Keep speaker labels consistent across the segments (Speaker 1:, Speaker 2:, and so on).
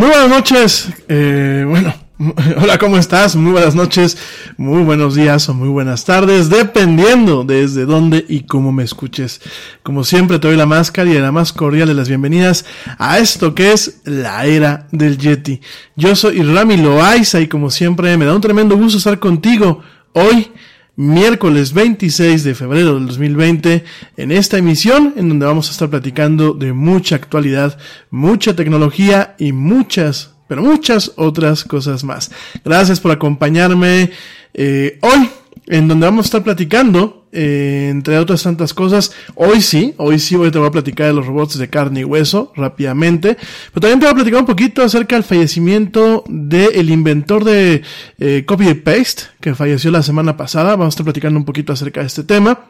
Speaker 1: Muy buenas noches. Eh, bueno, hola, ¿cómo estás? Muy buenas noches, muy buenos días o muy buenas tardes, dependiendo desde dónde y cómo me escuches. Como siempre, te doy la máscara y la más cordial de las bienvenidas a esto que es la era del Yeti. Yo soy Rami Loaiza y como siempre me da un tremendo gusto estar contigo hoy miércoles 26 de febrero del 2020 en esta emisión en donde vamos a estar platicando de mucha actualidad, mucha tecnología y muchas, pero muchas otras cosas más. Gracias por acompañarme eh, hoy en donde vamos a estar platicando, eh, entre otras tantas cosas. Hoy sí, hoy sí voy, te voy a platicar de los robots de carne y hueso rápidamente, pero también te voy a platicar un poquito acerca del fallecimiento del inventor de eh, copy y paste, que falleció la semana pasada. Vamos a estar platicando un poquito acerca de este tema.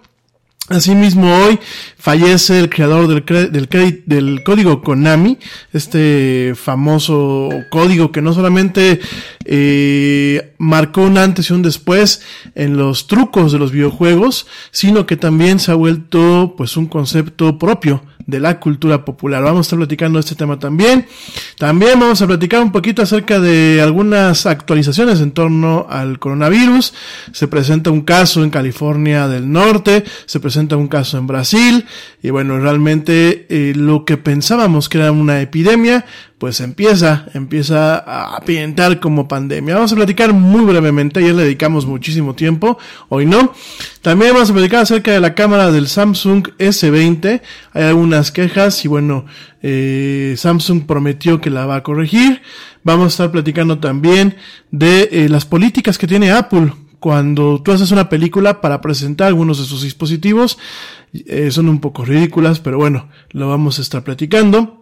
Speaker 1: Asimismo, hoy fallece el creador del, del, del, código Konami, este famoso código que no solamente eh, marcó un antes y un después en los trucos de los videojuegos, sino que también se ha vuelto pues un concepto propio de la cultura popular. Vamos a estar platicando este tema también. También vamos a platicar un poquito acerca de algunas actualizaciones en torno al coronavirus. Se presenta un caso en California del Norte, se presenta un caso en Brasil y bueno, realmente eh, lo que pensábamos que era una epidemia, pues empieza, empieza a pintar como pandemia. Vamos a platicar muy brevemente, ayer le dedicamos muchísimo tiempo, hoy no. También vamos a platicar acerca de la cámara del Samsung S20. Hay algunas quejas y bueno, eh, Samsung prometió que la va a corregir. Vamos a estar platicando también de eh, las políticas que tiene Apple cuando tú haces una película para presentar algunos de sus dispositivos. Eh, son un poco ridículas, pero bueno, lo vamos a estar platicando.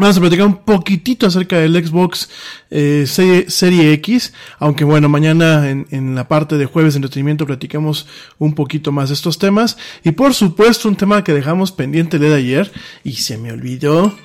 Speaker 1: Vamos a platicar un poquitito acerca del Xbox eh, serie, X, aunque bueno, mañana en, en, la parte de jueves de entretenimiento platicamos un poquito más de estos temas. Y por supuesto un tema que dejamos pendiente de ayer y se me olvidó,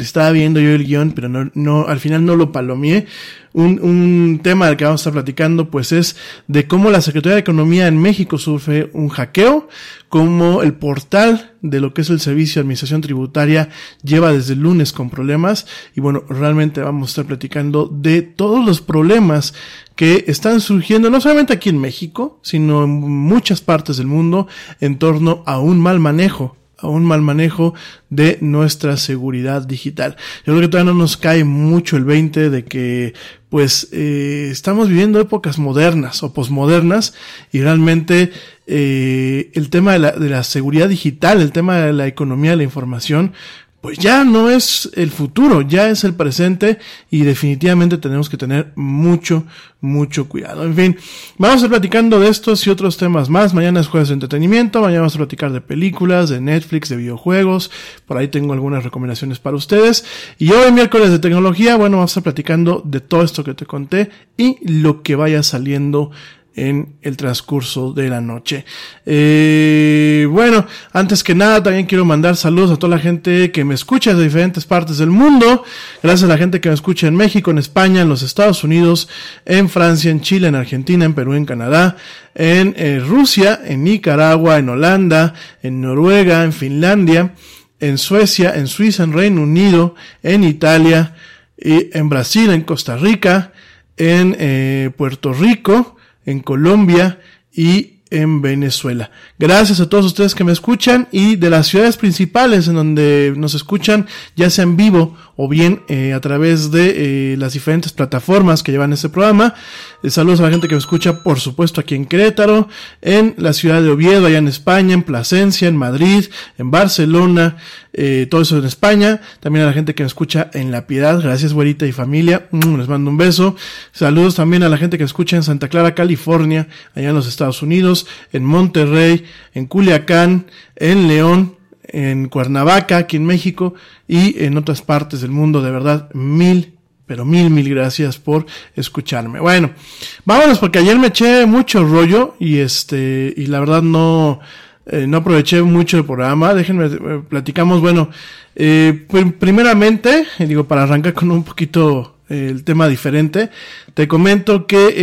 Speaker 1: estaba viendo yo el guion, pero no, no, al final no lo palomeé. Un, un tema del que vamos a estar platicando pues es de cómo la Secretaría de Economía en México sufre un hackeo, cómo el portal de lo que es el Servicio de Administración Tributaria lleva desde el lunes con problemas. Y bueno, realmente vamos a estar platicando de todos los problemas que están surgiendo no solamente aquí en México, sino en muchas partes del mundo en torno a un mal manejo a un mal manejo de nuestra seguridad digital. Yo creo que todavía no nos cae mucho el 20 de que pues eh, estamos viviendo épocas modernas o posmodernas y realmente eh, el tema de la, de la seguridad digital, el tema de la economía de la información, pues ya no es el futuro, ya es el presente y definitivamente tenemos que tener mucho, mucho cuidado. En fin, vamos a estar platicando de estos y otros temas más. Mañana es jueves de entretenimiento, mañana vamos a platicar de películas, de Netflix, de videojuegos. Por ahí tengo algunas recomendaciones para ustedes. Y hoy miércoles de tecnología, bueno, vamos a estar platicando de todo esto que te conté y lo que vaya saliendo en el transcurso de la noche. Eh, bueno, antes que nada también quiero mandar saludos a toda la gente que me escucha de diferentes partes del mundo. Gracias a la gente que me escucha en México, en España, en los Estados Unidos, en Francia, en Chile, en Argentina, en Perú, en Canadá, en eh, Rusia, en Nicaragua, en Holanda, en Noruega, en Finlandia, en Suecia, en Suiza, en Reino Unido, en Italia, y en Brasil, en Costa Rica, en eh, Puerto Rico, en Colombia y en Venezuela. Gracias a todos ustedes que me escuchan y de las ciudades principales en donde nos escuchan, ya sea en vivo o bien eh, a través de eh, las diferentes plataformas que llevan este programa. Eh, saludos a la gente que me escucha, por supuesto, aquí en Querétaro, en la ciudad de Oviedo, allá en España, en Plasencia, en Madrid, en Barcelona, todo eso en España. También a la gente que me escucha en La Piedad, gracias, güerita y familia. Mm, les mando un beso. Saludos también a la gente que escucha en Santa Clara, California, allá en los Estados Unidos, en Monterrey, en Culiacán, en León, en Cuernavaca, aquí en México y en otras partes del mundo. De verdad, mil, pero mil, mil gracias por escucharme. Bueno, vámonos porque ayer me eché mucho rollo y este, y la verdad no, eh, no aproveché mucho el programa. Déjenme, eh, platicamos, bueno, eh, primeramente, digo, para arrancar con un poquito el tema diferente, te comento que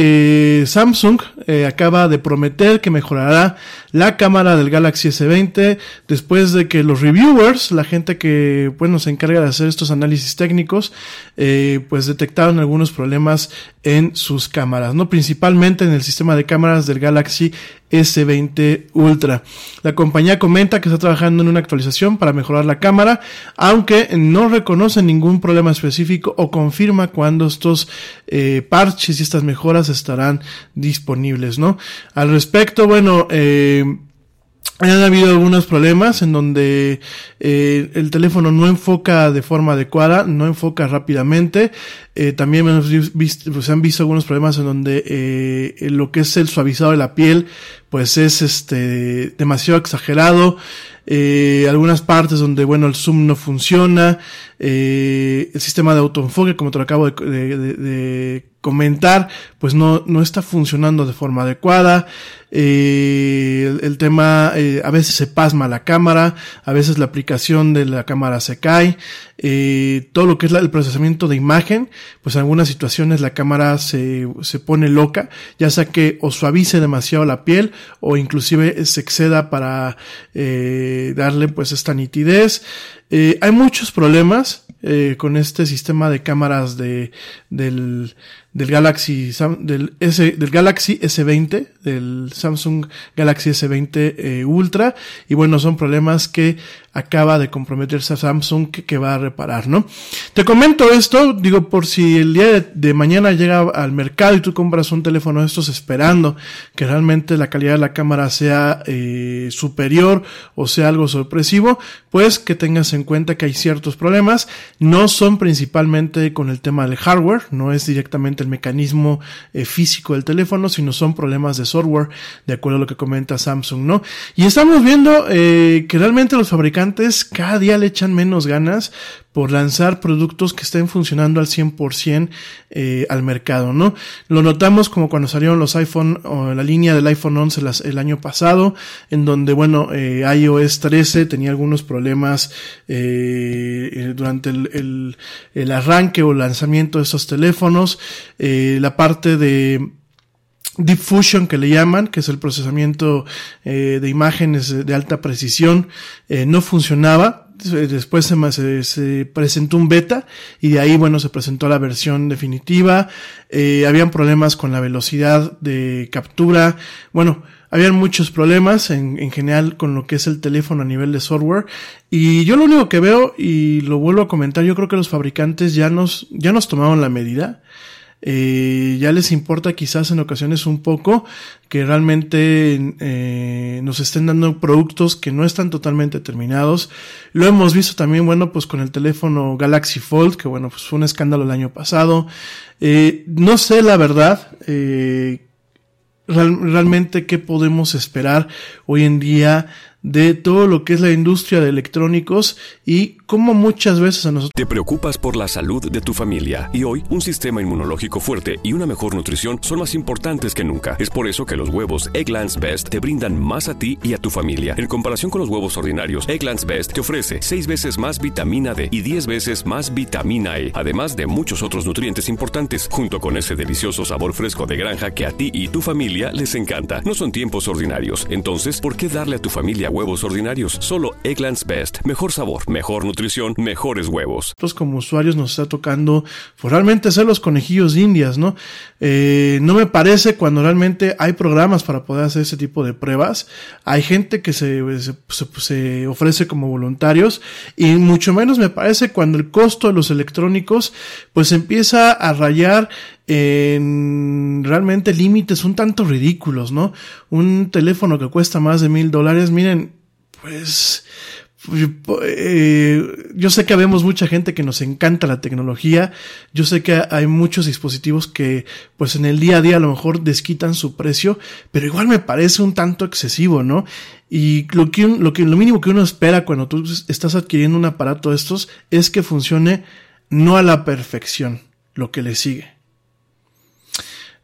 Speaker 1: eh, Samsung eh, acaba de prometer que mejorará la cámara del Galaxy S20 después de que los reviewers, la gente que bueno se encarga de hacer estos análisis técnicos, eh, pues detectaron algunos problemas en sus cámaras, no principalmente en el sistema de cámaras del Galaxy S20 Ultra. La compañía comenta que está trabajando en una actualización para mejorar la cámara, aunque no reconoce ningún problema específico o confirma cuando estos eh, y estas mejoras estarán disponibles, ¿no? Al respecto, bueno, eh, han habido algunos problemas en donde eh, el teléfono no enfoca de forma adecuada, no enfoca rápidamente. Eh, también visto, pues, se han visto algunos problemas en donde eh, lo que es el suavizado de la piel, pues es este demasiado exagerado. Eh, algunas partes donde, bueno, el zoom no funciona, eh, el sistema de autoenfoque, como te lo acabo de, de, de comentar, pues no, no está funcionando de forma adecuada. Eh, el, tema, eh, a veces se pasma la cámara, a veces la aplicación de la cámara se cae. Eh, todo lo que es el procesamiento de imagen, pues en algunas situaciones la cámara se, se pone loca, ya sea que o suavice demasiado la piel o inclusive se exceda para eh, darle pues esta nitidez. Eh, hay muchos problemas eh, con este sistema de cámaras de, del, del Galaxy, S, del Galaxy S20, del Samsung Galaxy S20 eh, Ultra. Y bueno, son problemas que acaba de comprometerse a Samsung que, va a reparar, ¿no? Te comento esto, digo, por si el día de, de, mañana llega al mercado y tú compras un teléfono de estos esperando que realmente la calidad de la cámara sea eh, superior o sea algo sorpresivo, pues que tengas en cuenta que hay ciertos problemas. No son principalmente con el tema del hardware, no es directamente el mecanismo eh, físico del teléfono, sino son problemas de software, de acuerdo a lo que comenta Samsung, ¿no? Y estamos viendo eh, que realmente los fabricantes cada día le echan menos ganas por lanzar productos que estén funcionando al 100% eh, al mercado, ¿no? Lo notamos como cuando salieron los iPhone o la línea del iPhone 11 las, el año pasado, en donde, bueno, eh, iOS 13 tenía algunos problemas eh, durante el, el, el, arranque o lanzamiento de esos teléfonos, eh, la parte de Deep Fusion que le llaman, que es el procesamiento eh, de imágenes de alta precisión, eh, no funcionaba. Después se, se, se, presentó un beta y de ahí, bueno, se presentó la versión definitiva. Eh, habían problemas con la velocidad de captura. Bueno, habían muchos problemas en, en, general con lo que es el teléfono a nivel de software. Y yo lo único que veo, y lo vuelvo a comentar, yo creo que los fabricantes ya nos, ya nos tomaron la medida eh, ya les importa quizás en ocasiones un poco que realmente eh, nos estén dando productos que no están totalmente terminados. Lo hemos visto también, bueno, pues con el teléfono Galaxy Fold, que bueno, pues fue un escándalo el año pasado. Eh, no sé la verdad, eh, real, realmente qué podemos esperar hoy en día de todo lo que es la industria de electrónicos y cómo muchas veces a nosotros...
Speaker 2: Te preocupas por la salud de tu familia y hoy un sistema inmunológico fuerte y una mejor nutrición son más importantes que nunca. Es por eso que los huevos Egglands Best te brindan más a ti y a tu familia. En comparación con los huevos ordinarios, Egglands Best te ofrece 6 veces más vitamina D y 10 veces más vitamina E, además de muchos otros nutrientes importantes, junto con ese delicioso sabor fresco de granja que a ti y tu familia les encanta. No son tiempos ordinarios, entonces, ¿por qué darle a tu familia huevos ordinarios. Solo Eggland's Best. Mejor sabor, mejor nutrición, mejores huevos.
Speaker 1: Nosotros como usuarios nos está tocando pues, realmente ser los conejillos indias, ¿no? Eh, no me parece cuando realmente hay programas para poder hacer ese tipo de pruebas. Hay gente que se, se, se ofrece como voluntarios y mucho menos me parece cuando el costo de los electrónicos pues empieza a rayar en realmente límites un tanto ridículos, ¿no? Un teléfono que cuesta más de mil dólares, miren, pues, eh, yo sé que vemos mucha gente que nos encanta la tecnología, yo sé que hay muchos dispositivos que pues en el día a día a lo mejor desquitan su precio, pero igual me parece un tanto excesivo, ¿no? Y lo que, lo que, lo mínimo que uno espera cuando tú estás adquiriendo un aparato de estos es que funcione no a la perfección, lo que le sigue.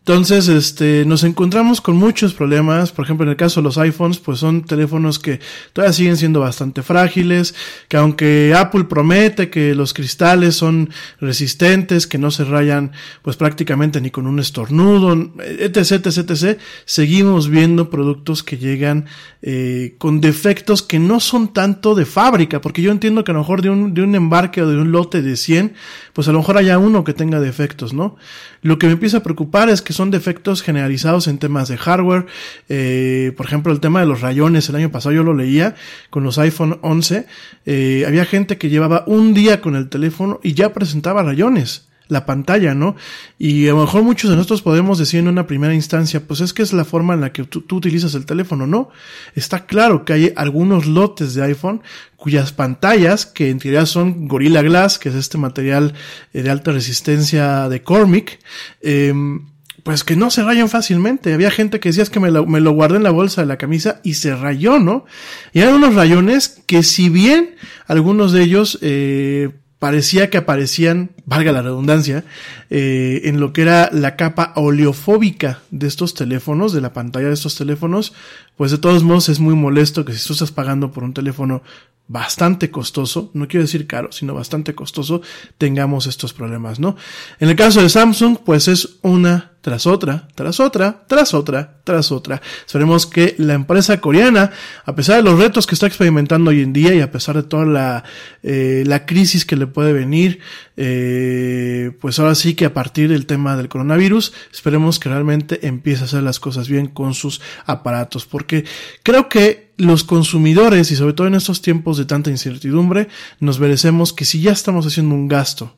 Speaker 1: Entonces, este, nos encontramos con muchos problemas. Por ejemplo, en el caso de los iPhones, pues son teléfonos que todavía siguen siendo bastante frágiles, que aunque Apple promete que los cristales son resistentes, que no se rayan, pues prácticamente ni con un estornudo, etc, etc, etc, seguimos viendo productos que llegan eh, con defectos que no son tanto de fábrica, porque yo entiendo que a lo mejor de un, de un embarque o de un lote de 100, pues a lo mejor haya uno que tenga defectos, ¿no? Lo que me empieza a preocupar es que son defectos generalizados en temas de hardware. Eh, por ejemplo, el tema de los rayones. El año pasado yo lo leía con los iPhone 11. Eh, había gente que llevaba un día con el teléfono y ya presentaba rayones la pantalla, ¿no? Y a lo mejor muchos de nosotros podemos decir en una primera instancia, pues es que es la forma en la que tú, utilizas el teléfono, ¿no? Está claro que hay algunos lotes de iPhone cuyas pantallas, que en teoría son Gorilla Glass, que es este material eh, de alta resistencia de Cormic, em, pues que no se rayan fácilmente. Había gente que decía es que me lo, me lo guardé en la bolsa de la camisa y se rayó, ¿no? Y eran unos rayones que si bien algunos de ellos eh, parecía que aparecían, valga la redundancia, eh, en lo que era la capa oleofóbica de estos teléfonos, de la pantalla de estos teléfonos, pues de todos modos es muy molesto que si tú estás pagando por un teléfono bastante costoso, no quiero decir caro, sino bastante costoso, tengamos estos problemas, ¿no? En el caso de Samsung, pues es una tras otra, tras otra, tras otra, tras otra. Esperemos que la empresa coreana, a pesar de los retos que está experimentando hoy en día y a pesar de toda la, eh, la crisis que le puede venir, eh, pues ahora sí que a partir del tema del coronavirus, esperemos que realmente empiece a hacer las cosas bien con sus aparatos, porque creo que los consumidores y sobre todo en estos tiempos de tanta incertidumbre, nos merecemos que si ya estamos haciendo un gasto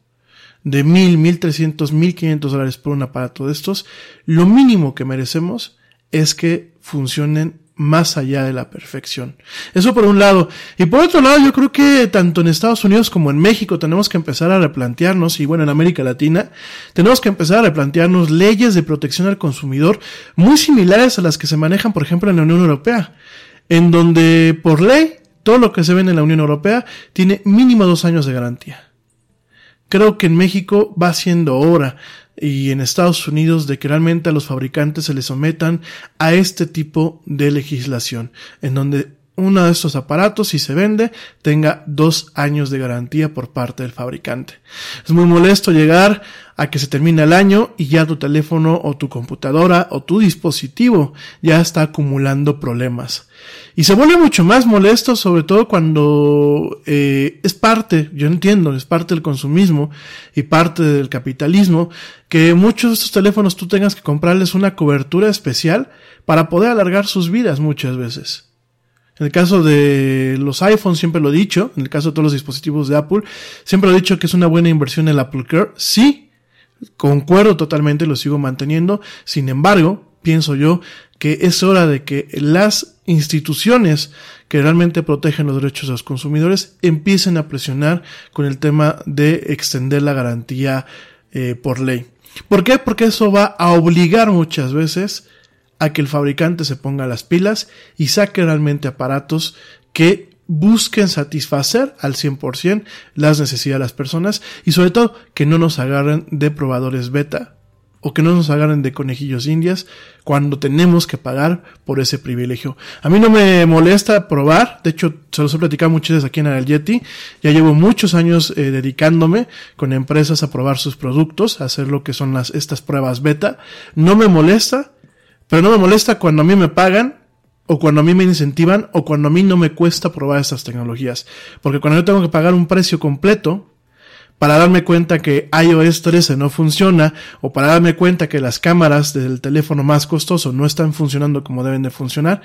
Speaker 1: de mil, mil trescientos, mil quinientos dólares por un aparato de estos, lo mínimo que merecemos es que funcionen más allá de la perfección. Eso por un lado. Y por otro lado, yo creo que tanto en Estados Unidos como en México tenemos que empezar a replantearnos, y bueno, en América Latina, tenemos que empezar a replantearnos leyes de protección al consumidor muy similares a las que se manejan, por ejemplo, en la Unión Europea, en donde por ley todo lo que se vende en la Unión Europea tiene mínimo dos años de garantía. Creo que en México va siendo hora y en Estados Unidos de que realmente a los fabricantes se les sometan a este tipo de legislación, en donde uno de estos aparatos, si se vende, tenga dos años de garantía por parte del fabricante. Es muy molesto llegar a que se termine el año y ya tu teléfono o tu computadora o tu dispositivo ya está acumulando problemas. Y se vuelve mucho más molesto, sobre todo cuando eh, es parte, yo entiendo, es parte del consumismo y parte del capitalismo, que muchos de estos teléfonos tú tengas que comprarles una cobertura especial para poder alargar sus vidas muchas veces. En el caso de los iPhones, siempre lo he dicho, en el caso de todos los dispositivos de Apple, siempre lo he dicho que es una buena inversión el Apple Care. Sí, concuerdo totalmente, lo sigo manteniendo. Sin embargo, pienso yo que es hora de que las instituciones que realmente protegen los derechos de los consumidores empiecen a presionar con el tema de extender la garantía eh, por ley. ¿Por qué? Porque eso va a obligar muchas veces a que el fabricante se ponga las pilas y saque realmente aparatos que busquen satisfacer al 100% las necesidades de las personas y sobre todo que no nos agarren de probadores beta o que no nos agarren de conejillos indias cuando tenemos que pagar por ese privilegio. A mí no me molesta probar, de hecho se los he platicado muchas veces aquí en el Yeti, ya llevo muchos años eh, dedicándome con empresas a probar sus productos, a hacer lo que son las, estas pruebas beta, no me molesta, pero no me molesta cuando a mí me pagan o cuando a mí me incentivan o cuando a mí no me cuesta probar estas tecnologías. Porque cuando yo tengo que pagar un precio completo para darme cuenta que iOS 13 no funciona o para darme cuenta que las cámaras del teléfono más costoso no están funcionando como deben de funcionar,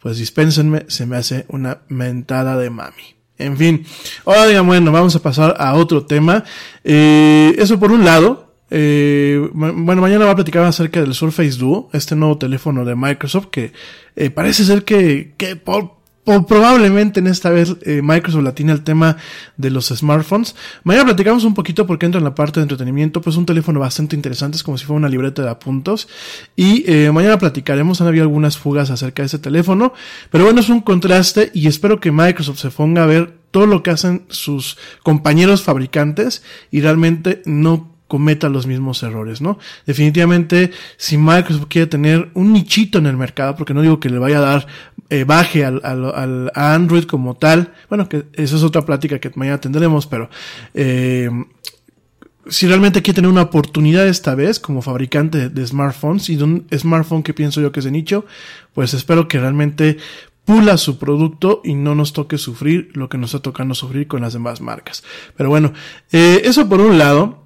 Speaker 1: pues dispénsenme, se me hace una mentada de mami. En fin, ahora digan, bueno, vamos a pasar a otro tema. Eh, eso por un lado, eh, bueno, mañana va a platicar acerca del Surface Duo, este nuevo teléfono de Microsoft que eh, parece ser que, que por, probablemente en esta vez eh, Microsoft la tiene el tema de los smartphones. Mañana platicamos un poquito porque entra en la parte de entretenimiento, pues un teléfono bastante interesante, es como si fuera una libreta de apuntos. Y eh, mañana platicaremos, han habido algunas fugas acerca de ese teléfono, pero bueno, es un contraste y espero que Microsoft se ponga a ver todo lo que hacen sus compañeros fabricantes y realmente no cometa los mismos errores, ¿no? Definitivamente, si Microsoft quiere tener un nichito en el mercado, porque no digo que le vaya a dar eh, baje al, al, a Android como tal, bueno, que eso es otra plática que mañana tendremos, pero eh, si realmente quiere tener una oportunidad esta vez como fabricante de, smartphones y de un smartphone que pienso yo que es de nicho, pues espero que realmente pula su producto y no nos toque sufrir lo que nos está tocando sufrir con las demás marcas. Pero bueno, eh, eso por un lado.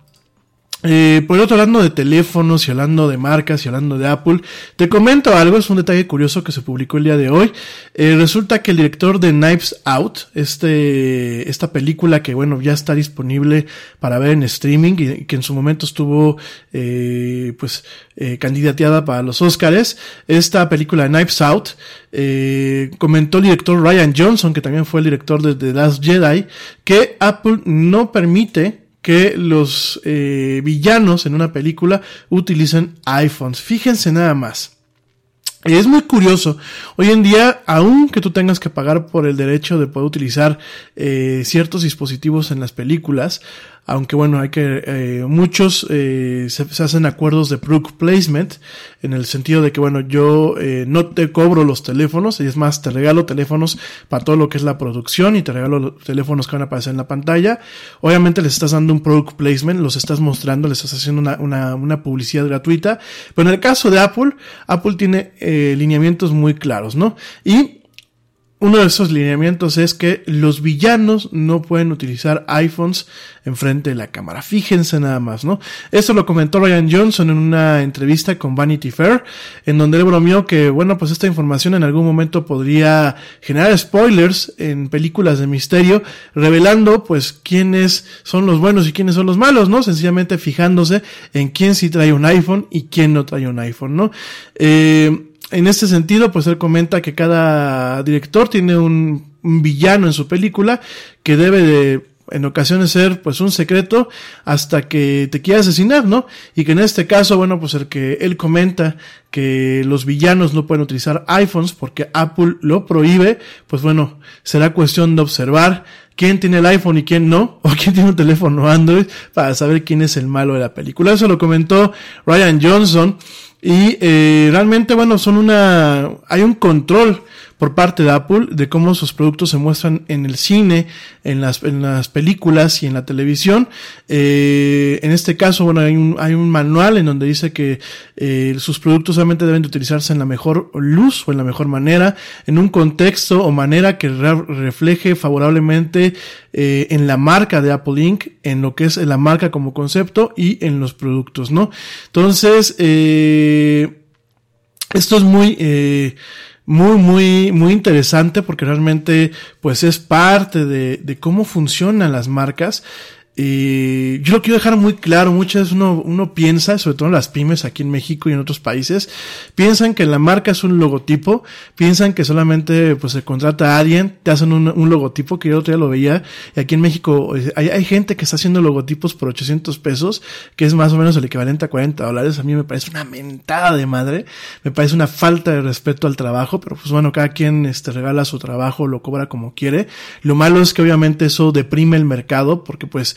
Speaker 1: Eh, por otro, hablando de teléfonos y hablando de marcas y hablando de Apple, te comento algo, es un detalle curioso que se publicó el día de hoy. Eh, resulta que el director de Knives Out, este, esta película que bueno, ya está disponible para ver en streaming y, que en su momento estuvo, eh, pues, eh, candidateada para los Oscars, esta película de Knives Out, eh, comentó el director Ryan Johnson, que también fue el director de The Last Jedi, que Apple no permite que los eh, villanos en una película utilicen iPhones. Fíjense nada más. Es muy curioso. Hoy en día, aun que tú tengas que pagar por el derecho de poder utilizar eh, ciertos dispositivos en las películas, aunque bueno, hay que, eh, muchos eh, se, hacen acuerdos de product placement, en el sentido de que bueno, yo eh, no te cobro los teléfonos, y es más, te regalo teléfonos para todo lo que es la producción y te regalo los teléfonos que van a aparecer en la pantalla. Obviamente les estás dando un product placement, los estás mostrando, les estás haciendo una, una, una publicidad gratuita, pero en el caso de Apple, Apple tiene lineamientos muy claros, ¿no? Y uno de esos lineamientos es que los villanos no pueden utilizar iPhones enfrente de la cámara. Fíjense nada más, ¿no? Eso lo comentó Ryan Johnson en una entrevista con Vanity Fair, en donde él bromeó que, bueno, pues esta información en algún momento podría generar spoilers en películas de misterio, revelando, pues, quiénes son los buenos y quiénes son los malos, ¿no? Sencillamente fijándose en quién sí trae un iPhone y quién no trae un iPhone, ¿no? Eh, en este sentido, pues él comenta que cada director tiene un, villano en su película que debe de en ocasiones ser pues un secreto hasta que te quiera asesinar, ¿no? Y que en este caso, bueno, pues el que él comenta que los villanos no pueden utilizar iPhones porque Apple lo prohíbe, pues bueno, será cuestión de observar quién tiene el iPhone y quién no, o quién tiene un teléfono Android para saber quién es el malo de la película. Eso lo comentó Ryan Johnson y eh, realmente, bueno, son una, hay un control por parte de Apple de cómo sus productos se muestran en el cine, en las, en las películas y en la televisión. Eh, en este caso, bueno, hay un, hay un manual en donde dice que eh, sus productos solamente deben de utilizarse en la mejor luz o en la mejor manera, en un contexto o manera que refleje favorablemente eh, en la marca de Apple Inc., en lo que es la marca como concepto y en los productos, ¿no? Entonces, eh, esto es muy, eh, muy, muy, muy interesante porque realmente pues es parte de, de cómo funcionan las marcas. Y yo lo quiero dejar muy claro, muchas veces uno, uno piensa, sobre todo en las pymes aquí en México y en otros países, piensan que la marca es un logotipo, piensan que solamente pues se contrata a alguien, te hacen un, un logotipo, que yo otro día lo veía, y aquí en México eh, hay, hay, gente que está haciendo logotipos por 800 pesos, que es más o menos el equivalente a 40 dólares, a mí me parece una mentada de madre, me parece una falta de respeto al trabajo, pero pues bueno, cada quien este, regala su trabajo, lo cobra como quiere, lo malo es que obviamente eso deprime el mercado, porque pues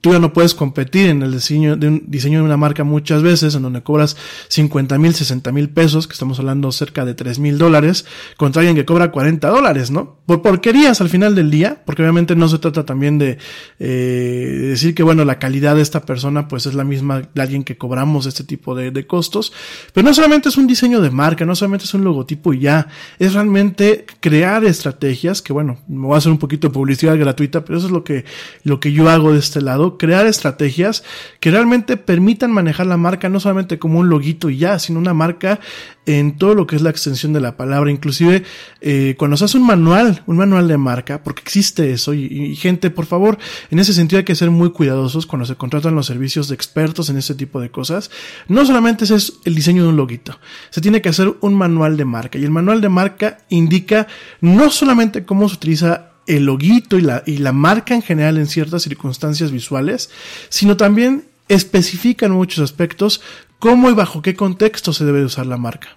Speaker 1: Tú ya no puedes competir en el diseño de un diseño de una marca muchas veces, en donde cobras 50 mil, 60 mil pesos, que estamos hablando cerca de 3 mil dólares, contra alguien que cobra 40 dólares, ¿no? Por porquerías al final del día, porque obviamente no se trata también de, eh, decir que, bueno, la calidad de esta persona pues es la misma de alguien que cobramos este tipo de, de costos, pero no solamente es un diseño de marca, no solamente es un logotipo y ya, es realmente crear estrategias, que bueno, me voy a hacer un poquito de publicidad gratuita, pero eso es lo que, lo que yo hago de este lado crear estrategias que realmente permitan manejar la marca no solamente como un loguito y ya, sino una marca en todo lo que es la extensión de la palabra. Inclusive eh, cuando se hace un manual, un manual de marca, porque existe eso y, gente, por favor, en ese sentido hay que ser muy cuidadosos cuando se contratan los servicios de expertos en ese tipo de cosas. No solamente ese es el diseño de un loguito, se tiene que hacer un manual de marca y el manual de marca indica no solamente cómo se utiliza el loguito y la, y la marca en general en ciertas circunstancias visuales, sino también especifica en muchos aspectos cómo y bajo qué contexto se debe usar la marca.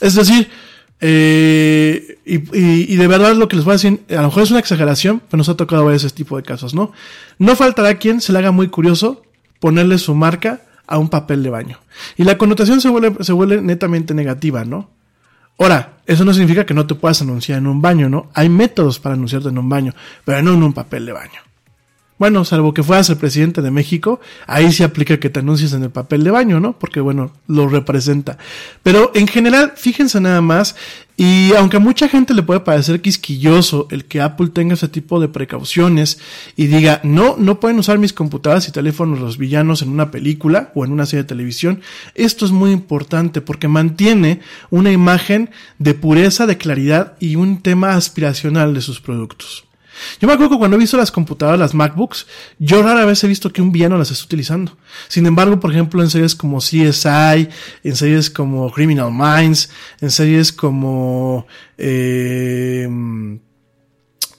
Speaker 1: Es decir, eh, y, de verdad lo que les voy a decir, a lo mejor es una exageración, pero nos ha tocado ver ese tipo de casos, ¿no? No faltará quien se le haga muy curioso ponerle su marca a un papel de baño. Y la connotación se vuelve, se vuelve netamente negativa, ¿no? Ahora, eso no significa que no te puedas anunciar en un baño, ¿no? Hay métodos para anunciarte en un baño, pero no en un papel de baño. Bueno, salvo que fueras el presidente de México, ahí se aplica que te anuncies en el papel de baño, ¿no? Porque bueno, lo representa. Pero en general, fíjense nada más, y aunque a mucha gente le puede parecer quisquilloso el que Apple tenga ese tipo de precauciones y diga, no, no pueden usar mis computadoras y teléfonos los villanos en una película o en una serie de televisión, esto es muy importante porque mantiene una imagen de pureza, de claridad y un tema aspiracional de sus productos. Yo me acuerdo que cuando he visto las computadoras, las MacBooks, yo rara vez he visto que un villano las esté utilizando. Sin embargo, por ejemplo, en series como CSI, en series como Criminal Minds, en series como eh,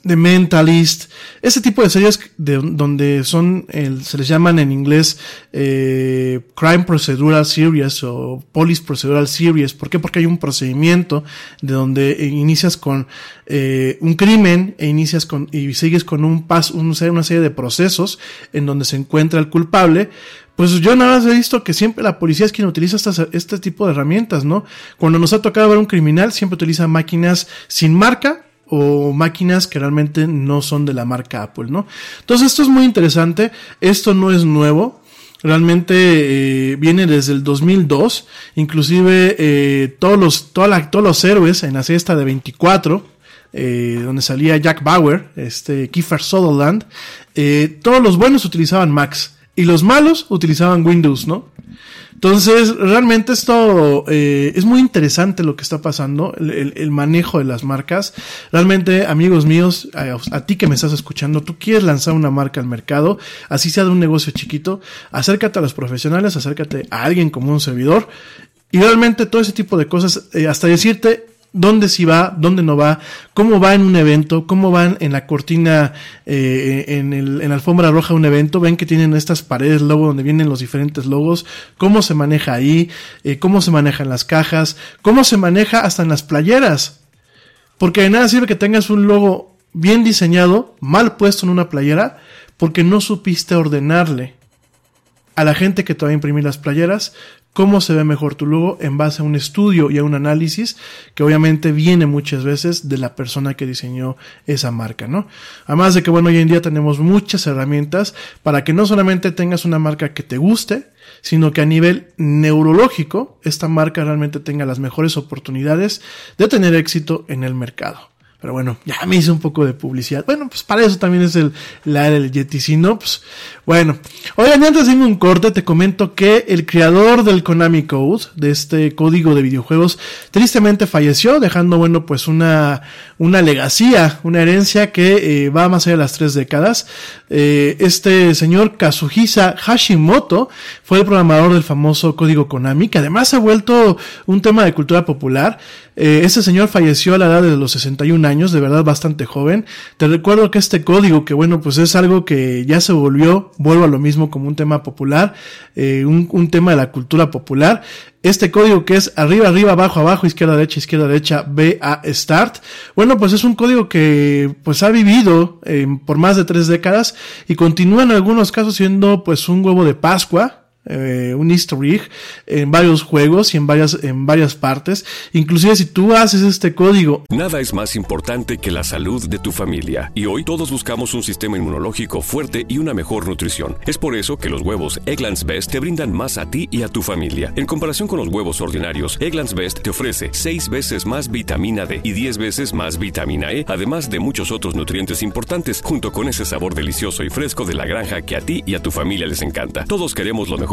Speaker 1: The Mentalist, ese tipo de series de, donde son, el, se les llaman en inglés eh, Crime Procedural Series o Police Procedural Series. ¿Por qué? Porque hay un procedimiento de donde inicias con eh, un crimen e inicias con y sigues con un paso, un, una serie de procesos en donde se encuentra el culpable. Pues yo nada más he visto que siempre la policía es quien utiliza estas, este tipo de herramientas, ¿no? Cuando nos ha tocado ver un criminal, siempre utiliza máquinas sin marca, o máquinas que realmente no son de la marca Apple, ¿no? Entonces esto es muy interesante, esto no es nuevo, realmente eh, viene desde el 2002, inclusive eh, todos los toda todos los héroes en la cesta de 24 eh, donde salía Jack Bauer, este Kiefer Sutherland, todos los buenos utilizaban Macs y los malos utilizaban Windows, ¿no? Entonces, realmente esto eh, es muy interesante lo que está pasando, el, el, manejo de las marcas. Realmente, amigos míos, a, a, ti que me estás escuchando, tú quieres lanzar una marca al mercado, así sea de un negocio chiquito, acércate a los profesionales, acércate a alguien como un servidor. Y realmente todo ese tipo de cosas, eh, hasta decirte, dónde sí va, dónde no va, cómo va en un evento, cómo van en la cortina, eh, en, el, en la alfombra roja un evento, ven que tienen estas paredes logo donde vienen los diferentes logos, cómo se maneja ahí, eh, cómo se maneja en las cajas, cómo se maneja hasta en las playeras. Porque de nada sirve que tengas un logo bien diseñado, mal puesto en una playera, porque no supiste ordenarle a la gente que te va a imprimir las playeras cómo se ve mejor tu logo en base a un estudio y a un análisis que obviamente viene muchas veces de la persona que diseñó esa marca, ¿no? Además de que, bueno, hoy en día tenemos muchas herramientas para que no solamente tengas una marca que te guste, sino que a nivel neurológico esta marca realmente tenga las mejores oportunidades de tener éxito en el mercado. Pero bueno, ya me hice un poco de publicidad. Bueno, pues para eso también es el, la del Yeti. Si pues bueno. Oigan, antes de irme un corte, te comento que el creador del Konami Code, de este código de videojuegos, tristemente falleció, dejando, bueno, pues una, una legacía, una herencia que eh, va más allá de las tres décadas. Eh, este señor Kazuhisa Hashimoto fue el programador del famoso código Konami, que además ha vuelto un tema de cultura popular. Eh, este señor falleció a la edad de los 61 años de verdad bastante joven. Te recuerdo que este código, que bueno, pues es algo que ya se volvió, vuelvo a lo mismo como un tema popular, eh, un, un tema de la cultura popular. Este código que es arriba, arriba, abajo, abajo, izquierda, derecha, izquierda, derecha, B, A, start. Bueno, pues es un código que pues ha vivido eh, por más de tres décadas y continúa en algunos casos siendo pues un huevo de Pascua, eh, un easter egg en varios juegos y en varias, en varias partes. Inclusive si tú haces este código.
Speaker 2: Nada es más importante que la salud de tu familia. Y hoy todos buscamos un sistema inmunológico fuerte y una mejor nutrición. Es por eso que los huevos Egglands Best te brindan más a ti y a tu familia. En comparación con los huevos ordinarios, Egglands Best te ofrece 6 veces más vitamina D y 10 veces más vitamina E, además de muchos otros nutrientes importantes, junto con ese sabor delicioso y fresco de la granja que a ti y a tu familia les encanta. Todos queremos lo mejor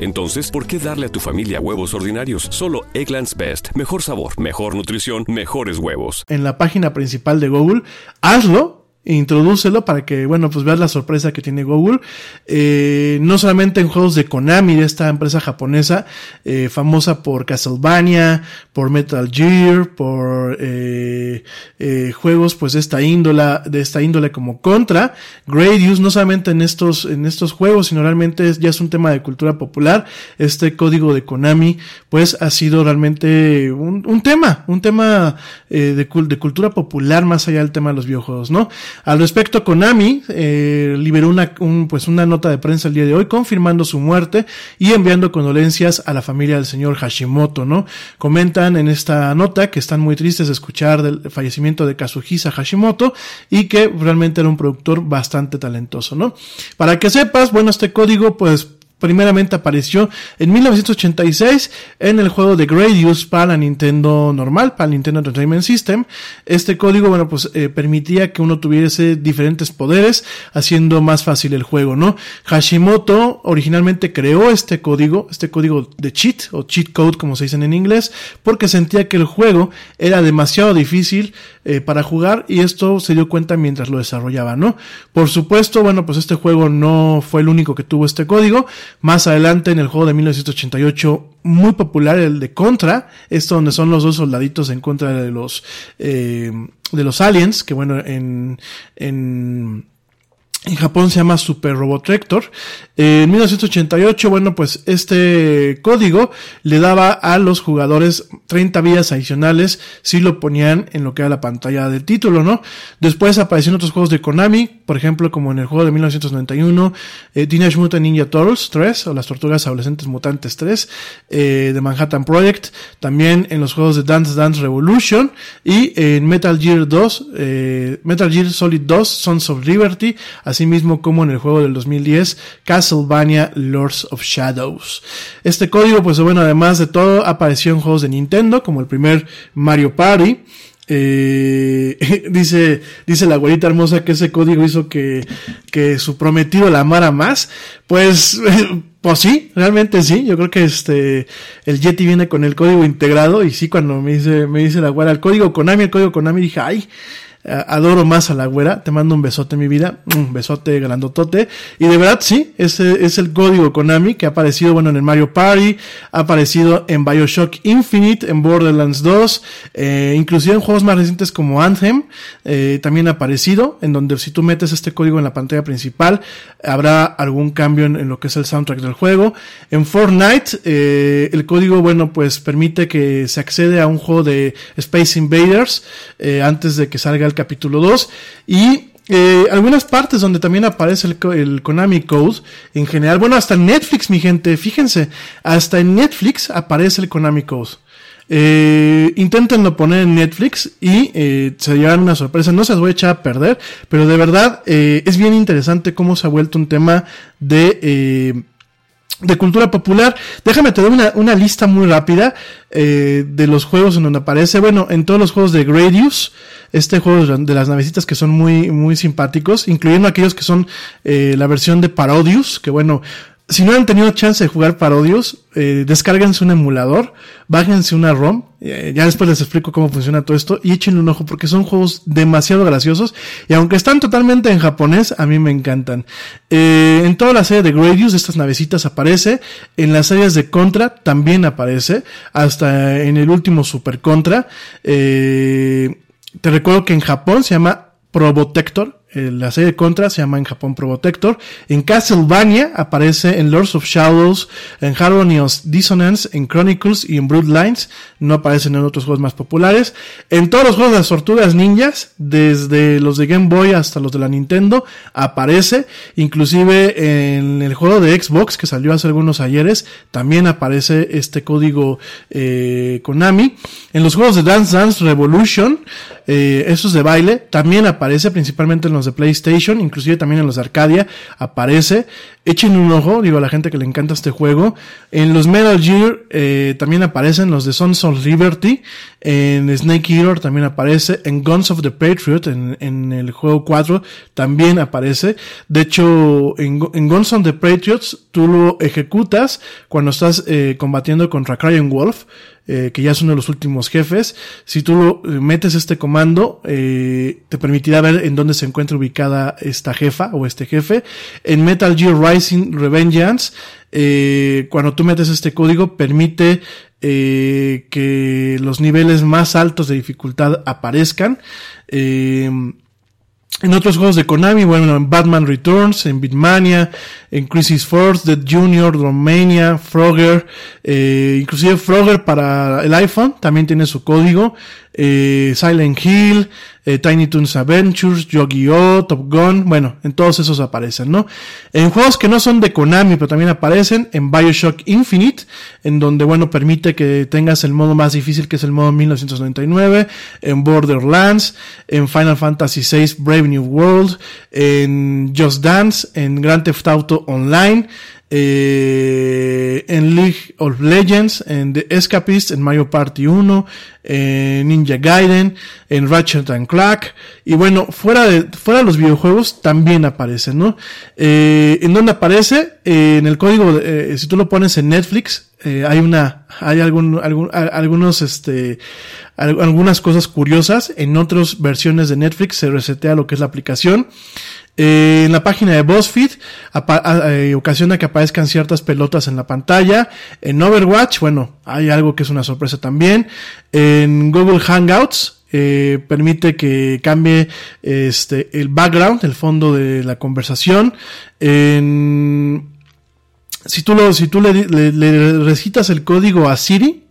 Speaker 2: entonces, ¿por qué darle a tu familia huevos ordinarios? Solo Egglands Best. Mejor sabor, mejor nutrición, mejores huevos.
Speaker 1: En la página principal de Google, hazlo introdúcelo para que, bueno, pues veas la sorpresa que tiene Google. Eh, no solamente en juegos de Konami, de esta empresa japonesa, eh, famosa por Castlevania, por Metal Gear, por eh, eh, juegos pues de esta índole, de esta índole como Contra, Gradius, no solamente en estos, en estos juegos, sino realmente es, ya es un tema de cultura popular. Este código de Konami, pues ha sido realmente un, un tema, un tema eh, de, de cultura popular más allá del tema de los videojuegos, ¿no? Al respecto, Konami eh, liberó una, un, pues una nota de prensa el día de hoy confirmando su muerte y enviando condolencias a la familia del señor Hashimoto, ¿no? En esta nota que están muy tristes de escuchar del fallecimiento de Kazuhisa Hashimoto y que realmente era un productor bastante talentoso, ¿no? Para que sepas, bueno, este código pues primeramente apareció en 1986 en el juego de Gradius para la Nintendo normal, para el Nintendo Entertainment System. Este código, bueno, pues eh, permitía que uno tuviese diferentes poderes, haciendo más fácil el juego, ¿no? Hashimoto originalmente creó este código, este código de cheat o cheat code, como se dicen en inglés, porque sentía que el juego era demasiado difícil eh, para jugar y esto se dio cuenta mientras lo desarrollaba, ¿no? Por supuesto, bueno, pues este juego no fue el único que tuvo este código. Más adelante en el juego de 1988, muy popular, el de Contra, esto donde son los dos soldaditos en contra de los, eh, de los aliens, que bueno, en, en, en Japón se llama Super Robot Rector. en 1988, bueno, pues este código le daba a los jugadores 30 vías adicionales si lo ponían en lo que era la pantalla del título, ¿no? Después aparecieron otros juegos de Konami, por ejemplo, como en el juego de 1991, eh, Mutant Ninja Turtles 3, o las Tortugas Adolescentes Mutantes 3, eh, de Manhattan Project, también en los juegos de Dance Dance Revolution, y en Metal Gear 2, eh, Metal Gear Solid 2, Sons of Liberty, asimismo como en el juego del 2010, Castlevania Lords of Shadows. Este código, pues bueno, además de todo, apareció en juegos de Nintendo, como el primer Mario Party, eh, dice, dice la güerita hermosa que ese código hizo que, que su prometido la amara más. Pues, pues sí, realmente sí. Yo creo que este, el Yeti viene con el código integrado y sí, cuando me dice, me dice la güera, el código Konami, el código Konami, dije, ay, adoro más a la güera, te mando un besote mi vida, un besote grandotote, y de verdad sí, ese es el código Konami que ha aparecido, bueno, en el Mario Party, ha aparecido en Bioshock Infinite, en Borderlands 2, eh, inclusive en juegos más recientes como Anthem, eh, también ha aparecido, en donde si tú metes este código en la pantalla principal, habrá algún cambio en, lo que es el soundtrack del juego. En Fortnite, eh, el código, bueno, pues permite que se accede a un juego de Space Invaders, eh, antes de que salga el capítulo 2 y eh, algunas partes donde también aparece el, Konami Code en general. Bueno, hasta en Netflix, mi gente, fíjense, hasta en Netflix aparece el Konami Code. Eh, inténtenlo poner en Netflix y eh, se llevan una sorpresa. No se las voy a echar a perder, pero de verdad eh, es bien interesante cómo se ha vuelto un tema de de cultura popular. Déjame te doy una, una lista muy rápida eh, de los juegos en donde aparece. Bueno, en todos los juegos de Gradius, este juego de las navecitas que son muy, muy simpáticos, incluyendo aquellos que son eh, la versión de Parodius, que bueno, si no han tenido chance de jugar Parodius, eh, descárguense un emulador, bájense una ROM, eh, ya después les explico cómo funciona todo esto y échenle un ojo porque son juegos demasiado graciosos y aunque están totalmente en japonés, a mí me encantan. Eh, en toda la serie de Gradius, estas navecitas aparece, en las series de Contra también aparece, hasta en el último Super Contra. Eh, te recuerdo que en Japón se llama Probotector, la serie Contra se llama en Japón Probotector. En Castlevania aparece en Lords of Shadows, en Harmony of Dissonance, en Chronicles y en Bloodlines. No aparecen en otros juegos más populares. En todos los juegos de las tortugas ninjas, desde los de Game Boy hasta los de la Nintendo, aparece. Inclusive en el juego de Xbox que salió hace algunos ayeres, también aparece este código eh, Konami. En los juegos de Dance Dance Revolution, eh, esos de baile, también aparece principalmente en los de PlayStation, inclusive también en los de Arcadia, aparece. Echen un ojo, digo a la gente que le encanta este juego. En los Metal Gear eh, también aparecen los de Sons of Liberty. En Snake Eater también aparece. En Guns of the Patriot, en, el juego 4, también aparece. De hecho, en, en, Guns of the Patriots, tú lo ejecutas cuando estás eh, combatiendo contra Crying Wolf. Eh, que ya es uno de los últimos jefes. Si tú lo, eh, metes este comando, eh, te permitirá ver en dónde se encuentra ubicada esta jefa o este jefe. En Metal Gear Rising Revengeance, cuando tú metes este código, permite que los niveles más altos de dificultad aparezcan. En otros juegos de Konami, bueno, en Batman Returns, en Bitmania, en Crisis Force, Dead Junior, Romania, Frogger, eh, inclusive Frogger para el iPhone también tiene su código, eh, Silent Hill, eh, Tiny Toons Adventures, Yu-Gi-Oh, Top Gun, bueno, en todos esos aparecen, ¿no? En juegos que no son de Konami, pero también aparecen en Bioshock Infinite, en donde, bueno, permite que tengas el modo más difícil, que es el modo 1999, en Borderlands, en Final Fantasy VI Brave New World, en Just Dance, en Grand Theft Auto Online, eh, en League of Legends, en The Escapist, en Mario Party 1, en Ninja Gaiden, en Ratchet and Clank, y bueno, fuera de, fuera de los videojuegos también aparece, ¿no? Eh, ¿En dónde aparece? Eh, en el código, eh, si tú lo pones en Netflix, hay una, hay algún, algún, algunos, este, algunas cosas curiosas. En otras versiones de Netflix se resetea lo que es la aplicación. Eh, en la página de BuzzFeed eh, ocasiona que aparezcan ciertas pelotas en la pantalla. En Overwatch, bueno, hay algo que es una sorpresa también. En Google Hangouts, eh, permite que cambie este el background, el fondo de la conversación. Si tú le, recitas el código a Siri,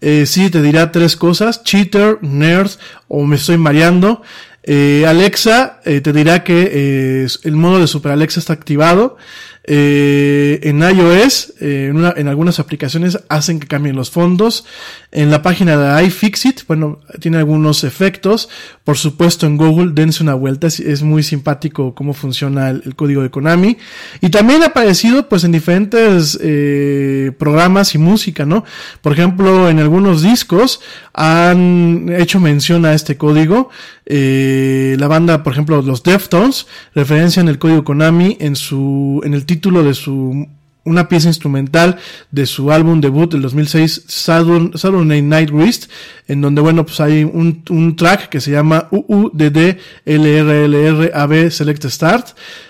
Speaker 1: eh, sí te dirá tres cosas, cheater, nerd o me estoy mareando. Eh, Alexa eh, te dirá que eh, el modo de Super Alexa está activado. Eh, en iOS, eh, en, una, en, algunas aplicaciones hacen que cambien los fondos. En la página de iFixit, bueno, tiene algunos efectos. Por supuesto, en Google, dense una vuelta. Es, muy simpático cómo funciona el, el, código de Konami. Y también ha aparecido, pues, en diferentes eh, programas y música, ¿no? Por ejemplo, en algunos discos han hecho mención a este código. Eh, la banda, por ejemplo, los Deftones, referencian el código Konami en su, en el título de su una pieza instrumental de su álbum debut del 2006 Saturn, Saturday Night Wrist en donde bueno pues hay un, un track que se llama UUDD LRLR Select Start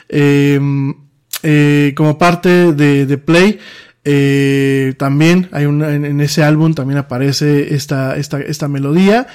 Speaker 1: eh, eh, como parte de, de Play eh, también hay una, en, en, ese álbum también aparece esta, esta, esta melodía.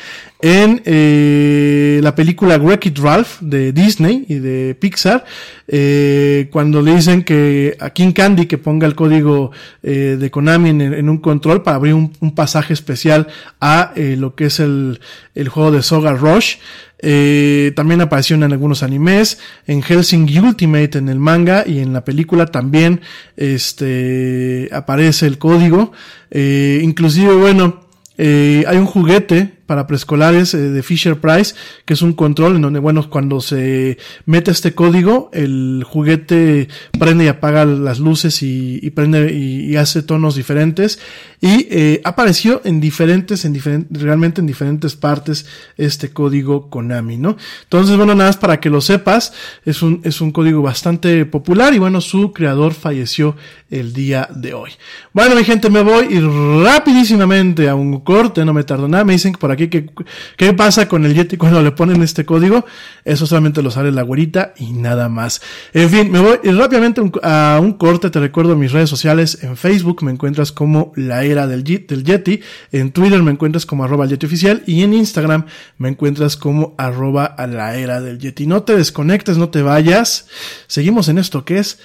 Speaker 1: En eh, la película Wreck-It Ralph de Disney y de Pixar, eh, cuando le dicen que a King Candy que ponga el código eh, de Konami en, un control para abrir un, pasaje especial a eh, lo que es el, el juego de Soga Rush, eh, también apareció en algunos animes, en Helsing Ultimate en el manga y en la película también este aparece el código. Eh, inclusive, bueno, eh, hay un juguete para preescolares eh, de Fisher Price, que es un control en donde, bueno, cuando se mete este código, el juguete prende y apaga las luces y, y prende y, hace tonos diferentes. Y eh, apareció en diferentes, en diferentes, realmente en diferentes partes este código Konami, ¿no? Entonces, bueno, nada más para que lo sepas, es un, es un código bastante popular y bueno, su creador falleció el día de hoy. Bueno, mi gente, me voy y rapidísimamente a un corte, no me tardo nada. Me dicen por qué pasa con el Yeti cuando le ponen este código. Eso solamente lo sale la güerita y nada más. En fin, me voy rápidamente a un corte. Te recuerdo mis redes sociales. En Facebook me encuentras como la era del, Yeti. En Twitter me encuentras como arroba Yeti oficial. Y en Instagram me encuentras como arroba a la era del Yeti. No te desconectes, no te vayas. Seguimos en esto que es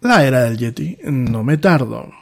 Speaker 1: la era del Yeti. No me tardo.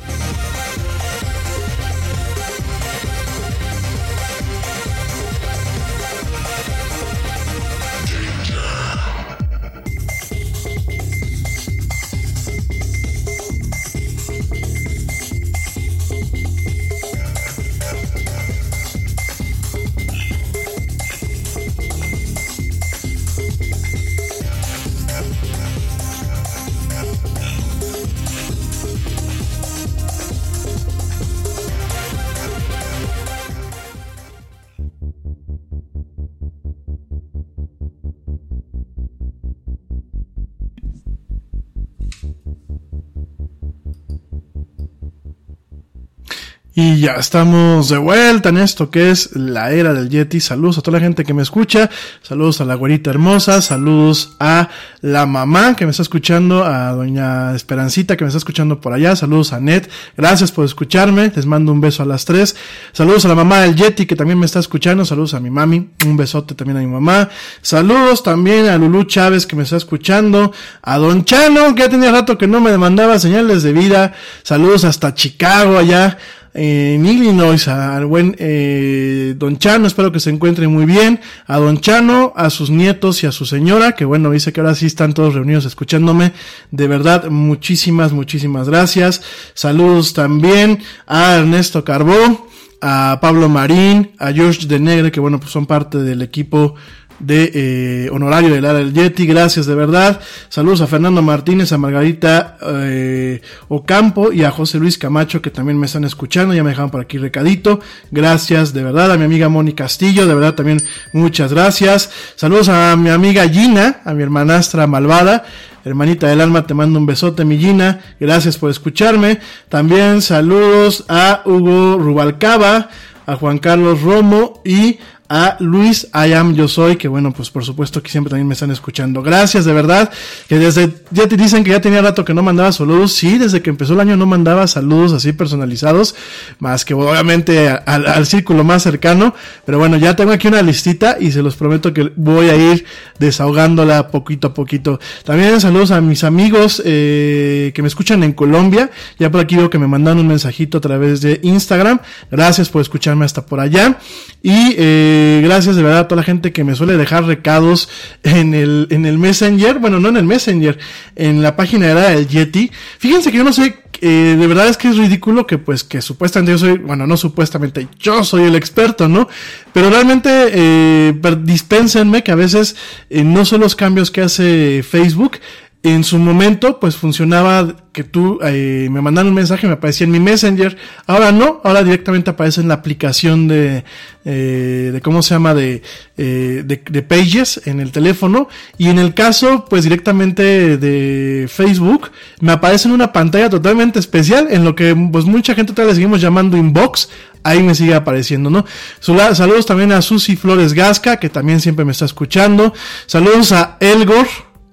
Speaker 1: Ya estamos de vuelta en esto que es la era del Yeti. Saludos a toda la gente que me escucha. Saludos a la güerita hermosa. Saludos a la mamá que me está escuchando. A doña Esperancita que me está escuchando por allá. Saludos a Net. Gracias por escucharme. Les mando un beso a las tres. Saludos a la mamá del Yeti que también me está escuchando. Saludos a mi mami. Un besote también a mi mamá. Saludos también a Lulu Chávez que me está escuchando. A Don Chano que ya tenía rato que no me demandaba señales de vida. Saludos hasta Chicago allá en Illinois, al buen eh, Don Chano, espero que se encuentre muy bien, a Don Chano, a sus nietos y a su señora, que bueno, dice que ahora sí están todos reunidos escuchándome, de verdad, muchísimas, muchísimas gracias, saludos también a Ernesto Carbó, a Pablo Marín, a George de Negre, que bueno, pues son parte del equipo de eh, honorario del área del Yeti, gracias de verdad. Saludos a Fernando Martínez, a Margarita eh, Ocampo y a José Luis Camacho que también me están escuchando, ya me dejaron por aquí recadito. Gracias de verdad a mi amiga Moni Castillo, de verdad también muchas gracias. Saludos a mi amiga Gina, a mi hermanastra malvada. Hermanita del alma, te mando un besote, mi Gina. Gracias por escucharme. También saludos a Hugo Rubalcaba, a Juan Carlos Romo y a Luis I am yo soy, que bueno, pues por supuesto que siempre también me están escuchando. Gracias, de verdad, que desde, ya te dicen que ya tenía rato que no mandaba saludos, sí, desde que empezó el año no mandaba saludos así personalizados, más que obviamente al, al círculo más cercano, pero bueno, ya tengo aquí una listita y se los prometo que voy a ir desahogándola poquito a poquito. También saludos a mis amigos eh, que me escuchan en Colombia, ya por aquí veo que me mandan un mensajito a través de Instagram, gracias por escucharme hasta por allá, y eh, gracias de verdad a toda la gente que me suele dejar recados en el, en el Messenger. Bueno, no en el Messenger, en la página era del Yeti. Fíjense que yo no sé, eh, de verdad es que es ridículo que pues que supuestamente yo soy, bueno, no supuestamente, yo soy el experto, ¿no? Pero realmente eh, dispénsenme que a veces eh, no son los cambios que hace Facebook, en su momento, pues funcionaba que tú eh, me mandaron un mensaje, me aparecía en mi Messenger. Ahora no, ahora directamente aparece en la aplicación de, eh, de ¿cómo se llama? De, eh, de, de, Pages en el teléfono. Y en el caso, pues directamente de Facebook, me aparece en una pantalla totalmente especial, en lo que pues mucha gente todavía le seguimos llamando inbox. Ahí me sigue apareciendo, ¿no? Saludos también a Susi Flores Gasca, que también siempre me está escuchando. Saludos a Elgor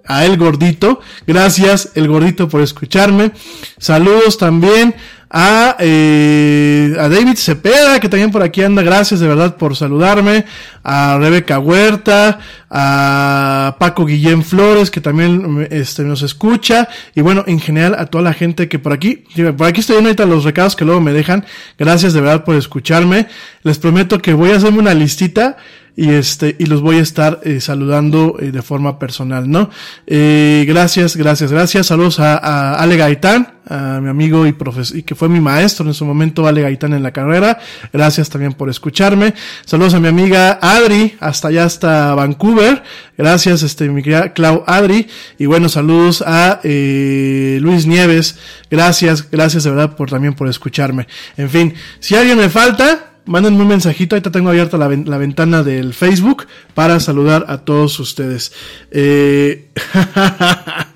Speaker 1: a El Gordito. Gracias, El Gordito, por escucharme. Saludos también a, eh, a David Cepeda, que también por aquí anda. Gracias de verdad por saludarme. A Rebeca Huerta, a Paco Guillén Flores, que también este, nos escucha. Y bueno, en general a toda la gente que por aquí, por aquí estoy ahorita los recados que luego me dejan. Gracias de verdad por escucharme. Les prometo que voy a hacerme una listita y este y los voy a estar eh, saludando eh, de forma personal, ¿no? Eh, gracias, gracias, gracias. Saludos a, a, Ale Gaitán, a mi amigo y profesor y que fue mi maestro en su momento, Ale Gaitán en la carrera. Gracias también por escucharme. Saludos a mi amiga Adri, hasta allá hasta Vancouver. Gracias, este mi querida Clau Adri y bueno, saludos a eh, Luis Nieves. Gracias, gracias de verdad por también por escucharme. En fin, si alguien me falta, mándenme un mensajito, ahorita tengo abierta la, la, ventana del Facebook para saludar a todos ustedes. Eh,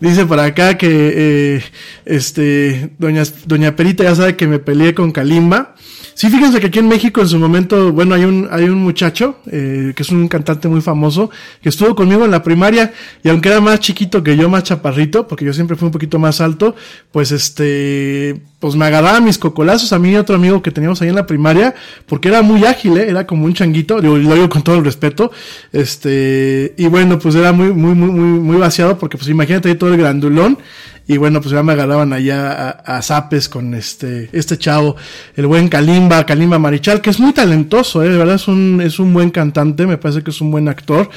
Speaker 1: dice por acá que eh, este doña, doña Perita ya sabe que me peleé con Kalimba. Sí, fíjense que aquí en México en su momento, bueno, hay un, hay un muchacho, eh, que es un cantante muy famoso, que estuvo conmigo en la primaria, y aunque era más chiquito que yo, más chaparrito, porque yo siempre fui un poquito más alto, pues este, pues me agarraba mis cocolazos a mí y otro amigo que teníamos ahí en la primaria, porque era muy ágil, ¿eh? era como un changuito, digo, lo digo con todo el respeto, este, y bueno, pues era muy, muy, muy, muy, muy vaciado, porque pues imagínate ahí todo el grandulón, y bueno, pues ya me agarraban allá a, zapes con este, este chavo, el buen Kalimba, Kalimba Marichal, que es muy talentoso, ¿eh? de verdad es un, es un buen cantante, me parece que es un buen actor,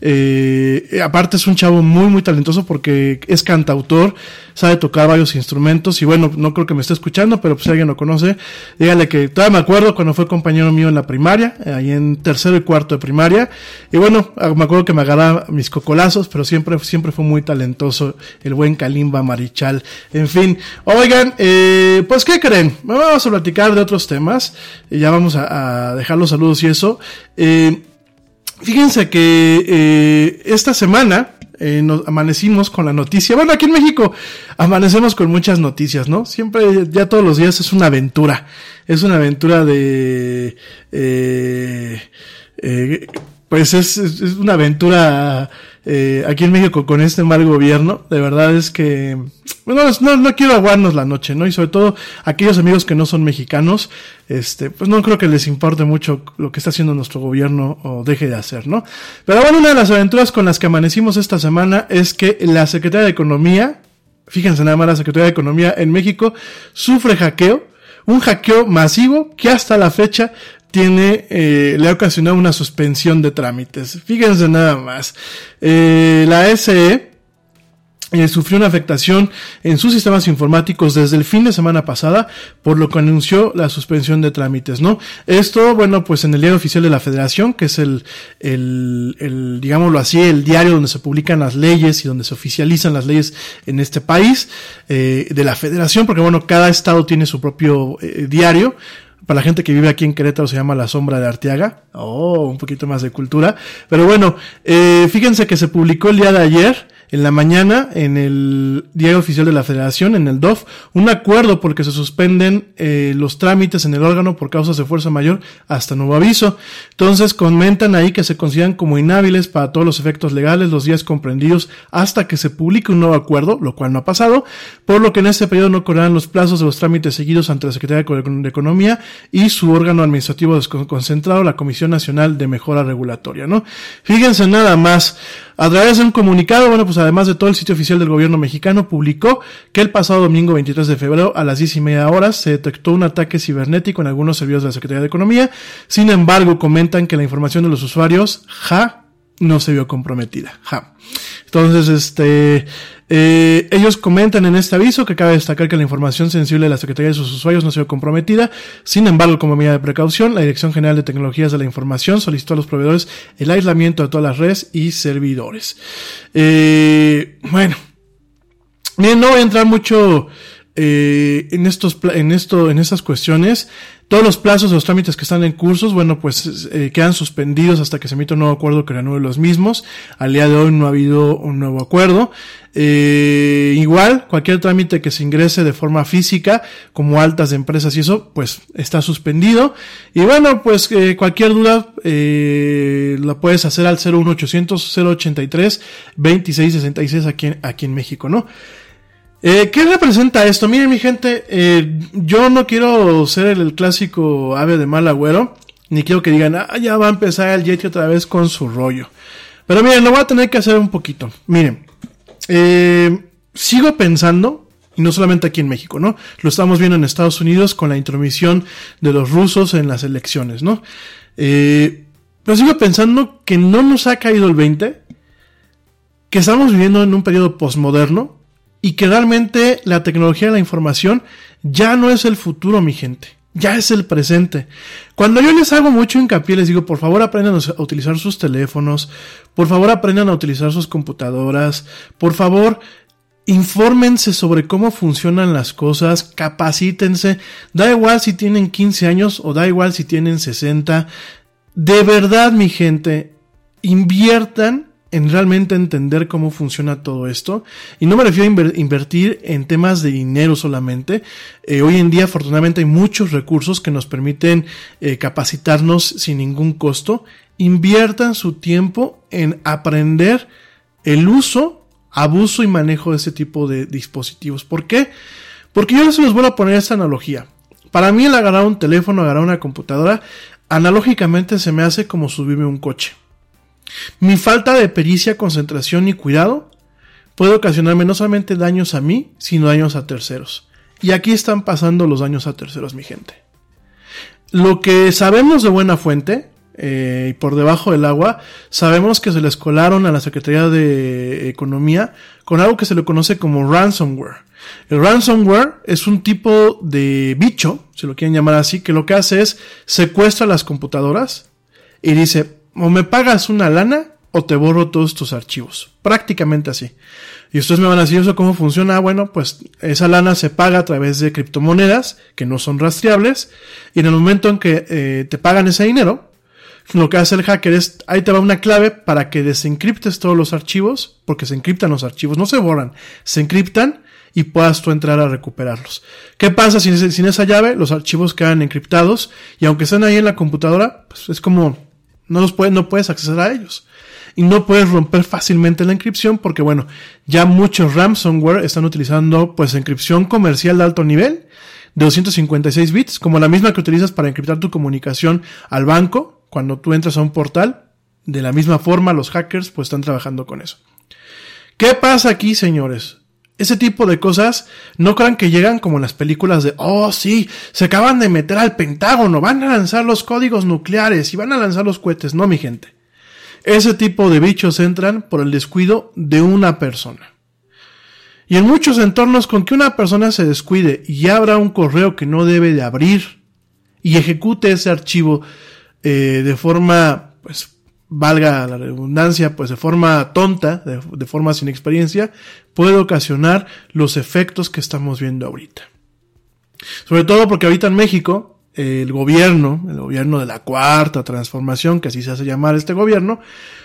Speaker 1: eh, aparte es un chavo muy, muy talentoso porque es cantautor, sabe tocar varios instrumentos, y bueno, no creo que me esté escuchando, pero pues si alguien lo conoce, dígale que todavía me acuerdo cuando fue compañero mío en la primaria, ahí en tercero y cuarto de primaria, y bueno, me acuerdo que me agarraba mis cocolazos, pero siempre, siempre fue muy talentoso el buen Kalimba Marichal. En fin, oigan, eh, pues ¿qué creen? Vamos a platicar de otros temas, ya vamos a, dejar los saludos y eso. Eh, fíjense que eh, esta semana, nos amanecimos con la noticia. Bueno, aquí en México amanecemos con muchas noticias, ¿no? Siempre, ya todos los días es una aventura. Es una aventura de... Pues es, es, es, una aventura eh, aquí en México con este mal gobierno. De verdad es que... Bueno, no, no quiero aguarnos la noche, ¿no? Y sobre todo aquellos amigos que no son mexicanos, este, pues no creo que les importe mucho lo que está haciendo nuestro gobierno o deje de hacer, ¿no? Pero bueno, una de las aventuras con las que amanecimos esta semana es que la Secretaría de Economía, fíjense nada más, la Secretaría de Economía en México sufre hackeo un hackeo masivo que hasta la fecha tiene, eh, le ha ocasionado una suspensión de trámites. Fíjense nada más. Eh, la SE eh, sufrió una afectación en sus sistemas informáticos desde el fin de semana pasada, por lo que anunció la suspensión de trámites, ¿no? Esto, bueno, pues en el diario oficial de la Federación, que es el, el, el digámoslo así, el diario donde se publican las leyes y donde se oficializan las leyes en este país, eh, de la Federación, porque bueno, cada estado tiene su propio eh, diario, para la gente que vive aquí en Querétaro se llama La Sombra de Arteaga. Oh, un poquito más de cultura. Pero bueno, eh, fíjense que se publicó el día de ayer en la mañana en el diario oficial de la Federación, en el DOF, un acuerdo porque se suspenden eh, los trámites en el órgano por causas de fuerza mayor hasta nuevo aviso. Entonces comentan ahí que se consideran como inhábiles para todos los efectos legales los días comprendidos hasta que se publique un nuevo acuerdo, lo cual no ha pasado, por lo que en este periodo no correrán los plazos de los trámites seguidos ante la Secretaría de Economía y su órgano administrativo desconcentrado, la Comisión Nacional de Mejora Regulatoria, ¿no? Fíjense nada más. A través de un comunicado, bueno, pues además de todo el sitio oficial del gobierno mexicano, publicó que el pasado domingo 23 de febrero a las 10 y media horas se detectó un ataque cibernético en algunos servidores de la Secretaría de Economía. Sin embargo, comentan que la información de los usuarios, ja, no se vio comprometida. Ja. Entonces, este, eh, ellos comentan en este aviso que cabe destacar que la información sensible de la Secretaría de sus usuarios no se vio comprometida. Sin embargo, como medida de precaución, la Dirección General de Tecnologías de la Información solicitó a los proveedores el aislamiento de todas las redes y servidores. Eh, bueno, bien, no voy a entrar mucho eh, en estos, en esto, en estas cuestiones. Todos los plazos de los trámites que están en cursos, bueno, pues eh, quedan suspendidos hasta que se emita un nuevo acuerdo que renueve los mismos. Al día de hoy no ha habido un nuevo acuerdo. Eh, igual, cualquier trámite que se ingrese de forma física, como altas de empresas y eso, pues está suspendido. Y bueno, pues eh, cualquier duda la puedes hacer al 01800 083 2666 aquí, aquí en México, ¿no? Eh, ¿Qué representa esto? Miren mi gente, eh, yo no quiero ser el, clásico ave de mal agüero, ni quiero que digan, ah, ya va a empezar el Yeti otra vez con su rollo. Pero miren, lo voy a tener que hacer un poquito. Miren, eh, sigo pensando, y no solamente aquí en México, ¿no? Lo estamos viendo en Estados Unidos con la intromisión de los rusos en las elecciones, ¿no? Pero sigo pensando que no nos ha caído el 20, que estamos viviendo en un periodo posmoderno, y que realmente la tecnología de la información ya no es el futuro, mi gente. Ya es el presente. Cuando yo les hago mucho hincapié, les digo, por favor aprendan a utilizar sus teléfonos, por favor aprendan a utilizar sus computadoras, por favor infórmense sobre cómo funcionan las cosas, capacítense, da igual si tienen 15 años o da igual si tienen 60. De verdad, mi gente, inviertan en realmente entender cómo funciona todo esto. Y no me refiero a invertir en temas de dinero solamente. Eh, hoy en día, afortunadamente, hay muchos recursos que nos permiten eh, capacitarnos sin ningún costo. Inviertan su tiempo en aprender el uso, abuso y manejo de ese tipo de dispositivos. ¿Por qué? Porque yo se los voy a poner esta analogía. Para mí el agarrar un teléfono, agarrar una computadora, analógicamente se me hace como subirme un coche. Mi falta de pericia, concentración y cuidado puede ocasionarme no solamente daños a mí, sino daños a terceros. Y aquí están pasando los daños a terceros, mi gente. Lo que sabemos de buena fuente, eh, y por debajo del agua, sabemos que se les colaron a la Secretaría de Economía con algo que se le conoce como ransomware. El ransomware es un tipo de bicho, si lo quieren llamar así, que lo que hace es secuestra las computadoras y dice, o me pagas una lana o te borro todos tus archivos. Prácticamente así. Y ustedes me van a decir eso cómo funciona. Bueno, pues esa lana se paga a través de criptomonedas que no son rastreables. Y en el momento en que eh, te pagan ese dinero, lo que hace el hacker es, ahí te va una clave para que desencriptes todos los archivos, porque se encriptan los archivos, no se borran, se encriptan y puedas tú entrar a recuperarlos. ¿Qué pasa si sin esa llave? Los archivos quedan encriptados y aunque estén ahí en la computadora, pues es como no los puedes, no puedes acceder a ellos. Y no puedes romper fácilmente la encripción porque, bueno, ya muchos ransomware están utilizando, pues, encripción comercial de alto nivel de 256 bits, como la misma que utilizas para encriptar tu comunicación al banco cuando tú entras a un portal. De la misma forma, los hackers, pues, están trabajando con eso. ¿Qué pasa aquí, señores? Ese tipo de cosas no crean que llegan como en las películas de, oh sí, se acaban de meter al Pentágono, van a lanzar los códigos nucleares y van a lanzar los cohetes. No, mi gente. Ese tipo de bichos entran por el descuido de una persona. Y en muchos entornos con que una persona se descuide y abra un correo que no debe de abrir y ejecute ese archivo eh, de forma, pues, valga la redundancia, pues de forma tonta, de, forma sin experiencia, puede ocasionar los efectos que estamos viendo ahorita. Sobre todo porque ahorita en México, el gobierno, el gobierno de la cuarta transformación, que así se hace llamar este gobierno,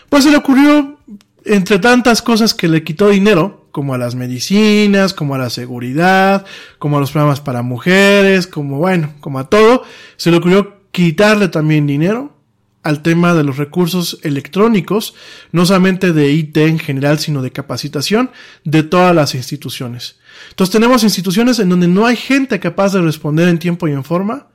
Speaker 1: pues se le ocurrió, entre tantas cosas que le quitó dinero, como a las medicinas, como a la seguridad, como a los programas para mujeres, como bueno, como a todo, se le ocurrió quitarle también dinero al tema de los recursos electrónicos, no solamente de IT en general, sino de capacitación de todas las instituciones. Entonces tenemos instituciones en donde no hay gente capaz de responder en tiempo y en forma,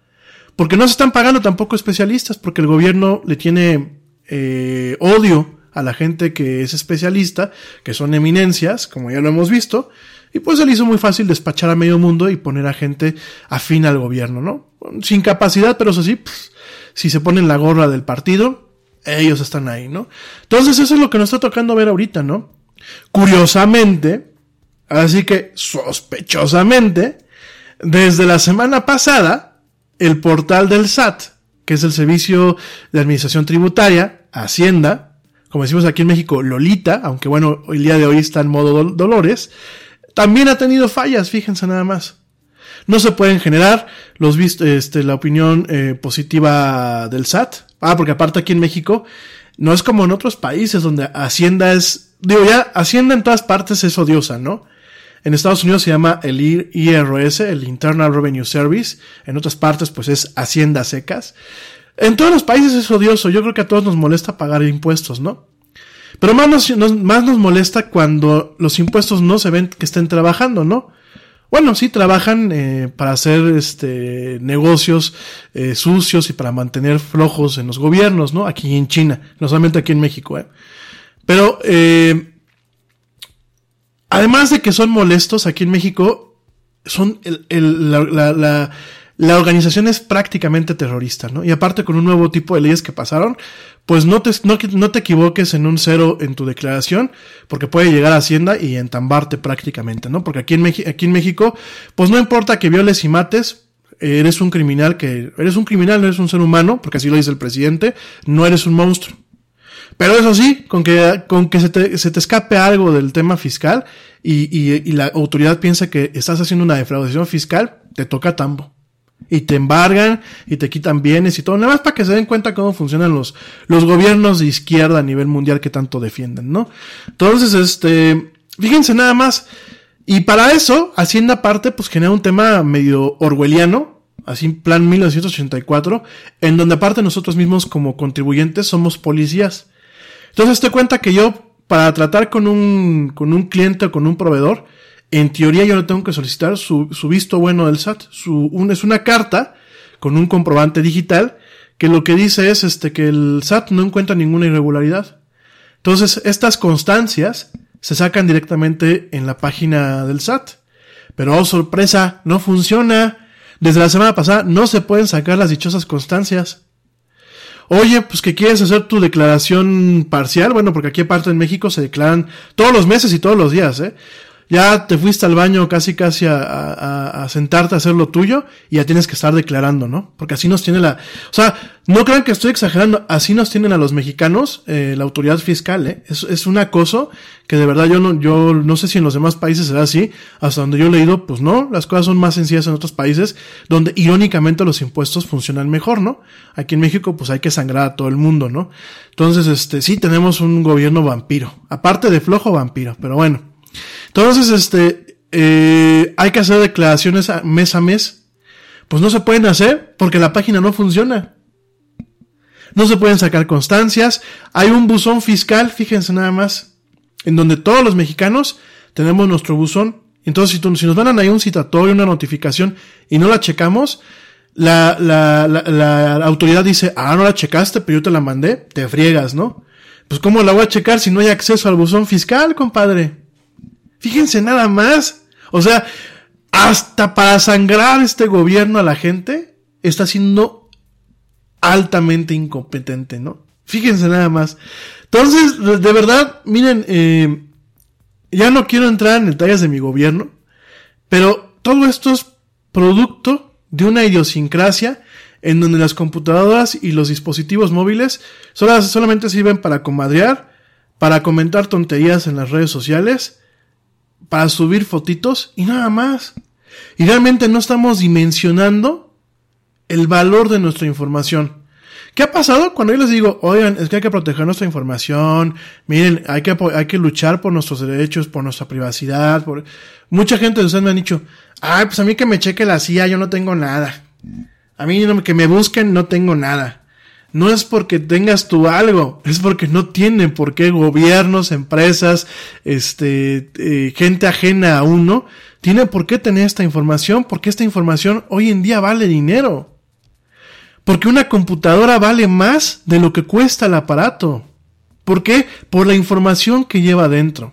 Speaker 1: porque no se están pagando tampoco especialistas, porque el gobierno le tiene eh, odio a la gente que es especialista, que son eminencias, como ya lo hemos visto, y pues se le hizo muy fácil despachar a medio mundo y poner a gente afín al gobierno, ¿no? Sin capacidad, pero eso sí, pues, si se ponen la gorra del partido, ellos están ahí, ¿no? Entonces eso es lo que nos está tocando ver ahorita, ¿no? Curiosamente, así que sospechosamente, desde la semana pasada, el portal del SAT, que es el Servicio de Administración Tributaria, Hacienda, como decimos aquí en México, Lolita, aunque bueno, el día de hoy está en modo dol Dolores, también ha tenido fallas, fíjense nada más. No se pueden generar los este, la opinión eh, positiva del SAT. Ah, porque aparte aquí en México no es como en otros países donde Hacienda es, digo ya, Hacienda en todas partes es odiosa, ¿no? En Estados Unidos se llama el IRS, el Internal Revenue Service. En otras partes, pues es Hacienda secas. En todos los países es odioso. Yo creo que a todos nos molesta pagar impuestos, ¿no? Pero más nos, más nos molesta cuando los impuestos no se ven que estén trabajando, ¿no? Bueno, sí trabajan eh, para hacer este negocios eh, sucios y para mantener flojos en los gobiernos, ¿no? Aquí en China, no solamente aquí en México, ¿eh? Pero eh, además de que son molestos aquí en México, son el, el, la, la, la la organización es prácticamente terrorista, ¿no? Y aparte con un nuevo tipo de leyes que pasaron, pues no te, no, no, te equivoques en un cero en tu declaración, porque puede llegar a Hacienda y entambarte prácticamente, ¿no? Porque aquí en, aquí en México, pues no importa que violes y mates, eres un criminal que, eres un criminal, no eres un ser humano, porque así lo dice el presidente, no eres un monstruo. Pero eso sí, con que, con que se te, se te escape algo del tema fiscal y, y, y la autoridad piensa que estás haciendo una defraudación fiscal, te toca tambo y te embargan y te quitan bienes y todo, nada más para que se den cuenta cómo funcionan los, los gobiernos de izquierda a nivel mundial que tanto defienden, ¿no? Entonces, este, fíjense nada más, y para eso, Hacienda aparte, pues genera un tema medio orwelliano, así en plan 1984, en donde aparte nosotros mismos como contribuyentes somos policías. Entonces te cuenta que yo, para tratar con un, con un cliente o con un proveedor, en teoría yo no tengo que solicitar su, visto bueno del SAT. Su, un, es una carta con un comprobante digital que lo que dice es este, que el SAT no encuentra ninguna irregularidad. Entonces, estas constancias se sacan directamente en la página del SAT. Pero, oh sorpresa, no funciona. Desde la semana pasada no se pueden sacar las dichosas constancias. Oye, pues que quieres hacer tu declaración parcial, bueno, porque aquí aparte en México se declaran todos los meses y todos los días, ¿eh? Ya te fuiste al baño casi casi a, a, a, sentarte a hacer lo tuyo y ya tienes que estar declarando, ¿no? Porque así nos tiene la... O sea, no crean que estoy exagerando, así nos tienen a los mexicanos eh, la autoridad fiscal, ¿eh? Es, es un acoso que de verdad yo no, yo no sé si en los demás países será así, hasta donde yo he leído, pues no, las cosas son más sencillas en otros países donde irónicamente los impuestos funcionan mejor, ¿no? Aquí en México pues hay que sangrar a todo el mundo, ¿no? Entonces, este, sí tenemos un gobierno vampiro, aparte de flojo vampiro, pero bueno. Entonces, este, eh, hay que hacer declaraciones mes a mes. Pues no se pueden hacer porque la página no funciona. No se pueden sacar constancias. Hay un buzón fiscal, fíjense nada más, en donde todos los mexicanos tenemos nuestro buzón. Entonces, si, si nos mandan ahí un citatorio, una notificación y no la checamos, la, la, la, la, autoridad dice, ah, no la checaste, pero yo te la mandé, te friegas, ¿no? Pues ¿cómo la voy a checar si no hay acceso al buzón fiscal, compadre? Fíjense nada más. O sea, hasta para sangrar este gobierno a la gente, está siendo altamente incompetente, ¿no? Fíjense nada más. Entonces, de verdad, miren, eh, ya no quiero entrar en detalles de mi gobierno, pero todo esto es producto de una idiosincrasia en donde las computadoras y los dispositivos móviles solamente sirven para comadrear, para comentar tonterías en las redes sociales, para subir fotitos y nada más. Y realmente no estamos dimensionando el valor de nuestra información. ¿Qué ha pasado cuando yo les digo, oigan, es que hay que proteger nuestra información, miren, hay que, hay que luchar por nuestros derechos, por nuestra privacidad, por... Mucha gente de ustedes me han dicho, ay, pues a mí que me cheque la CIA, yo no tengo nada. A mí que me busquen, no tengo nada. No es porque tengas tú algo, es porque no tienen por qué gobiernos, empresas, este, eh, gente ajena a uno, tiene por qué tener esta información, porque esta información hoy en día vale dinero. Porque una computadora vale más de lo que cuesta el aparato. ¿Por qué? Por la información que lleva dentro.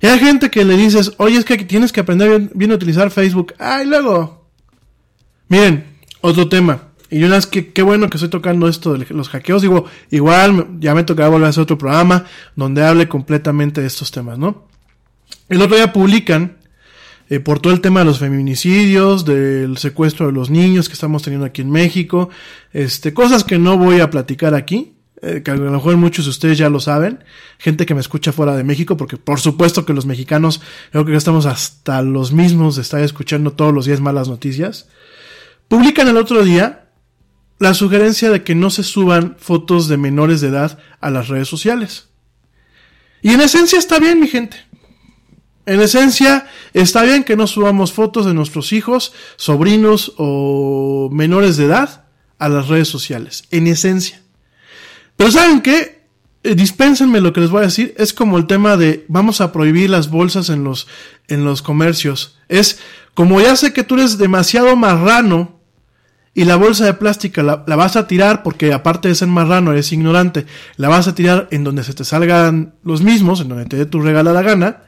Speaker 1: Y hay gente que le dices, oye, es que tienes que aprender bien, a utilizar Facebook. Ay, luego. Miren, otro tema. Y yo es que qué bueno que estoy tocando esto de los hackeos. Digo, igual ya me tocará volver a hacer otro programa donde hable completamente de estos temas, ¿no? El otro día publican, eh, por todo el tema de los feminicidios, del secuestro de los niños que estamos teniendo aquí en México, este, cosas que no voy a platicar aquí, eh, que a lo mejor muchos de ustedes ya lo saben, gente que me escucha fuera de México, porque por supuesto que los mexicanos, creo que ya estamos hasta los mismos de estar escuchando todos los días malas noticias, publican el otro día la sugerencia de que no se suban fotos de menores de edad a las redes sociales. Y en esencia está bien, mi gente. En esencia, está bien que no subamos fotos de nuestros hijos, sobrinos o menores de edad a las redes sociales. En esencia. Pero ¿saben qué? Eh, dispénsenme lo que les voy a decir. Es como el tema de vamos a prohibir las bolsas en los, en los comercios. Es como ya sé que tú eres demasiado marrano y la bolsa de plástico la, la, vas a tirar porque aparte de ser marrano eres ignorante, la vas a tirar en donde se te salgan los mismos, en donde te dé tu regalada gana.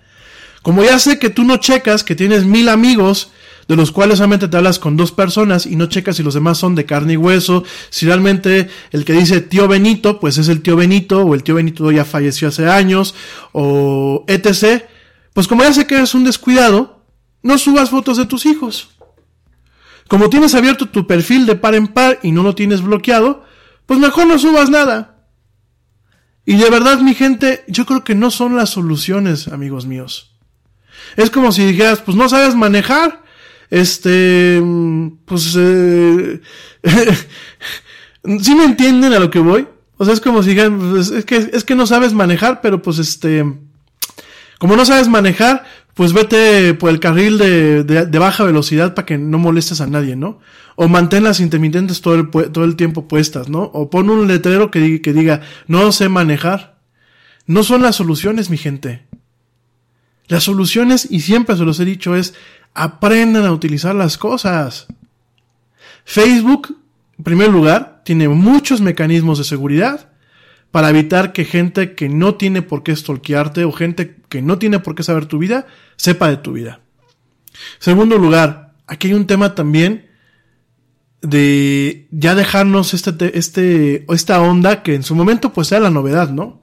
Speaker 1: Como ya sé que tú no checas que tienes mil amigos de los cuales solamente te hablas con dos personas y no checas si los demás son de carne y hueso, si realmente el que dice tío Benito, pues es el tío Benito, o el tío Benito ya falleció hace años, o etc. Pues como ya sé que eres un descuidado, no subas fotos de tus hijos. Como tienes abierto tu perfil de par en par y no lo tienes bloqueado, pues mejor no subas nada. Y de verdad, mi gente, yo creo que no son las soluciones, amigos míos. Es como si dijeras, pues no sabes manejar, este, pues, eh, ¿sí me entienden a lo que voy? O sea, es como si digan, pues, es que, es que no sabes manejar, pero pues este, como no sabes manejar, pues vete por el carril de, de, baja velocidad para que no molestes a nadie, ¿no? O mantén las intermitentes todo el, todo el tiempo puestas, ¿no? O pon un letrero que, que diga, no sé manejar. No son las soluciones, mi gente. Las soluciones, y siempre se los he dicho, es aprendan a utilizar las cosas. Facebook, en primer lugar, tiene muchos mecanismos de seguridad para evitar que gente que no tiene por qué stalkearte o gente que no tiene por qué saber tu vida, sepa de tu vida. Segundo lugar, aquí hay un tema también de ya dejarnos este, este, esta onda que en su momento pues era la novedad, ¿no?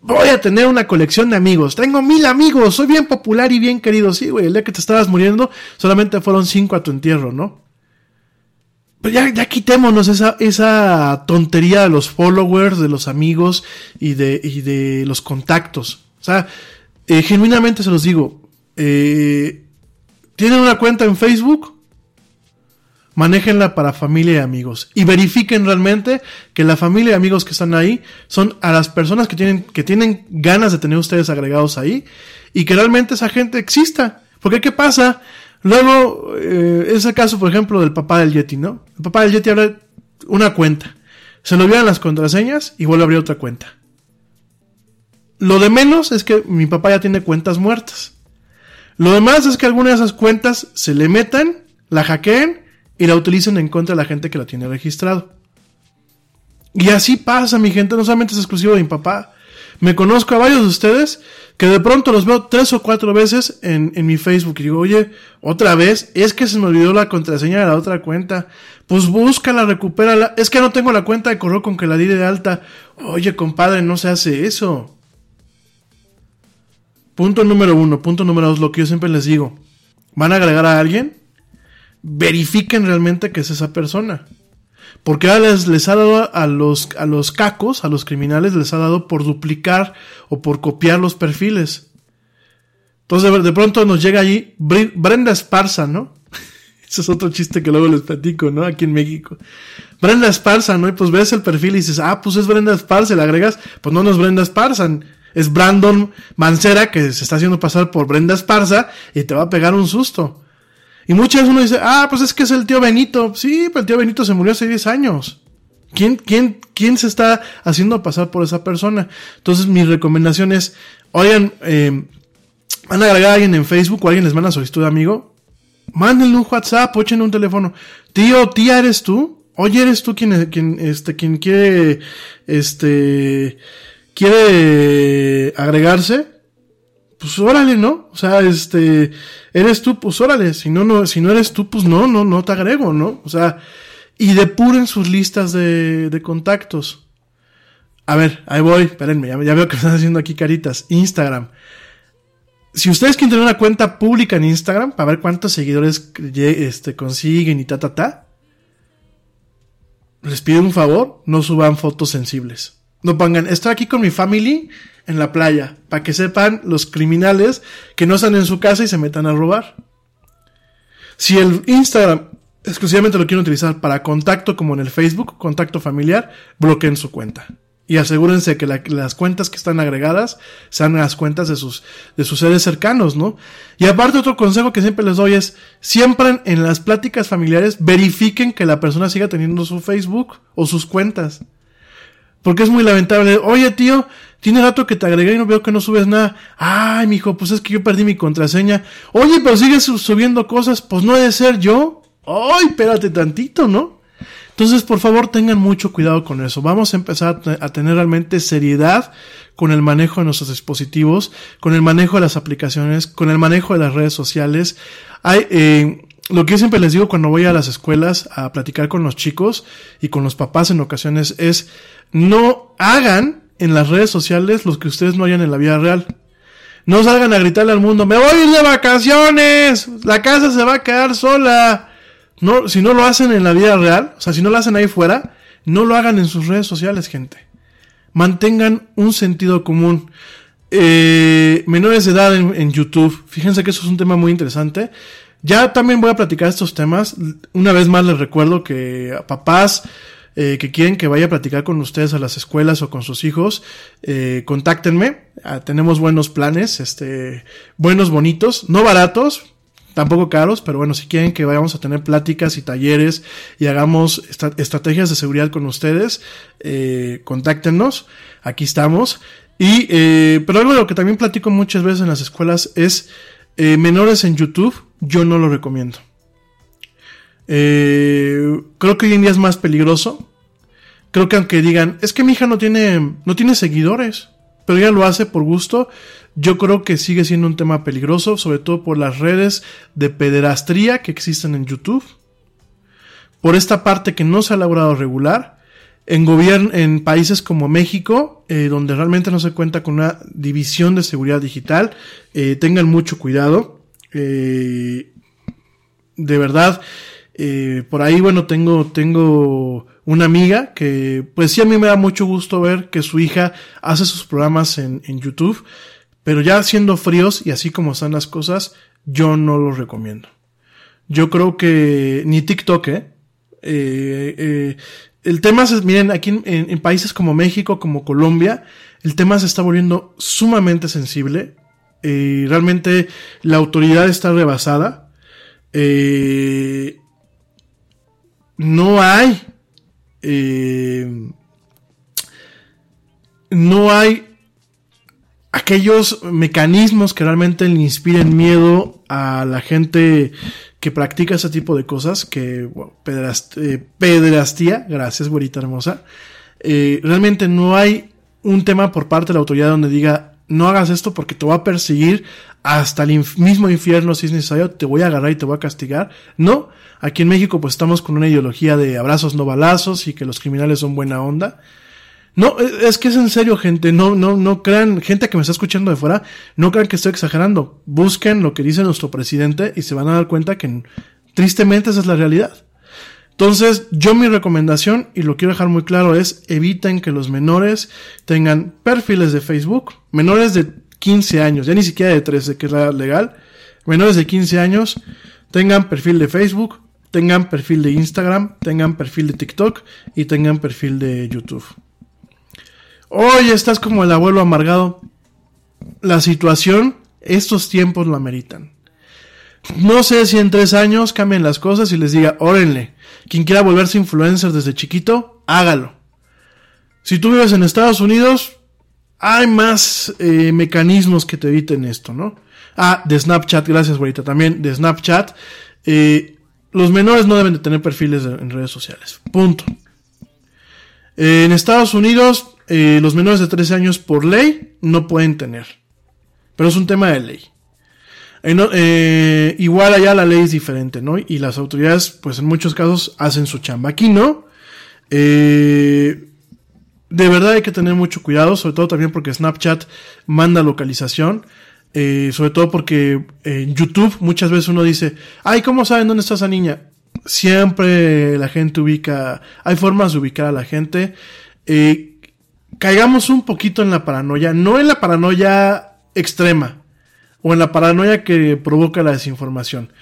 Speaker 1: Voy a tener una colección de amigos. Tengo mil amigos, soy bien popular y bien querido. Sí, güey, el día que te estabas muriendo, solamente fueron cinco a tu entierro, ¿no? Pero ya, ya quitémonos esa, esa tontería de los followers, de los amigos y de, y de los contactos. O sea, eh, genuinamente se los digo. Eh, ¿Tienen una cuenta en Facebook? Manéjenla para familia y amigos y verifiquen realmente que la familia y amigos que están ahí son a las personas que tienen, que tienen ganas de tener ustedes agregados ahí y que realmente esa gente exista. Porque ¿qué pasa? Luego, eh, es el caso, por ejemplo, del papá del Yeti, ¿no? El papá del Yeti abre una cuenta, se lo olvidan las contraseñas y vuelve a abrir otra cuenta. Lo de menos es que mi papá ya tiene cuentas muertas. Lo demás es que algunas de esas cuentas se le metan, la hackeen y la utilicen en contra de la gente que la tiene registrado. Y así pasa, mi gente, no solamente es exclusivo de mi papá. Me conozco a varios de ustedes que de pronto los veo tres o cuatro veces en, en mi Facebook y digo, oye, otra vez, es que se me olvidó la contraseña de la otra cuenta. Pues búscala, recupérala. Es que no tengo la cuenta de correo con que la di de alta. Oye, compadre, no se hace eso. Punto número uno. Punto número dos, lo que yo siempre les digo. ¿Van a agregar a alguien? Verifiquen realmente que es esa persona. Porque ahora les, les, ha dado a los, a los cacos, a los criminales, les ha dado por duplicar o por copiar los perfiles. Entonces de, pronto nos llega allí Brenda Esparza, ¿no? Ese es otro chiste que luego les platico, ¿no? Aquí en México. Brenda Esparza, ¿no? Y pues ves el perfil y dices, ah, pues es Brenda Esparza, le agregas, pues no, no es Brenda Esparza, es Brandon Mancera que se está haciendo pasar por Brenda Esparza y te va a pegar un susto. Y muchas veces uno dice, ah, pues es que es el tío Benito. Sí, pero el tío Benito se murió hace 10 años. ¿Quién, quién, quién se está haciendo pasar por esa persona? Entonces mi recomendación es, oigan, eh, van a agregar a alguien en Facebook o alguien les manda solicitud de amigo, mándenle un WhatsApp echen un teléfono. Tío, tía, ¿eres tú? Oye, ¿eres tú quien, quien, este, quien quiere, este, quiere agregarse? Pues órale, ¿no? O sea, este, eres tú, pues órale, si no, no, si no eres tú, pues no, no, no te agrego, ¿no? O sea, y depuren sus listas de, de contactos. A ver, ahí voy, espérenme, ya, veo que están haciendo aquí caritas. Instagram. Si ustedes quieren tener una cuenta pública en Instagram, para ver cuántos seguidores este, consiguen y ta, ta, ta, les pido un favor, no suban fotos sensibles. No pongan, estoy aquí con mi family en la playa, para que sepan los criminales que no están en su casa y se metan a robar. Si el Instagram exclusivamente lo quieren utilizar para contacto como en el Facebook, contacto familiar, bloqueen su cuenta. Y asegúrense que las cuentas que están agregadas sean las cuentas de sus, de sus seres cercanos, ¿no? Y aparte otro consejo que siempre les doy es, siempre en las pláticas familiares verifiquen que la persona siga teniendo su Facebook o sus cuentas. Porque es muy lamentable. Oye, tío, tiene rato que te agregué y no veo que no subes nada. Ay, mijo, pues es que yo perdí mi contraseña. Oye, pero sigues subiendo cosas. Pues no he de ser yo. Ay, espérate tantito, ¿no? Entonces, por favor, tengan mucho cuidado con eso. Vamos a empezar a tener realmente seriedad con el manejo de nuestros dispositivos, con el manejo de las aplicaciones, con el manejo de las redes sociales. Eh, lo que yo siempre les digo cuando voy a las escuelas a platicar con los chicos y con los papás en ocasiones es no hagan en las redes sociales los que ustedes no hayan en la vida real. No salgan a gritarle al mundo, me voy a ir de vacaciones, la casa se va a quedar sola. No, si no lo hacen en la vida real, o sea, si no lo hacen ahí fuera, no lo hagan en sus redes sociales, gente. Mantengan un sentido común. Eh, menores de edad en, en YouTube, fíjense que eso es un tema muy interesante. Ya también voy a platicar estos temas. Una vez más les recuerdo que papás eh, que quieren que vaya a platicar con ustedes a las escuelas o con sus hijos, eh, contáctenme. Ah, tenemos buenos planes, este, buenos, bonitos, no baratos, tampoco caros, pero bueno, si quieren que vayamos a tener pláticas y talleres y hagamos estrategias de seguridad con ustedes, eh, contáctenos. Aquí estamos. Y, eh, pero algo de lo que también platico muchas veces en las escuelas es menores en YouTube, yo no lo recomiendo. Creo que hoy en día es más peligroso. Creo que aunque digan, es que mi hija no tiene, no tiene seguidores, pero ella lo hace por gusto, yo creo que sigue siendo un tema peligroso, sobre todo por las redes de pederastría que existen en YouTube. Por esta parte que no se ha logrado regular. en gobierno, en países como México, eh, donde realmente no se cuenta con una división de seguridad digital, eh, tengan mucho cuidado. Eh, de verdad, por ahí, bueno, tengo, tengo una amiga que, pues sí, a mí me da mucho gusto ver que su hija hace sus programas en, en YouTube, pero ya siendo fríos y así como están las cosas, yo no los recomiendo. Yo creo que ni TikTok, ¿eh? eh, eh el tema es, miren, aquí en, en, países como México, como Colombia, el tema se está volviendo sumamente sensible. Eh, realmente la autoridad está rebasada. Eh, no hay, eh, no hay aquellos mecanismos que realmente le inspiren miedo a la gente que practica ese tipo de cosas, que bueno, eh, gracias, güerita hermosa, eh, realmente no hay un tema por parte de la autoridad donde diga, no hagas esto porque te voy a perseguir hasta el mismo infierno si es necesario, te voy a agarrar y te voy a castigar. No, aquí en México pues estamos con una ideología de abrazos no balazos y que los criminales son buena onda. No, es que es en serio, gente. No, no, no crean, gente que me está escuchando de fuera, no crean que estoy exagerando. Busquen lo que dice nuestro presidente y se van a dar cuenta que tristemente esa es la realidad. Entonces, yo mi recomendación, y lo quiero dejar muy claro, es eviten que los menores tengan perfiles de Facebook, menores de 15 años, ya ni siquiera de 13, que es la legal, menores de 15 años, tengan perfil de Facebook, tengan perfil de Instagram, tengan perfil de TikTok y tengan perfil de YouTube. Oye, estás como el abuelo amargado. La situación, estos tiempos la ameritan. No sé si en tres años cambien las cosas y les diga, órenle, quien quiera volverse influencer desde chiquito, hágalo. Si tú vives en Estados Unidos, hay más eh, mecanismos que te eviten esto, ¿no? Ah, de Snapchat, gracias, güerita, también de Snapchat. Eh, los menores no deben de tener perfiles en redes sociales. Punto. en Estados Unidos, eh, los menores de 13 años por ley no pueden tener. Pero es un tema de ley. Eh, eh, igual allá la ley es diferente, ¿no? Y las autoridades, pues en muchos casos, hacen su chamba. Aquí no. De verdad hay que tener mucho cuidado, sobre todo también porque Snapchat manda localización. sobre todo porque en YouTube muchas veces uno dice, ay, ¿cómo saben dónde está esa niña? Siempre la gente ubica, hay formas de ubicar a la gente. Eh, caigamos un poquito en la paranoia, no en la paranoia extrema o en la paranoia que provoca la desinformación.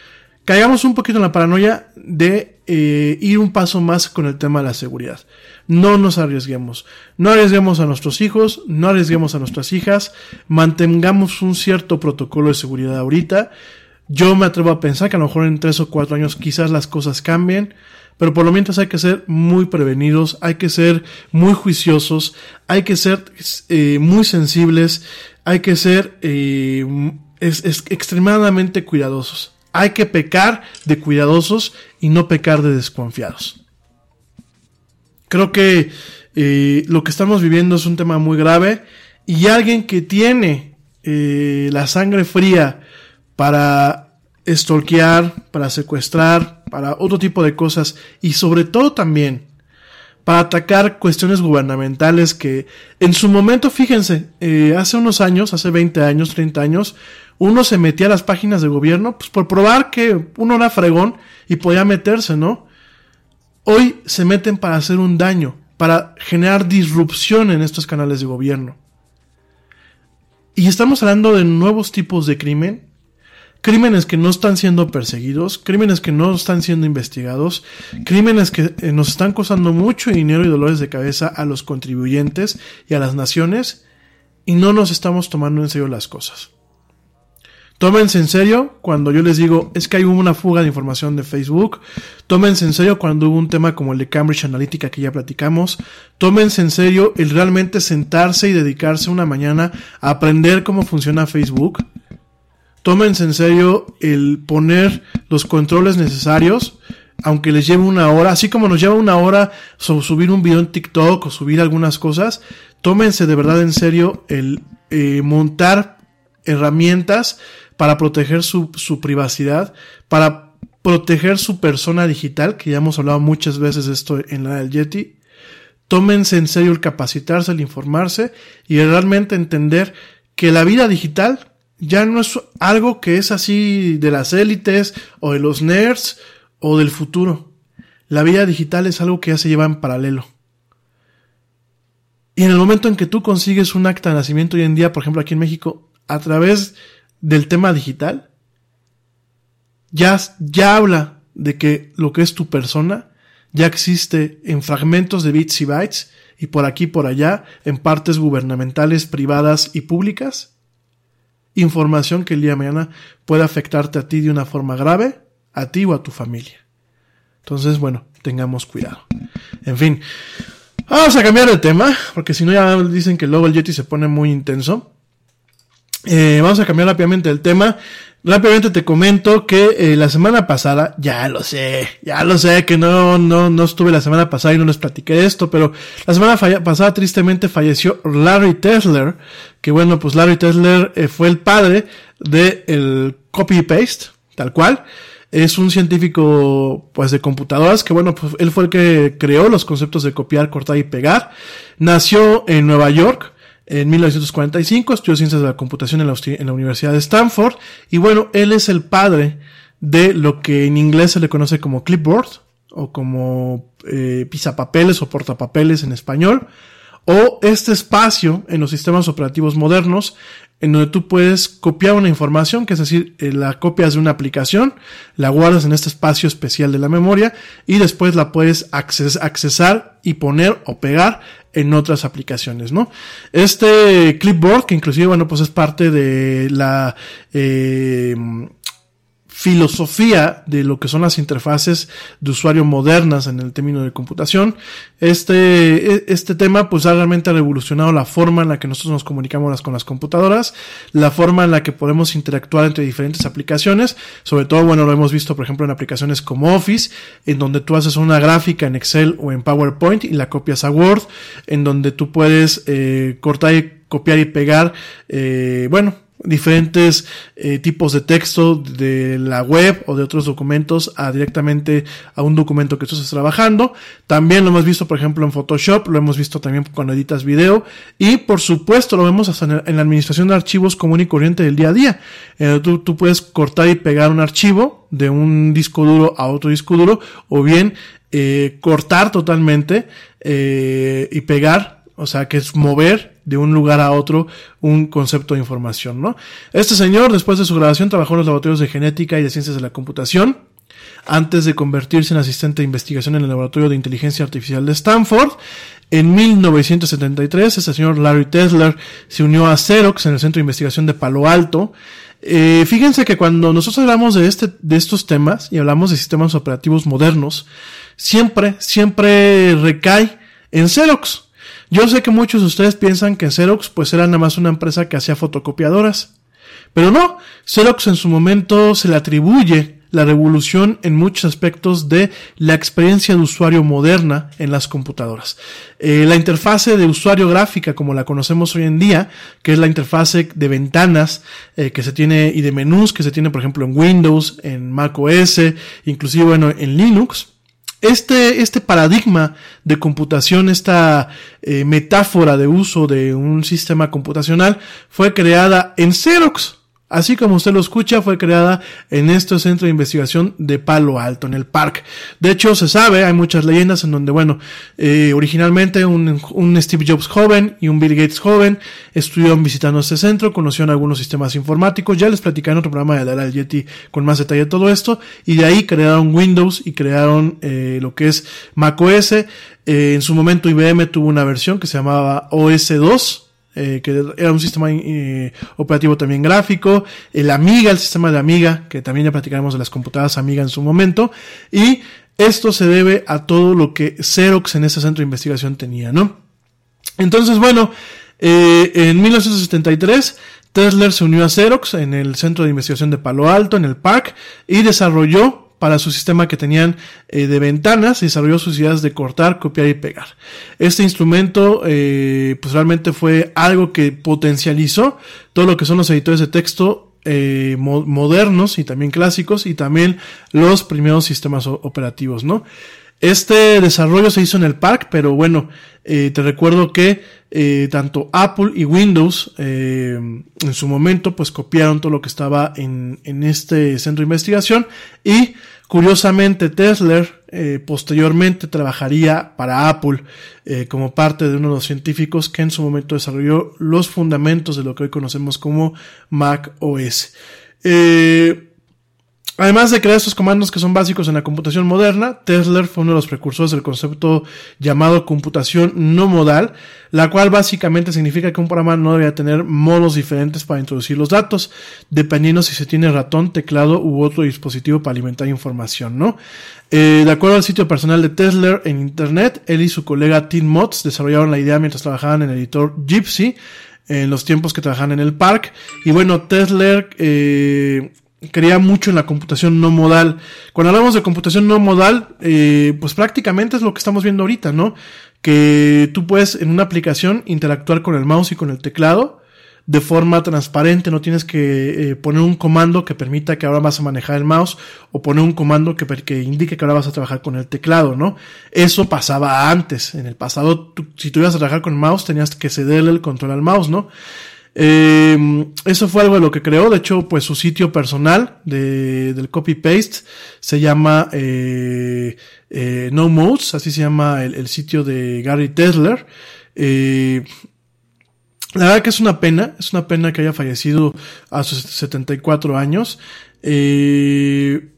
Speaker 1: Caigamos un poquito en la paranoia de eh, ir un paso más con el tema de la seguridad. No nos arriesguemos. No arriesguemos a nuestros hijos, no arriesguemos a nuestras hijas, mantengamos un cierto protocolo de seguridad ahorita. Yo me atrevo a pensar que a lo mejor en tres o cuatro años quizás las cosas cambien. Pero por lo mientras hay que ser muy prevenidos, hay que ser muy juiciosos, hay que ser eh, muy sensibles, hay que ser eh, extremadamente cuidadosos. Hay que pecar de cuidadosos y no pecar de desconfiados. Creo que eh, lo que estamos viviendo es un tema muy grave y alguien que tiene la sangre fría para estorquear, para secuestrar, para otro tipo de cosas y sobre todo también para atacar cuestiones gubernamentales que en su momento, fíjense, eh, hace unos años, hace 20 años, 30 años, uno se metía a las páginas de gobierno pues por probar que uno era fregón y podía meterse, ¿no? Hoy se meten para hacer un daño, para generar disrupción en estos canales de gobierno. Y estamos hablando de nuevos tipos de crimen crímenes que no están siendo perseguidos, crímenes que no están siendo investigados, crímenes que eh, nos están costando mucho dinero y dolores de cabeza a los contribuyentes y a las naciones y no nos estamos tomando en serio las cosas. Tómense en serio cuando yo les digo es que hay una fuga de información de Facebook. Tómense en serio cuando hubo un tema como el de Cambridge Analytica que ya platicamos. Tómense en serio el realmente sentarse y dedicarse una mañana a aprender cómo funciona Facebook tómense en serio el poner los controles necesarios, aunque les lleve una hora, así como nos lleva una hora subir un video en TikTok o subir algunas cosas, tómense de verdad en serio el eh, montar herramientas para proteger su, su privacidad, para proteger su persona digital, que ya hemos hablado muchas veces de esto en la del Yeti. tómense en serio el capacitarse, el informarse y realmente entender que la vida digital ya no es algo que es así de las élites o de los nerds o del futuro. La vida digital es algo que ya se lleva en paralelo. Y en el momento en que tú consigues un acta de nacimiento hoy en día, por ejemplo aquí en México, a través del tema digital, ya, ya habla de que lo que es tu persona ya existe en fragmentos de bits y bytes y por aquí y por allá en partes gubernamentales, privadas y públicas. Información que el día de mañana puede afectarte a ti de una forma grave, a ti o a tu familia. Entonces, bueno, tengamos cuidado. En fin, vamos a cambiar de tema, porque si no ya dicen que luego el Yeti se pone muy intenso. Eh, vamos a cambiar rápidamente el tema. Rápidamente te comento que eh, la semana pasada, ya lo sé, ya lo sé que no, no, no estuve la semana pasada y no les platiqué esto, pero la semana pasada tristemente falleció Larry Tesler, que bueno, pues Larry Tesler eh, fue el padre del el copy paste, tal cual. Es un científico, pues, de computadoras, que bueno, pues él fue el que creó los conceptos de copiar, cortar y pegar. Nació en Nueva York, en 1945, estudió ciencias de la computación en la, Universidad de Stanford. Y bueno, él es el padre de lo que en inglés se le conoce como clipboard o como eh, pisapapeles o portapapeles en español. O este espacio en los sistemas operativos modernos en donde tú puedes copiar una información, que es decir, eh, la copias de una aplicación, la guardas en este espacio especial de la memoria y después la puedes acces accesar y poner o pegar en otras aplicaciones, ¿no? Este clipboard, que inclusive, bueno, pues es parte de la eh, filosofía de lo que son las interfaces de usuario modernas en el término de computación. Este, e, este tema pues ha realmente revolucionado la forma en la que nosotros nos comunicamos con las computadoras, la forma en la que podemos interactuar entre diferentes aplicaciones, sobre todo bueno lo hemos visto por ejemplo en aplicaciones como Office, en donde tú haces una gráfica en Excel o en PowerPoint y la copias a Word, en donde tú puedes eh, cortar y copiar y pegar, eh, bueno, diferentes eh, tipos de texto de la web o de otros documentos a directamente a un documento que tú estás trabajando. También lo hemos visto, por ejemplo, en Photoshop, lo hemos visto también cuando editas video y por supuesto lo vemos hasta en, la administración de archivos común y corriente del día a día. Eh, tú, tú, puedes cortar y pegar un archivo de un disco duro a otro disco duro o bien eh, cortar totalmente y pegar, o sea, que es mover de un lugar a otro un concepto de información, ¿no? Este señor, después de su graduación, trabajó en los laboratorios de genética y de ciencias de la computación, antes de convertirse en asistente de investigación en el laboratorio de inteligencia artificial de Stanford. En 1973, este señor Larry Tesler se unió a Xerox en el Centro de Investigación de Palo Alto. Eh, fíjense que cuando nosotros hablamos de, este, de estos temas y hablamos de sistemas operativos modernos, siempre, siempre recae en Xerox. Yo sé que muchos de ustedes piensan que Xerox pues era nada más una empresa que hacía fotocopiadoras. Pero no, Xerox en su momento se le atribuye la revolución en muchos aspectos de la experiencia de usuario moderna en las computadoras. Eh, la interfase de usuario gráfica, como la conocemos hoy en día, que es la interfase de ventanas eh, que se tiene y de menús que se tiene, por ejemplo, en Windows, en Mac OS, inclusive bueno, en Linux, este, este paradigma de computación, esta eh, metáfora de uso de un sistema computacional fue creada en Xerox. Así como usted lo escucha, fue creada en este centro de investigación de Palo Alto, en el parque. De hecho, se sabe, hay muchas leyendas en donde, bueno, eh, originalmente un, un, Steve Jobs joven y un Bill Gates joven estuvieron visitando este centro, conocieron algunos sistemas informáticos, ya les platicé en otro programa de del Yeti con más detalle todo esto, y de ahí crearon Windows y crearon eh, lo que es macOS. Eh, en su momento IBM tuvo una versión que se llamaba OS2, eh, que era un sistema eh, operativo también gráfico, el Amiga, el sistema de Amiga, que también ya platicaremos de las computadoras Amiga en su momento, y esto se debe a todo lo que Xerox en ese centro de investigación tenía, ¿no? Entonces, bueno, eh, en 1973, Tesla se unió a Xerox en el centro de investigación de Palo Alto, en el PAC, y desarrolló para su sistema que tenían eh, de ventanas y desarrolló sus ideas de cortar, copiar y pegar. Este instrumento eh, pues realmente fue algo que potencializó todo lo que son los editores de texto eh, modernos y también clásicos y también los primeros sistemas operativos, ¿no? Este desarrollo se hizo en el parque, pero bueno, Eh, te recuerdo que eh, tanto Apple y Windows eh, en su momento pues copiaron todo lo que estaba en, en este centro de investigación y curiosamente Tesla posteriormente trabajaría para Apple como parte de uno de los científicos que en su momento desarrolló los fundamentos de lo que hoy conocemos como Mac OS. Eh, Además de crear estos comandos que son básicos en la computación moderna, Tesla fue uno de los precursores del concepto llamado computación no modal, la cual básicamente significa que un programa no debería tener modos diferentes para introducir los datos, dependiendo si se tiene ratón, teclado u otro dispositivo para alimentar información, ¿no? Eh, de acuerdo al sitio personal de Tesla en internet, él y su colega Tim Motz desarrollaron la idea mientras trabajaban en el editor Gypsy, en los tiempos que trabajaban en el park, y bueno, Tesla, eh, creía mucho en la computación no modal. Cuando hablamos de computación no modal, eh, pues prácticamente es lo que estamos viendo ahorita, ¿no? Que tú puedes en una aplicación interactuar con el mouse y con el teclado de forma transparente, no tienes que eh, poner un comando que permita que ahora vas a manejar el mouse o poner un comando que, que indique que ahora vas a trabajar con el teclado, ¿no? Eso pasaba antes, en el pasado, si tú ibas a trabajar con el mouse tenías que cederle el control al mouse, ¿no? Eh, eso fue algo de lo que creó. De hecho, pues su sitio personal de, del copy-paste se llama eh, eh, No Modes, así se llama el, el sitio de Gary Tesler. Eh, la verdad que es una pena, es una pena que haya fallecido a sus 74 años. Eh,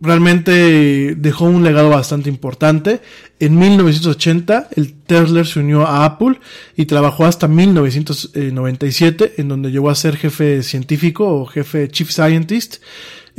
Speaker 1: realmente dejó un legado bastante importante. En 1980 el Tesla se unió a Apple y trabajó hasta 1997 en donde llegó a ser jefe científico o jefe chief scientist.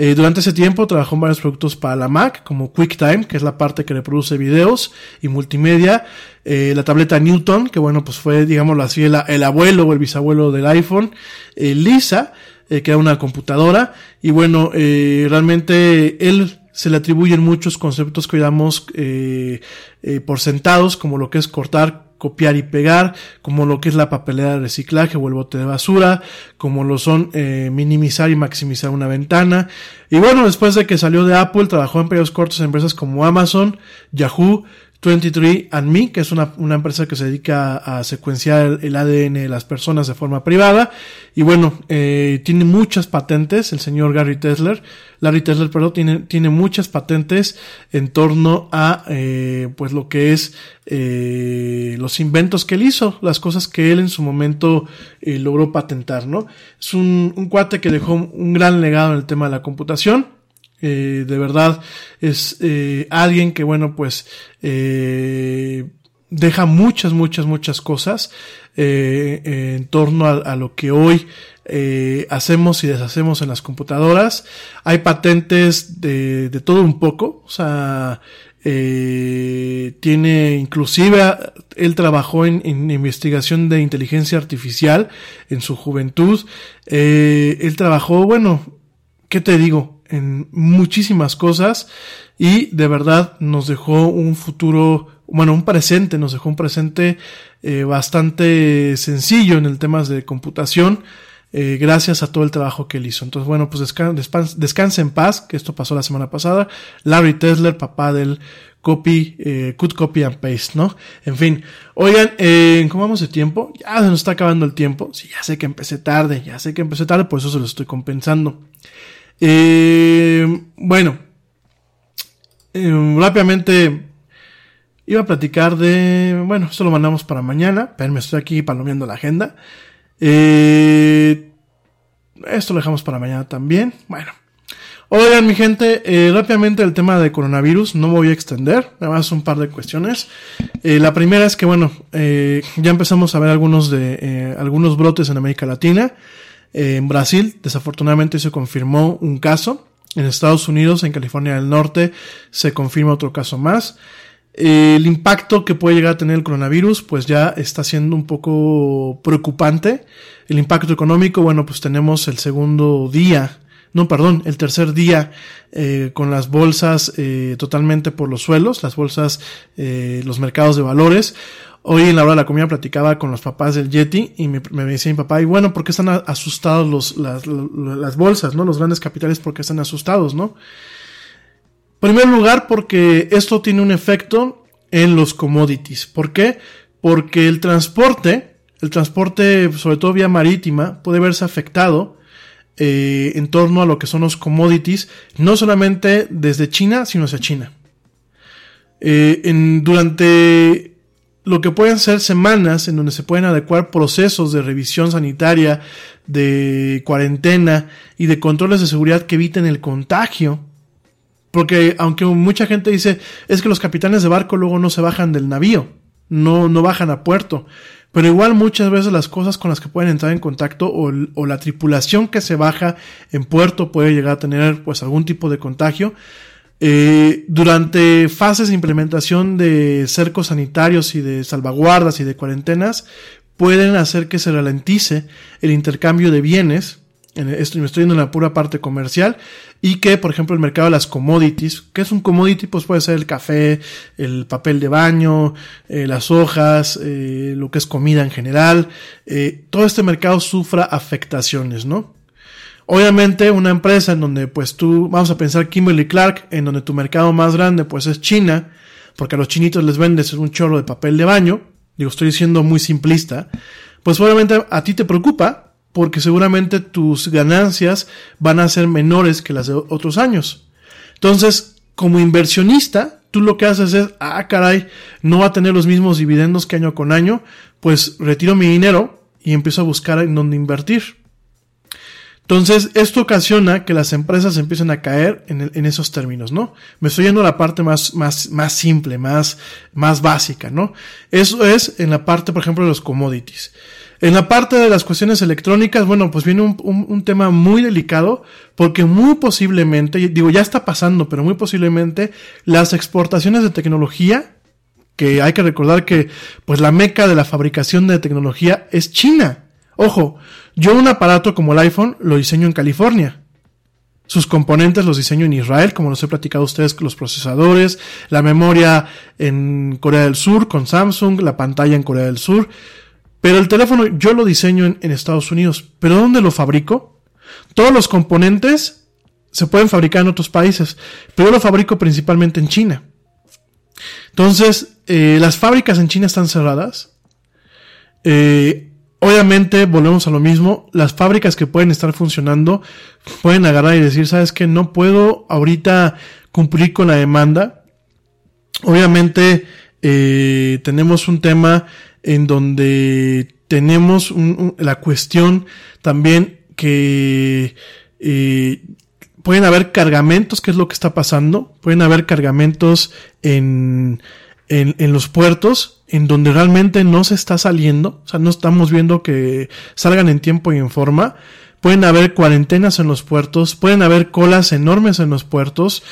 Speaker 1: Eh, durante ese tiempo trabajó en varios productos para la Mac, como QuickTime, que es la parte que reproduce videos y multimedia, eh, la tableta Newton, que bueno, pues fue, digámoslo así, el, el abuelo o el bisabuelo del iPhone, eh, Lisa, eh, que una computadora, y bueno, eh, realmente él se le atribuyen muchos conceptos que damos eh, eh, por sentados, como lo que es cortar, copiar y pegar, como lo que es la papelera de reciclaje o el bote de basura, como lo son eh, minimizar y maximizar una ventana. Y bueno, después de que salió de Apple, trabajó en periodos cortos en empresas como Amazon, Yahoo, 23andMe, que es una, empresa que se dedica a, secuenciar el, el, ADN de las personas de forma privada. Y bueno, eh, tiene muchas patentes, el señor Gary Tesler, Larry Tesler, perdón, tiene, tiene muchas patentes en torno a, eh, pues lo que es, eh, los inventos que él hizo, las cosas que él en su momento eh, logró patentar, ¿no? Es un, un cuate que dejó un gran legado en el tema de la computación eh, de verdad es eh, alguien que, bueno, pues eh, deja muchas, muchas, muchas cosas en torno a, lo que hoy hacemos y deshacemos en las computadoras. Hay patentes de, de todo un poco, o sea, tiene inclusive él trabajó en, investigación de inteligencia artificial en su juventud él trabajó bueno qué te digo en muchísimas cosas y de verdad nos dejó un futuro, bueno, un presente, nos dejó un presente eh, bastante sencillo en el tema de computación, eh, gracias a todo el trabajo que él hizo. Entonces, bueno, pues descanse, descanse en paz, que esto pasó la semana pasada. Larry Tesler, papá del copy, eh, cut copy and paste, ¿no? En fin, oigan, eh, ¿cómo vamos de tiempo? Ya se nos está acabando el tiempo. Sí, ya sé que empecé tarde, ya sé que empecé tarde, por eso se lo estoy compensando. Eh, bueno, eh, rápidamente iba a platicar de, bueno, esto lo mandamos para mañana, pero me estoy aquí palomeando la agenda. Eh, esto lo dejamos para mañana también. Bueno, oigan mi gente, eh, rápidamente el tema de coronavirus, no voy a extender, nada más un par de cuestiones. Eh, la primera es que, bueno, ya empezamos a ver algunos de, algunos brotes en América Latina. En Brasil, desafortunadamente, se confirmó un caso. En Estados Unidos, en California del Norte, se confirma otro caso más. El impacto que puede llegar a tener el coronavirus, pues ya está siendo un poco preocupante. El impacto económico, bueno, pues tenemos el segundo día, no, perdón, el tercer día eh, con las bolsas eh, totalmente por los suelos, las bolsas, eh, los mercados de valores. Hoy en la hora de la comida platicaba con los papás del Yeti y me, me decía mi papá, y bueno, ¿por qué están asustados los, las, las bolsas, no? Los grandes capitales, ¿por qué están asustados, no? En primer lugar, porque esto tiene un efecto en los commodities. ¿Por qué? Porque el transporte, el transporte sobre todo vía marítima, puede verse afectado eh, en torno a lo que son los commodities, no solamente desde China, sino hacia China. Eh, en, durante lo que pueden ser semanas en donde se pueden adecuar procesos de revisión sanitaria, de cuarentena y de controles de seguridad que eviten el contagio. Porque aunque mucha gente dice, es que los capitanes de barco luego no se bajan del navío, no, no bajan a puerto. Pero igual muchas veces las cosas con las que pueden entrar en contacto o, o, la tripulación que se baja en puerto puede llegar a tener pues algún tipo de contagio. Eh, durante fases de implementación de cercos sanitarios y de salvaguardas y de cuarentenas, pueden hacer que se ralentice el intercambio de bienes. En esto me estoy yendo en la pura parte comercial. Y que, por ejemplo, el mercado de las commodities, que es un commodity? Pues puede ser el café, el papel de baño, eh, las hojas, eh, lo que es comida en general. Eh, todo este mercado sufra afectaciones, ¿no? Obviamente una empresa en donde pues tú, vamos a pensar Kimberly Clark, en donde tu mercado más grande pues es China, porque a los chinitos les vendes un chorro de papel de baño, digo, estoy siendo muy simplista, pues obviamente a ti te preocupa porque seguramente tus ganancias van a ser menores que las de otros años. Entonces, como inversionista, tú lo que haces es, ah, caray, no va a tener los mismos dividendos que año con año, pues retiro mi dinero y empiezo a buscar en dónde invertir. Entonces, esto ocasiona que las empresas empiecen a caer en, en, esos términos, ¿no? Me estoy yendo a la parte más, más, más simple, más, más básica, ¿no? Eso es en la parte, por ejemplo, de los commodities. En la parte de las cuestiones electrónicas, bueno, pues viene un, un tema muy delicado, porque muy posiblemente, digo, ya está pasando, pero muy posiblemente las exportaciones de tecnología, que hay que recordar que, pues la meca de la fabricación de tecnología es China. Ojo, yo un aparato como el iPhone lo diseño en California. Sus componentes los diseño en Israel, como los he platicado a ustedes, los procesadores, la memoria en Corea del Sur con Samsung, la pantalla en Corea del Sur. Pero el teléfono yo lo diseño en, Estados Unidos. ¿Pero dónde lo fabrico? Todos los componentes se pueden fabricar en otros países, pero yo lo fabrico principalmente en China. Entonces, eh, las fábricas en China están cerradas. Eh, Obviamente, volvemos a lo mismo, las fábricas que pueden estar funcionando pueden agarrar y decir, sabes que no puedo ahorita cumplir con la demanda. Obviamente, eh, tenemos un tema en donde tenemos un, la cuestión también que eh, pueden haber cargamentos, que es lo que está pasando, pueden haber cargamentos en, en, en los puertos en donde realmente no se está saliendo, o sea, no estamos viendo que salgan en tiempo y en forma. Pueden haber cuarentenas en los puertos, pueden haber colas enormes en los puertos.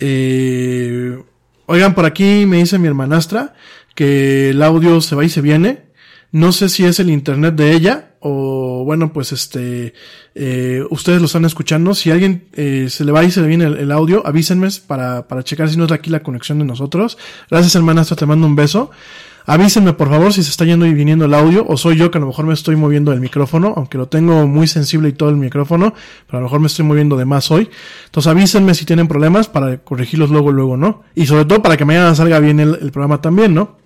Speaker 1: Eh, oigan, por aquí me dice mi hermanastra que el audio se va y se viene. No sé si es el internet de ella o bueno, pues este, eh, ustedes lo están escuchando. Si alguien eh, se le va y se le viene el, el, audio, avísenme para, para checar si no es aquí la conexión de nosotros. Gracias hermanastra, te mando un beso. Avísenme por favor si se está yendo y viniendo el audio o soy yo que a lo mejor me estoy moviendo el micrófono, aunque lo tengo muy sensible y todo el micrófono, pero a lo mejor me estoy moviendo de más hoy. Entonces avísenme si tienen problemas para corregirlos luego, luego, ¿no? Y sobre todo para que mañana salga bien el, programa también, ¿no?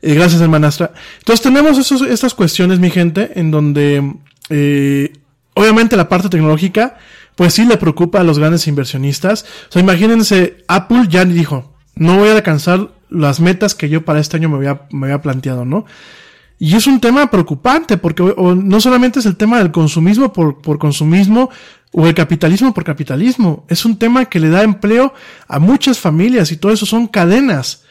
Speaker 1: Eh, gracias, hermanastra. Entonces tenemos estas cuestiones, mi gente, en donde eh, obviamente la parte tecnológica, pues sí le preocupa a los grandes inversionistas. O sea, imagínense, Apple ya dijo, no voy a alcanzar las metas que yo para este año me había, me había planteado, ¿no? Y es un tema preocupante porque no solamente es el tema del consumismo por, por consumismo o el capitalismo por capitalismo, es un tema que le da empleo a muchas familias y todo eso son cadenas.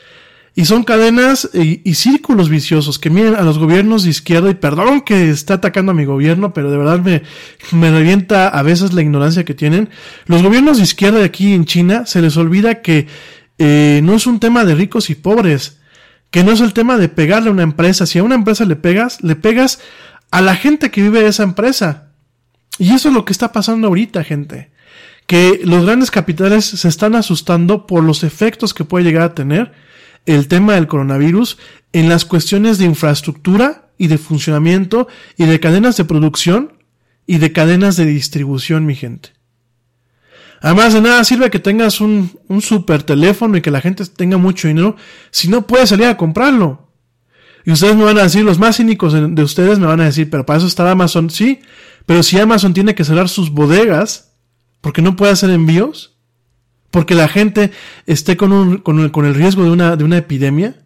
Speaker 1: Y son cadenas y, y, círculos viciosos que miren a los gobiernos de izquierda y perdón que está atacando a mi gobierno, pero de verdad me, me revienta a veces la ignorancia que tienen. Los gobiernos de izquierda de aquí en China se les olvida que eh, no es un tema de ricos y pobres, que no es el tema de pegarle a una empresa. Si a una empresa le pegas, le pegas a la gente que vive de esa empresa. Y eso es lo que está pasando ahorita, gente. Que los grandes capitales se están asustando por los efectos que puede llegar a tener el tema del coronavirus en las cuestiones de infraestructura y de funcionamiento y de cadenas de producción y de cadenas de distribución, mi gente. Además de nada sirve que tengas un, un super teléfono y que la gente tenga mucho dinero si no puedes salir a comprarlo. Y ustedes me van a decir, los más cínicos de, de ustedes me van a decir, pero para eso está Amazon. Sí, pero si Amazon tiene que cerrar sus bodegas porque no puede hacer envíos, porque la gente esté con, un, con, el, con el riesgo de una, de una epidemia.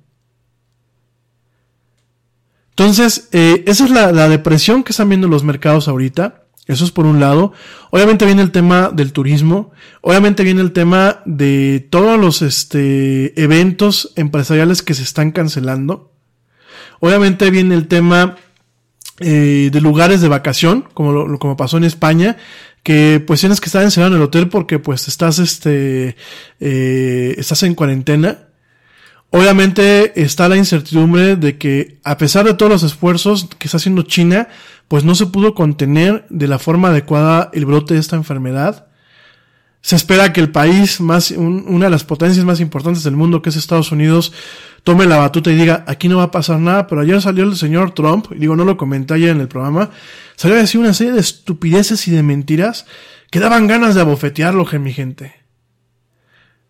Speaker 1: Entonces, eh, esa es la, la depresión que están viendo los mercados ahorita. Eso es por un lado. Obviamente viene el tema del turismo. Obviamente viene el tema de todos los este, eventos empresariales que se están cancelando. Obviamente viene el tema eh, de lugares de vacación, como, lo, como pasó en España, que pues tienes que estar encerrado en el hotel porque pues estás este, eh, estás en cuarentena. Obviamente está la incertidumbre de que a pesar de todos los esfuerzos que está haciendo China, pues no se pudo contener de la forma adecuada el brote de esta enfermedad. Se espera que el país más, un, una de las potencias más importantes del mundo, que es Estados Unidos, tome la batuta y diga, aquí no va a pasar nada, pero ayer salió el señor Trump, y digo, no lo comenté ayer en el programa, salió a decir una serie de estupideces y de mentiras que daban ganas de abofetearlo, mi gente.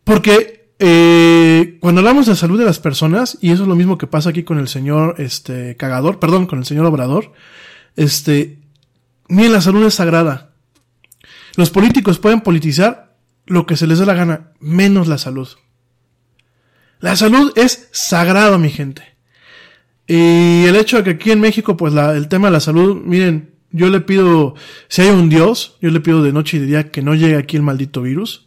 Speaker 1: Porque eh, cuando hablamos de salud de las personas, y eso es lo mismo que pasa aquí con el señor este, cagador, perdón, con el señor obrador, este, miren, la salud es sagrada. Los políticos pueden politizar lo que se les dé la gana, menos la salud. La salud es sagrado, mi gente. Y el hecho de que aquí en México, pues el tema de la salud, miren, yo le pido, si hay un Dios, yo le pido de noche y de día que no llegue aquí el maldito virus,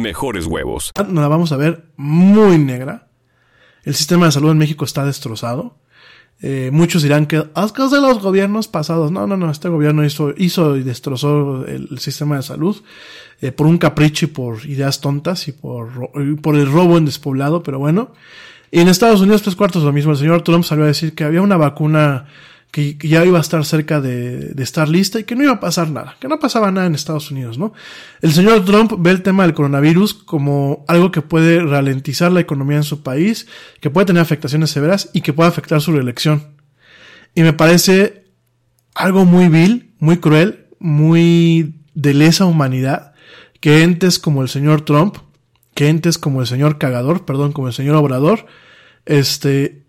Speaker 2: mejores huevos.
Speaker 1: Nos la vamos a ver muy negra. El sistema de salud en México está destrozado. Eh, muchos dirán que que es de los gobiernos pasados. No, no, no. Este gobierno hizo, hizo y destrozó el, el sistema de salud eh, por un capricho y por ideas tontas y por, y por el robo en despoblado. Pero bueno. Y en Estados Unidos, tres cuartos lo mismo. El señor Trump salió a decir que había una vacuna que, ya iba a estar cerca de, de, estar lista y que no iba a pasar nada, que no pasaba nada en Estados Unidos, ¿no? El señor Trump ve el tema del coronavirus como algo que puede ralentizar la economía en su país, que puede tener afectaciones severas y que puede afectar su reelección. Y me parece algo muy vil, muy cruel, muy de lesa humanidad, que entes como el señor Trump, que entes como el señor cagador, perdón, como el señor obrador, este,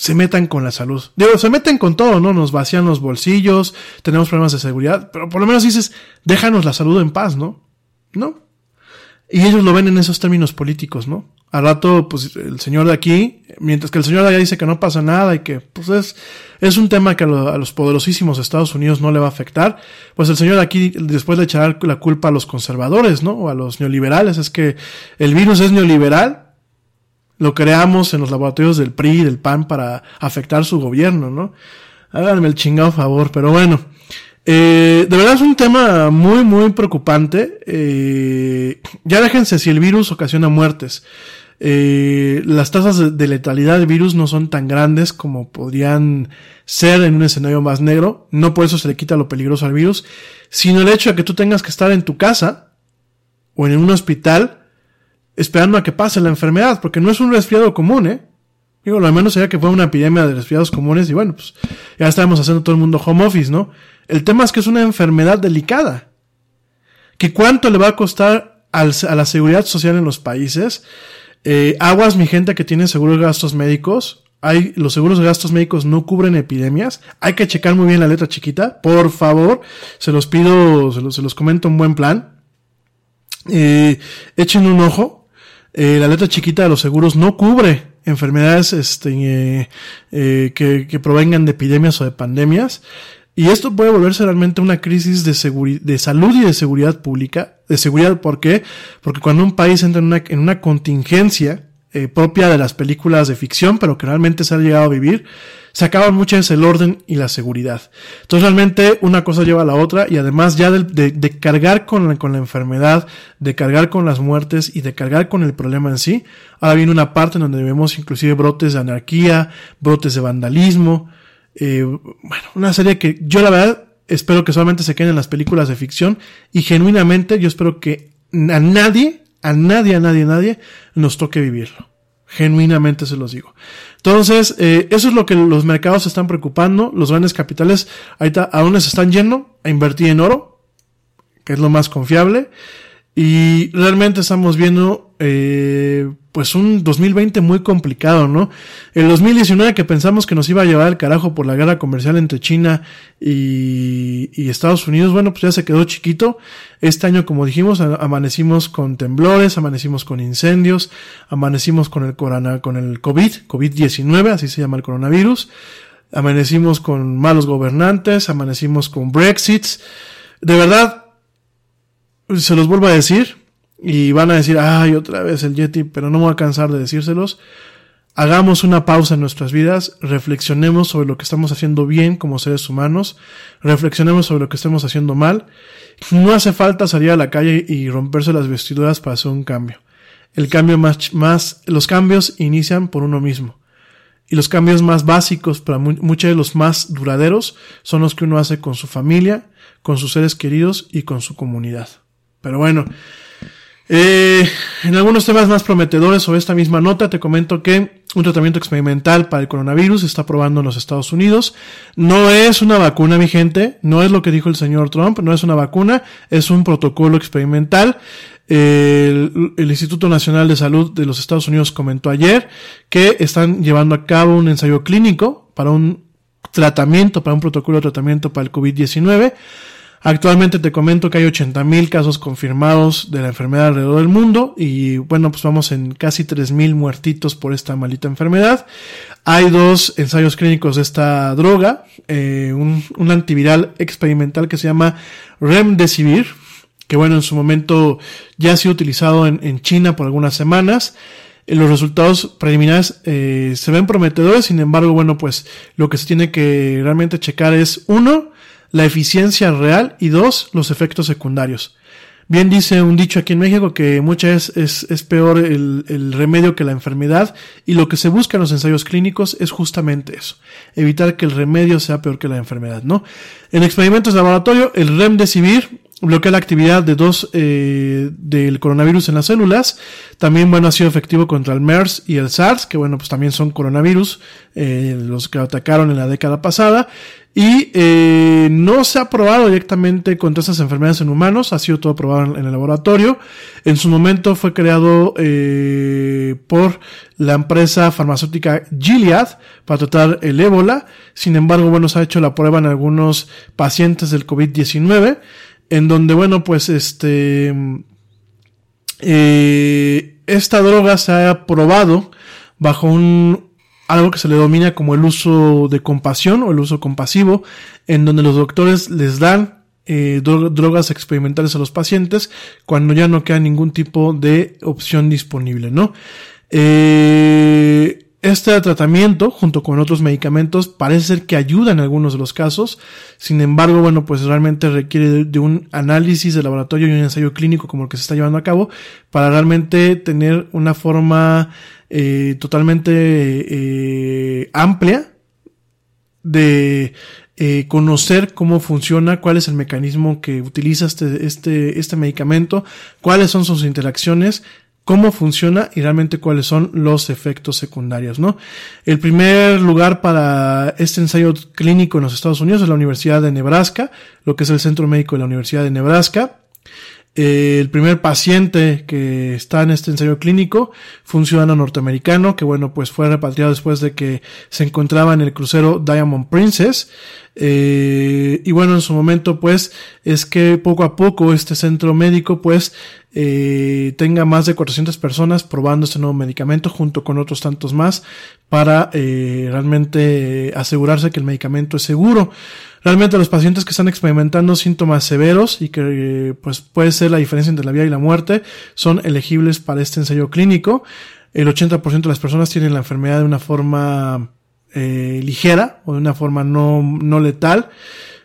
Speaker 1: se metan con la salud. Digo, se meten con todo, ¿no? Nos vacían los bolsillos, tenemos problemas de seguridad, pero por lo menos dices, déjanos la salud en paz, ¿no? ¿No? Y ellos lo ven en esos términos políticos, ¿no? Al rato, pues el señor de aquí, mientras que el señor de allá dice que no pasa nada y que, pues es, es un tema que a, a los poderosísimos Estados Unidos no le va a afectar, pues el señor de aquí después le echará la culpa a los conservadores, ¿no? O a los neoliberales. Es que el virus es neoliberal, lo creamos en los laboratorios del PRI, del PAN para afectar su gobierno, ¿no? Háganme el chingado favor, pero bueno. Eh, de verdad es un tema muy, muy preocupante. Eh, ya déjense si el virus ocasiona muertes. Eh, las tasas de, letalidad del virus no son tan grandes como podrían ser en un escenario más negro. No por eso se le quita lo peligroso al virus, sino el hecho de que tú tengas que estar en tu casa o en un hospital esperando a que pase la enfermedad, porque no es un resfriado común, ¿eh? Digo, lo menos sería que fuera una epidemia de resfriados comunes y bueno, pues ya estamos haciendo todo el mundo home office, ¿no? El tema es que es una enfermedad delicada. ¿Que cuánto le va a costar al, a la seguridad social en los países? Eh, aguas, mi gente que tiene seguros de gastos médicos. Hay, los seguros de gastos médicos no cubren epidemias. Hay que checar muy bien la letra chiquita. Por favor, se los pido, se los, se los comento un buen plan. eh, echen un ojo. Eh, la letra chiquita de los seguros no cubre enfermedades este, eh, eh, que, provengan de epidemias o de pandemias. Y esto puede volverse realmente una crisis de salud y de seguridad pública. De seguridad, ¿por qué? Porque cuando un país entra en una, en una contingencia eh, propia de las películas de ficción, pero que realmente se ha llegado a vivir, se acaban muchas el orden y la seguridad. Entonces realmente una cosa lleva a la otra y además ya del- de, de cargar con la, con la enfermedad, de cargar con las muertes y de cargar con el problema en sí, ahora viene una parte en donde vemos inclusive brotes de anarquía, brotes de vandalismo, eh, bueno, una serie que yo la verdad espero que solamente se queden en las películas de ficción y genuinamente yo espero que a nadie, a nadie, a nadie, a nadie nos toque vivirlo. Genuinamente se los digo. Entonces, eh, eso es lo que los mercados se están preocupando. Los grandes capitales, ahorita, ¿a dónde se están yendo? A invertir en oro, que es lo más confiable. Y realmente estamos viendo, eh, pues un 2020 muy complicado, ¿no? El 2019 que pensamos que nos iba a llevar al carajo por la guerra comercial entre China y, y Estados Unidos, bueno, pues ya se quedó chiquito. Este año, como dijimos, amanecimos con temblores, amanecimos con incendios, amanecimos con el corona, con el COVID, COVID-19, así se llama el coronavirus. Amanecimos con malos gobernantes, amanecimos con Brexits. De verdad, se los vuelvo a decir y van a decir, ay, otra vez el Yeti, pero no voy a cansar de decírselos. Hagamos una pausa en nuestras vidas, reflexionemos sobre lo que estamos haciendo bien como seres humanos, reflexionemos sobre lo que estamos haciendo mal. No hace falta salir a la calle y romperse las vestiduras para hacer un cambio. El cambio más, más, los cambios inician por uno mismo. Y los cambios más básicos, para mu- muchos de los más duraderos, son los que uno hace con su familia, con sus seres queridos y con su comunidad. Pero bueno, eh, en algunos temas más prometedores sobre esta misma nota, te comento que un tratamiento experimental para el coronavirus se está probando en los Estados Unidos. No es una vacuna, mi gente, no es lo que dijo el señor Trump, no es una vacuna, es un protocolo experimental. El, el Instituto Nacional de Salud de los Estados Unidos comentó ayer que están llevando a cabo un ensayo clínico para un tratamiento, para un protocolo de tratamiento para el COVID-19. Actualmente te comento que hay 80.000 casos confirmados de la enfermedad alrededor del mundo y bueno, pues vamos en casi 3.000 muertitos por esta maldita enfermedad. Hay dos ensayos clínicos de esta droga, eh, un, un antiviral experimental que se llama Remdesivir, que bueno, en su momento ya ha sido utilizado en, en China por algunas semanas. Eh, Los resultados preliminares eh, se ven prometedores, sin embargo, bueno, pues lo que se tiene que realmente checar es uno, la eficiencia real y dos, los efectos secundarios. Bien dice un dicho aquí en México que muchas veces es, es peor el, el remedio que la enfermedad y lo que se busca en los ensayos clínicos es justamente eso, evitar que el remedio sea peor que la enfermedad, ¿no? En experimentos de laboratorio, el remdesivir bloquea la actividad de dos eh, del coronavirus en las células. También, bueno, ha sido efectivo contra el MERS y el SARS, que bueno, pues también son coronavirus, eh, los que atacaron en la década pasada. Y eh, no se ha probado directamente contra estas enfermedades en humanos, ha sido todo probado en, el laboratorio. En su momento fue creado eh, por la empresa farmacéutica Gilead para tratar el ébola. Sin embargo, bueno, se ha hecho la prueba en algunos pacientes del COVID-19 en donde, bueno, pues este, eh, esta droga se ha probado bajo un, algo que se le domina como el uso de compasión o el uso compasivo, en donde los doctores les dan eh, dro- drogas experimentales a los pacientes cuando ya no queda ningún tipo de opción disponible, ¿no? Eh, este tratamiento, junto con otros medicamentos, parece ser que ayuda en algunos de los casos. Sin embargo, bueno, pues realmente requiere de, un análisis de laboratorio y un ensayo clínico como el que se está llevando a cabo para realmente tener una forma eh, totalmente eh, amplia de eh, conocer cómo funciona, cuál es el mecanismo que utiliza este, este, este medicamento, cuáles son sus interacciones, cómo funciona y realmente cuáles son los efectos secundarios, ¿no? El primer lugar para este ensayo clínico en los Estados Unidos es la Universidad de Nebraska, lo que es el Centro Médico de la Universidad de Nebraska. El primer paciente que está en este ensayo clínico fue un ciudadano norteamericano que, bueno, pues fue repatriado después de que se encontraba en el crucero Diamond Princess. Eh, y bueno, en su momento, pues, es que poco a poco este centro médico, pues, eh, tenga más de 400 personas probando este nuevo medicamento junto con otros tantos más para eh, realmente asegurarse que el medicamento es seguro. Realmente los pacientes que están experimentando síntomas severos y que pues puede ser la diferencia entre la vida y la muerte son elegibles para este ensayo clínico. El 80% de las personas tienen la enfermedad de una forma eh, ligera o de una forma no, no letal.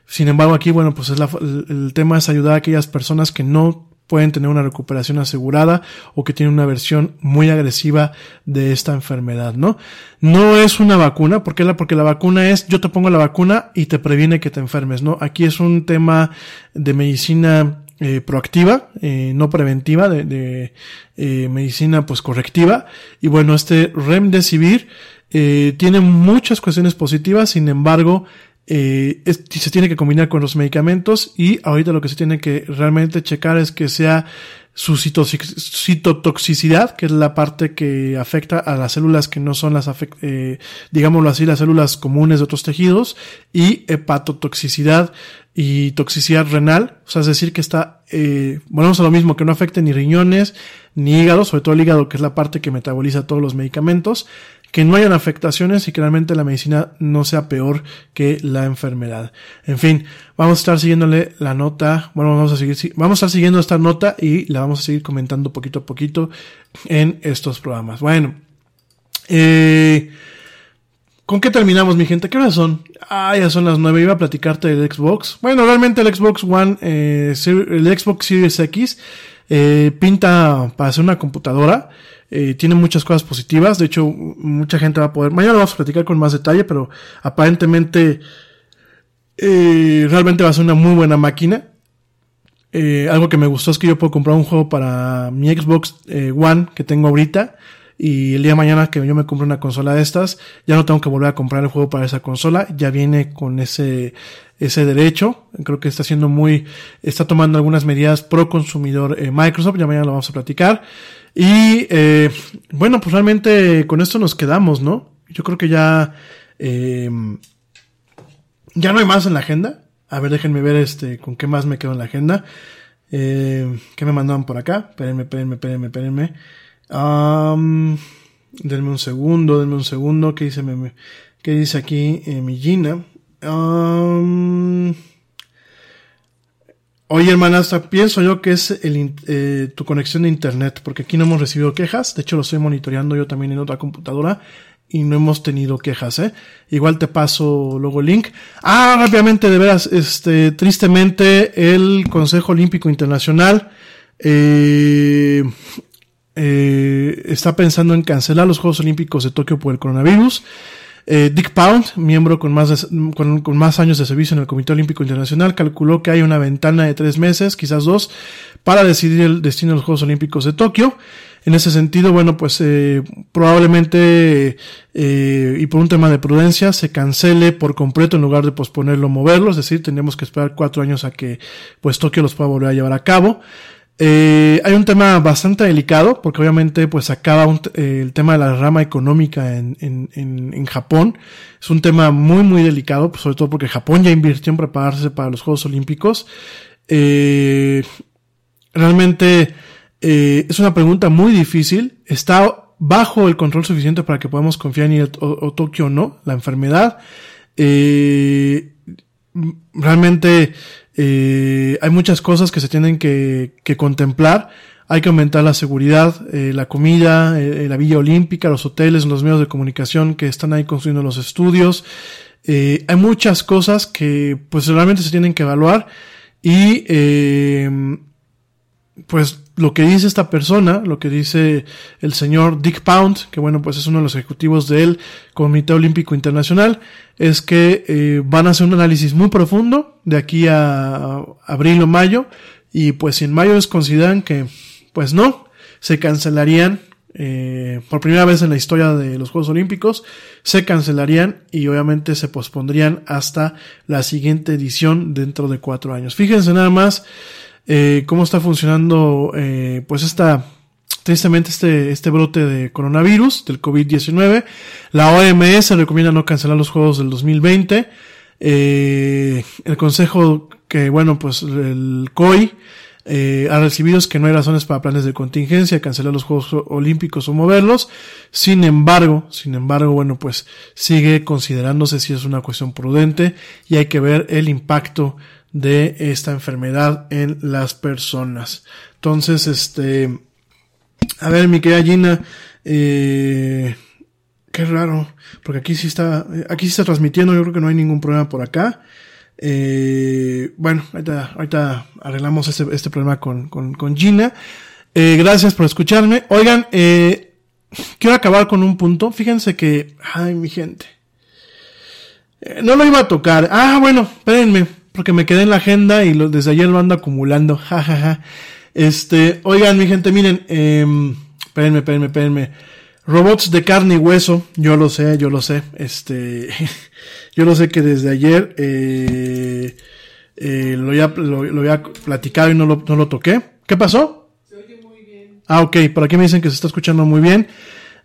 Speaker 1: Sin embargo, aquí, bueno, pues es la, el, el tema es ayudar a aquellas personas que no pueden tener una recuperación asegurada o que tienen una versión muy agresiva de esta enfermedad, ¿no? No es una vacuna, ¿por qué la? Porque la vacuna es yo te pongo la vacuna y te previene que te enfermes, ¿no? Aquí es un tema de medicina eh, proactiva, eh, no preventiva, de, de eh, medicina pues correctiva. Y bueno, este Remdesivir eh, tiene muchas cuestiones positivas, sin embargo, eh, se tiene que combinar con los medicamentos y ahorita lo que se tiene que realmente checar es que sea su citotoxicidad, que es la parte que afecta a las células que no son las, eh, digámoslo así, las células comunes de otros tejidos, y hepatotoxicidad y toxicidad renal, o sea, es decir, que está, eh, volvemos a lo mismo, que no afecte ni riñones, ni hígado, sobre todo el hígado, que es la parte que metaboliza todos los medicamentos, que no hayan afectaciones y que realmente la medicina no sea peor que la enfermedad. En fin, vamos a estar siguiéndole la nota, bueno, vamos a seguir, vamos a estar siguiendo esta nota y la vamos a seguir comentando poquito a poquito en estos programas. Bueno, eh, ¿Con qué terminamos, mi gente? ¿Qué horas son? Ah, ya son las nueve. Iba a platicarte del Xbox. Bueno, realmente el Xbox One, eh, el Xbox Series X, eh, pinta para ser una computadora. Eh, tiene muchas cosas positivas. De hecho, mucha gente va a poder. Mañana vamos a platicar con más detalle, pero aparentemente eh, realmente va a ser una muy buena máquina. Eh, algo que me gustó es que yo puedo comprar un juego para mi Xbox eh, One que tengo ahorita. Y el día de mañana que yo me compre una consola de estas, ya no tengo que volver a comprar el juego para esa consola. Ya viene con ese, ese derecho. Creo que está siendo muy, está tomando algunas medidas pro consumidor eh, Microsoft. Ya mañana lo vamos a platicar. Y eh, bueno, pues realmente con esto nos quedamos, ¿no? Yo creo que ya eh, ya no hay más en la agenda. A ver, déjenme ver este con qué más me quedo en la agenda. Eh, ¿Qué me mandaban por acá? Espérenme, espérenme, espérenme, espérenme. Um, denme un segundo, denme un segundo. ¿Qué dice, me, qué dice aquí eh, mi Gina? Oye, hermanastra, pienso yo que es el, eh, tu conexión de internet, porque aquí no hemos recibido quejas. De hecho, lo estoy monitoreando yo también en otra computadora y no hemos tenido quejas, ¿eh? Igual te paso luego el link. Ah, rápidamente, de veras, este, tristemente, el Consejo Olímpico Internacional, eh, eh, está pensando en cancelar los Juegos Olímpicos de Tokio por el coronavirus. Eh, Dick Pound, miembro con más, de, con, más años de servicio en el Comité Olímpico Internacional, calculó que hay una ventana de tres meses, quizás dos, para decidir el destino de los Juegos Olímpicos de Tokio. En ese sentido, bueno, pues eh, probablemente eh, y por un tema de prudencia se cancele por completo en lugar de posponerlo moverlo, es decir, tendríamos que esperar cuatro años a que pues Tokio los pueda volver a llevar a cabo. Eh, hay un tema bastante delicado porque obviamente pues acaba un, eh, el tema de la rama económica en, en, en, Japón. Es un tema muy muy delicado, pues, sobre todo porque Japón ya invirtió en prepararse para los Juegos Olímpicos. Eh, realmente eh, es una pregunta muy difícil. Está bajo el control suficiente para que podamos confiar en ir o Tokio o no, la enfermedad. Eh, realmente eh, hay muchas cosas que se tienen que, que, contemplar. Hay que aumentar la seguridad, eh, la comida, eh, la villa olímpica, los hoteles, los medios de comunicación que están ahí construyendo los estudios. Eh, hay muchas cosas que pues realmente se tienen que evaluar y eh, pues lo que dice esta persona, lo que dice el señor Dick Pound, que bueno, pues es uno de los ejecutivos del Comité Olímpico Internacional, es que eh, van a hacer un análisis muy profundo de aquí a abril o mayo, y pues si en mayo les consideran que, pues no, se cancelarían, eh, por primera vez en la historia de los Juegos Olímpicos, se cancelarían y obviamente se pospondrían hasta la siguiente edición dentro de cuatro años. Fíjense nada más, eh, cómo está funcionando, eh, pues esta, tristemente este, este brote de coronavirus, del COVID-19. La OMS recomienda no cancelar los juegos del 2020. Eh, el consejo que, bueno, pues el COI eh, ha recibido es que no hay razones para planes de contingencia, cancelar los Juegos Olímpicos o moverlos. Sin embargo, sin embargo, bueno, pues sigue considerándose si es una cuestión prudente y hay que ver el impacto de esta enfermedad en las personas. Entonces, este, a ver, mi querida Gina, eh, qué raro, porque aquí sí está, aquí sí está transmitiendo, yo creo que no hay ningún problema por acá. Eh, bueno, ahorita, ahorita arreglamos este, este problema con, con, con Gina. Eh, gracias por escucharme. Oigan, eh, quiero acabar con un punto. Fíjense que, ay, mi gente. Eh, no lo iba a tocar. Ah, bueno, espérenme, porque me quedé en la agenda y lo, desde ayer lo ando acumulando. Ja, ja, ja. Este, oigan, mi gente, miren, eh, espérenme, espérenme, espérenme. Robots de carne y hueso, yo lo sé, yo lo sé. Este, yo lo sé que desde ayer eh, eh, lo, había, lo, lo, había platicado y no lo, no lo toqué. ¿Qué pasó? Se oye muy bien. Ah, ok, por aquí me dicen que se está escuchando muy bien.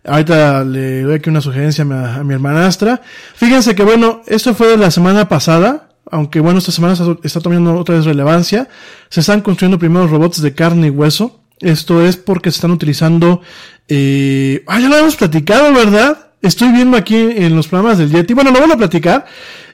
Speaker 1: Ahorita le doy aquí una sugerencia a mi, a mi hermanastra. Fíjense que bueno, esto fue de la semana pasada aunque bueno, esta semana está tomando otra vez relevancia, se están construyendo primeros robots de carne y hueso. Esto es porque se están utilizando, eh, ah, ya lo habíamos platicado, ¿verdad? Estoy viendo aquí en los programas del Yeti. Bueno, lo voy a platicar.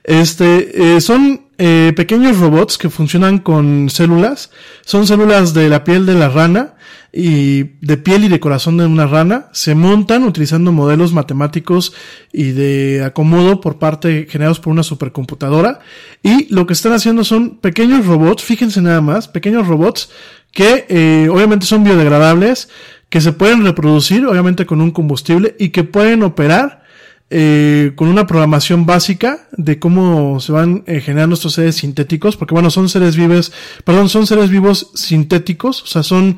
Speaker 1: Este, eh, son eh, pequeños robots que funcionan con células. Son células de la piel de la rana y de piel y de corazón de una rana. Se montan utilizando modelos matemáticos y de acomodo por parte generados por una supercomputadora. Y lo que están haciendo son pequeños robots, fíjense nada más, pequeños robots que eh, obviamente son biodegradables, que se pueden reproducir obviamente con un combustible y que pueden operar eh, con una programación básica de cómo se van eh, generando estos seres sintéticos, porque bueno, son seres vivos, perdón, son seres vivos sintéticos, o sea, son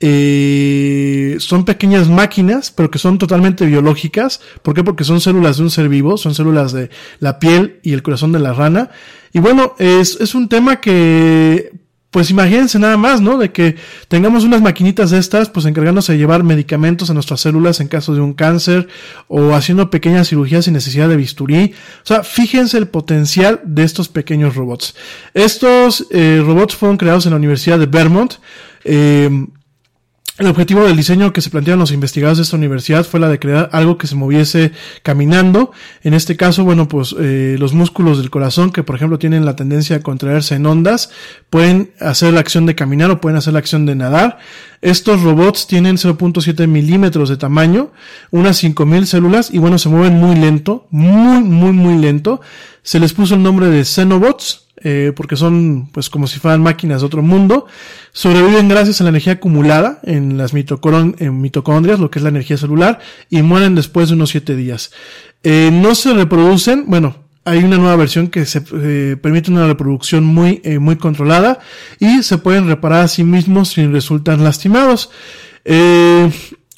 Speaker 1: eh, son pequeñas máquinas, pero que son totalmente biológicas. ¿Por qué? Porque son células de un ser vivo, son células de la piel y el corazón de la rana. Y bueno, es, es un tema que pues imagínense nada más, ¿no? De que tengamos unas maquinitas de estas, pues encargándose de llevar medicamentos a nuestras células en caso de un cáncer o haciendo pequeñas cirugías sin necesidad de bisturí. O sea, fíjense el potencial de estos pequeños robots. Estos eh, robots fueron creados en la Universidad de Vermont. Eh, el objetivo del diseño que se plantearon los investigadores de esta universidad fue la de crear algo que se moviese caminando. En este caso, bueno, pues eh, los músculos del corazón, que por ejemplo tienen la tendencia a contraerse en ondas, pueden hacer la acción de caminar o pueden hacer la acción de nadar. Estos robots tienen 0.7 milímetros de tamaño, unas 5000 células y bueno, se mueven muy lento, muy, muy, muy lento. Se les puso el nombre de Xenobots eh, porque son pues como si fueran máquinas de otro mundo, sobreviven gracias a la energía acumulada en las en mitocondrias, lo que es la energía celular, y mueren después de unos 7 días. Eh, no se reproducen, bueno, hay una nueva versión que se eh, permite una reproducción muy, eh, muy controlada y se pueden reparar a sí mismos sin resultar lastimados. Eh,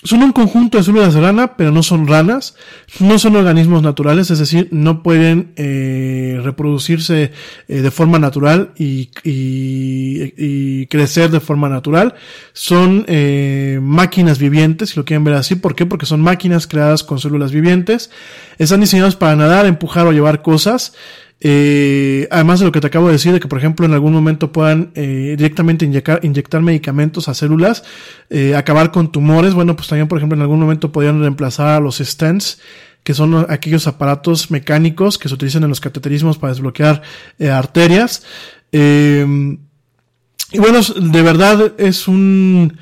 Speaker 1: son un conjunto de células de rana, pero no son ranas, no son organismos naturales, es decir, no pueden eh, reproducirse eh, de forma natural y, y, y, crecer de forma natural. Son eh, máquinas vivientes, si lo quieren ver así. ¿Por qué? Porque son máquinas creadas con células vivientes. Están diseñados para nadar, empujar o llevar cosas. Eh, además de lo que te acabo de decir, de que por ejemplo en algún momento puedan eh, directamente inyectar, inyectar medicamentos a células, eh, acabar con tumores, bueno, pues también por ejemplo en algún momento podrían reemplazar a los stents, que son aquellos aparatos mecánicos que se utilizan en los cateterismos para desbloquear eh, arterias. Eh, y bueno, de verdad es un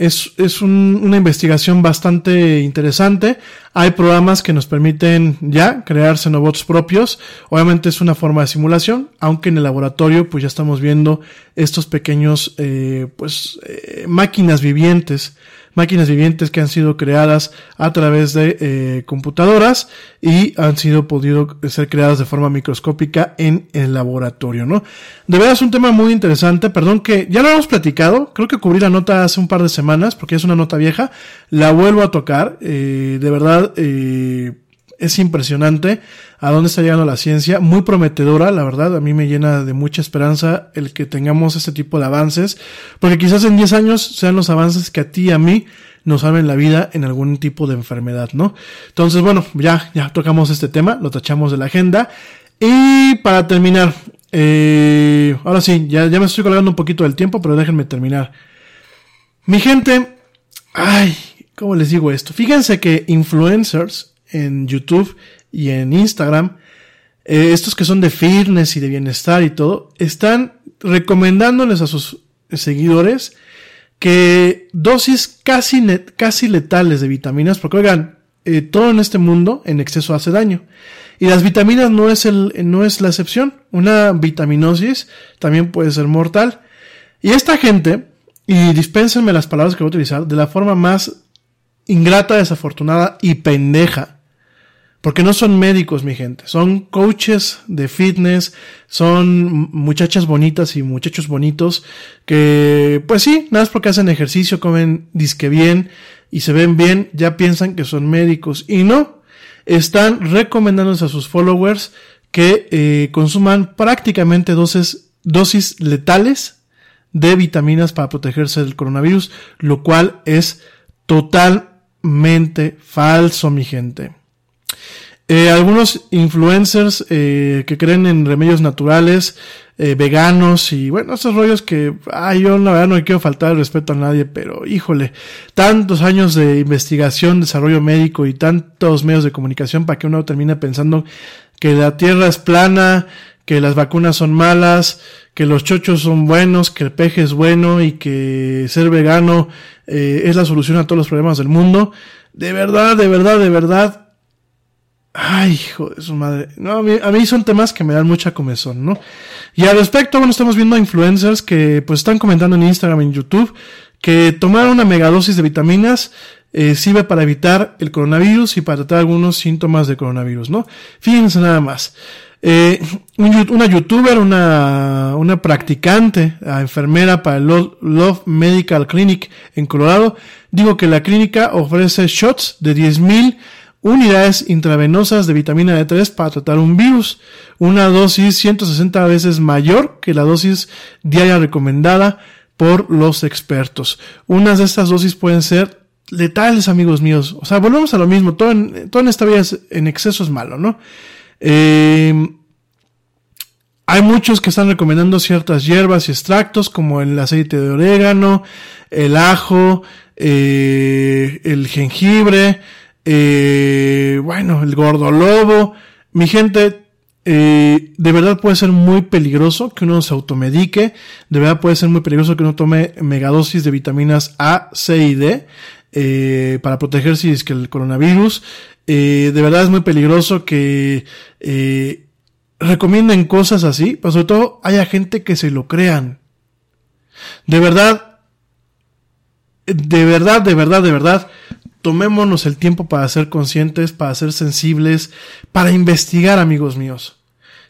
Speaker 1: es, es un, una investigación bastante interesante. Hay programas que nos permiten ya crear xenobots propios. Obviamente es una forma de simulación, aunque en el laboratorio pues ya estamos viendo estos pequeños eh, pues eh, máquinas vivientes máquinas vivientes que han sido creadas a través de eh, computadoras y han sido podido ser creadas de forma microscópica en el laboratorio, ¿no? De verdad es un tema muy interesante, perdón que ya lo hemos platicado, creo que cubrí la nota hace un par de semanas porque es una nota vieja, la vuelvo a tocar, eh, de verdad, eh, es impresionante a dónde está llegando la ciencia, muy prometedora, la verdad, a mí me llena de mucha esperanza el que tengamos este tipo de avances, porque quizás en 10 años sean los avances que a ti y a mí nos salven la vida en algún tipo de enfermedad, ¿no? Entonces, bueno, ya, ya tocamos este tema, lo tachamos de la agenda. Y para terminar, eh, ahora sí, ya, ya me estoy colgando un poquito del tiempo, pero déjenme terminar. Mi gente, ay, ¿cómo les digo esto? Fíjense que influencers en YouTube y en Instagram, eh, estos que son de fitness y de bienestar y todo, están recomendándoles a sus seguidores que dosis casi, casi letales de vitaminas, porque oigan, eh, todo en este mundo en exceso hace daño. Y las vitaminas no es, el, no es la excepción. Una vitaminosis también puede ser mortal. Y esta gente, y dispénsenme las palabras que voy a utilizar, de la forma más ingrata, desafortunada y pendeja. Porque no son médicos, mi gente. Son coaches de fitness, son muchachas bonitas y muchachos bonitos que, pues sí, nada más porque hacen ejercicio, comen disque bien y se ven bien, ya piensan que son médicos. Y no, están recomendándoles a sus followers que eh, consuman prácticamente dosis, dosis letales de vitaminas para protegerse del coronavirus, lo cual es totalmente falso, mi gente. Eh, algunos influencers eh, que creen en remedios naturales, eh, veganos y bueno, esos rollos que, ay, yo la verdad no quiero faltar el respeto a nadie, pero híjole, tantos años de investigación, desarrollo médico y tantos medios de comunicación para que uno termine pensando que la tierra es plana, que las vacunas son malas, que los chochos son buenos, que el peje es bueno y que ser vegano es la solución a todos los problemas del mundo. De verdad, de verdad, de verdad, Ay, hijo de su madre. No, a mí, son temas que me dan mucha comezón, ¿no? Y al respecto, bueno, estamos viendo a influencers que pues están comentando en Instagram, en YouTube, que tomar una megadosis de vitaminas eh, sirve para evitar el coronavirus y para tratar algunos síntomas de coronavirus, ¿no? Fíjense nada más. Eh, una youtuber, una, una practicante, enfermera para el Love Medical Clinic en Colorado, digo que la clínica ofrece shots de 10.000 unidades intravenosas de vitamina D3 para tratar un virus, una dosis 160 veces mayor que la dosis diaria recomendada por los expertos. Unas de estas dosis pueden ser letales, amigos míos. O sea, volvemos a lo mismo. Todo en, todo en esta vida en exceso es malo, ¿no? Eh, hay muchos que están recomendando ciertas hierbas y extractos como el aceite de orégano, el ajo, eh, el jengibre, eh, bueno, el gordo lobo. Mi gente, eh, de verdad puede ser muy peligroso que uno se automedique. De verdad puede ser muy peligroso que uno tome megadosis de vitaminas A, C y D. Eh, para protegerse si es que el coronavirus. De verdad es muy peligroso que recomienden cosas así, pero sobre todo haya gente que se lo crean. De verdad, de verdad, de verdad, de verdad, tomémonos el tiempo para ser conscientes, para ser sensibles, para investigar, amigos míos.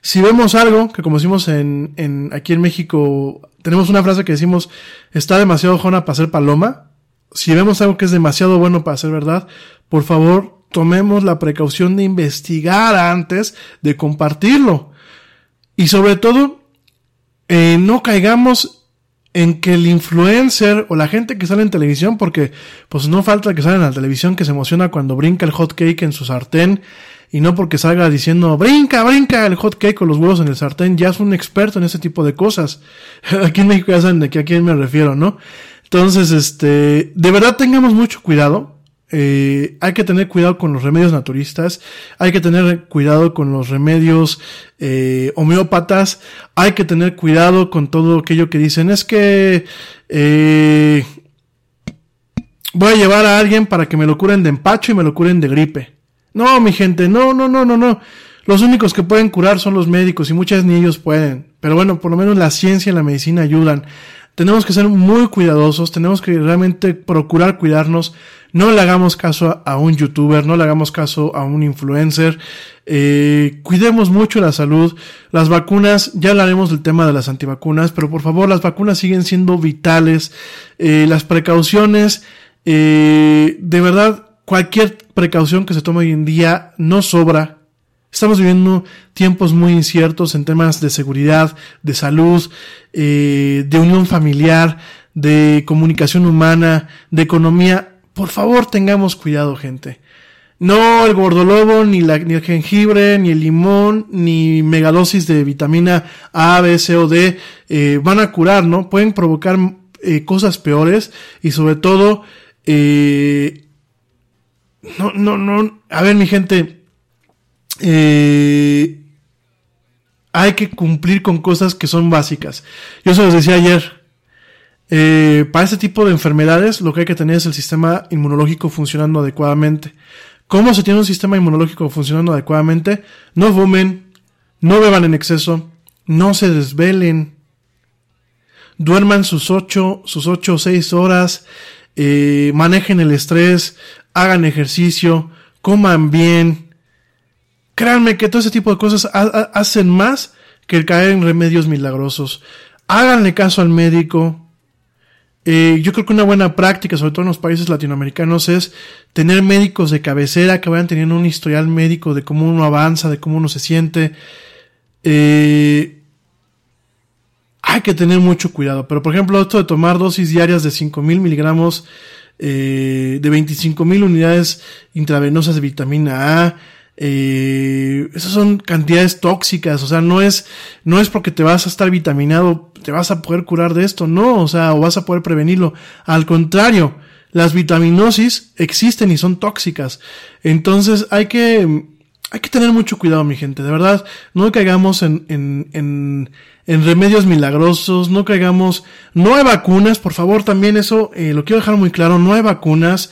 Speaker 1: Si vemos algo, que como decimos en, en, aquí en México, tenemos una frase que decimos, está demasiado jona para ser paloma. Si vemos algo que es demasiado bueno para ser verdad, por favor, tomemos la precaución de investigar antes de compartirlo. Y sobre todo, eh, no caigamos en que el influencer o la gente que sale en televisión, porque pues no falta que salga en la televisión que se emociona cuando brinca el hot cake en su sartén y no porque salga diciendo brinca, brinca el hot cake con los huevos en el sartén, ya es un experto en ese tipo de cosas. Aquí en México ya saben de a quién me refiero, ¿no? Entonces, este, de verdad tengamos mucho cuidado eh, hay que tener cuidado con los remedios naturistas, hay que tener cuidado con los remedios eh, homeópatas, hay que tener cuidado con todo aquello que dicen es que eh, voy a llevar a alguien para que me lo curen de empacho y me lo curen de gripe. No, mi gente, no, no, no, no, no. Los únicos que pueden curar son los médicos y muchas ni ellos pueden. Pero bueno, por lo menos la ciencia y la medicina ayudan. Tenemos que ser muy cuidadosos, tenemos que realmente procurar cuidarnos. No le hagamos caso a un youtuber, no le hagamos caso a un influencer. Eh, cuidemos mucho la salud. Las vacunas, ya hablaremos del tema de las antivacunas, pero por favor, las vacunas siguen siendo vitales. Eh, las precauciones, eh, de verdad, cualquier precaución que se tome hoy en día no sobra, Estamos viviendo tiempos muy inciertos en temas de seguridad, de salud, de unión familiar, de comunicación humana, de economía. Por favor, tengamos cuidado, gente. No el gordolobo, ni, la, ni el jengibre, ni el limón, ni megadosis de vitamina A, B, C o D eh, van a curar, ¿no? Pueden provocar eh, cosas peores y sobre todo, eh, no, no, no, a ver mi gente, hay que cumplir con cosas que son básicas. Yo se los decía ayer, eh, para este tipo de enfermedades lo que hay que tener es el sistema inmunológico funcionando adecuadamente. ¿Cómo se tiene un sistema inmunológico funcionando adecuadamente? No fumen, no beban en exceso, no se desvelen, duerman sus ocho, sus ocho o seis horas, eh, manejen el estrés, hagan ejercicio, coman bien. Créanme que todo ese tipo de cosas hacen más que caer en remedios milagrosos. Háganle caso al médico, eh, yo creo que una buena práctica, sobre todo en los países latinoamericanos, es tener médicos de cabecera que vayan teniendo un historial médico de cómo uno avanza, de cómo uno se siente. Eh, hay que tener mucho cuidado. Pero, por ejemplo, esto de tomar dosis diarias de 5.000 miligramos, eh, de 25.000 unidades intravenosas de vitamina A, eh, esas son cantidades tóxicas, o sea, no es, no es porque te vas a estar vitaminado, te vas a poder curar de esto, no, o sea, o vas a poder prevenirlo. Al contrario, las vitaminosis existen y son tóxicas. Entonces hay que, hay que tener mucho cuidado, mi gente, de verdad, no caigamos en, en, en, en remedios milagrosos, no caigamos, no hay vacunas, por favor, también eso, eh, lo quiero dejar muy claro, no hay vacunas,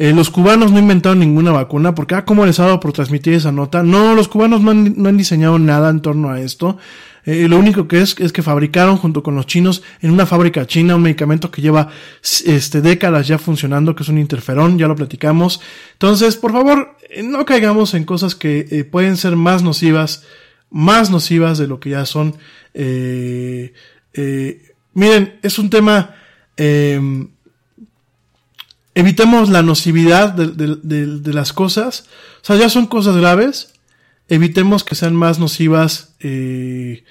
Speaker 1: eh, los cubanos no inventaron ninguna vacuna, porque, ah, ¿cómo les ha dado por transmitir esa nota? No, los cubanos no han, diseñado nada en torno a esto. Eh, lo único que es, es que fabricaron junto con los chinos en una fábrica china un medicamento que lleva este, décadas ya funcionando, que es un interferón, ya lo platicamos. Entonces, por favor, eh, no caigamos en cosas que pueden ser más nocivas, más nocivas de lo que ya son. Miren, es un tema eh, evitemos la nocividad de, las cosas. O sea, ya son cosas graves. Evitemos que sean más nocivas eh,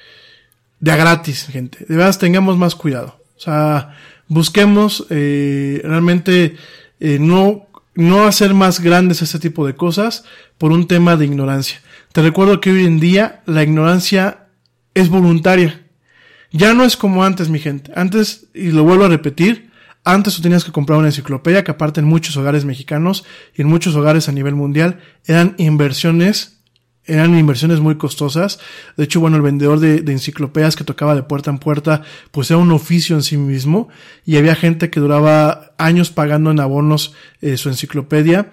Speaker 1: de a gratis, gente. De verdad, tengamos más cuidado. O sea, busquemos eh, realmente eh, no, no hacer más grandes este tipo de cosas por un tema de ignorancia. Te recuerdo que hoy en día la ignorancia es voluntaria. Ya no es como antes, mi gente. Antes, y lo vuelvo a repetir, antes tú tenías que comprar una enciclopedia que aparte en muchos hogares mexicanos y en muchos hogares a nivel mundial eran inversiones eran inversiones muy costosas. De hecho, bueno, el vendedor de, enciclopedias que tocaba de puerta en puerta, pues era un oficio en sí mismo. Y había gente que duraba años pagando en abonos eh, su enciclopedia.